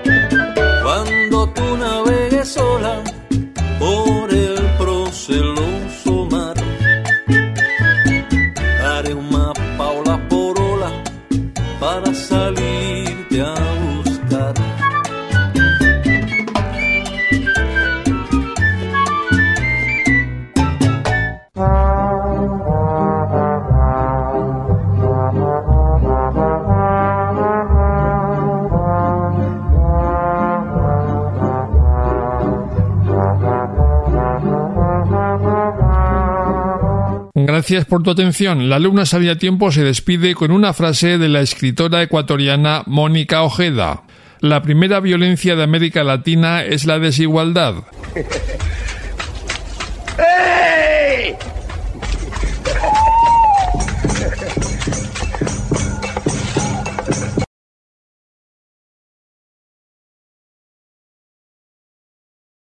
Speaker 4: Gracias por tu atención. La alumna Sabia Tiempo se despide con una frase de la escritora ecuatoriana Mónica Ojeda. La primera violencia de América Latina es la desigualdad. ¡Eh!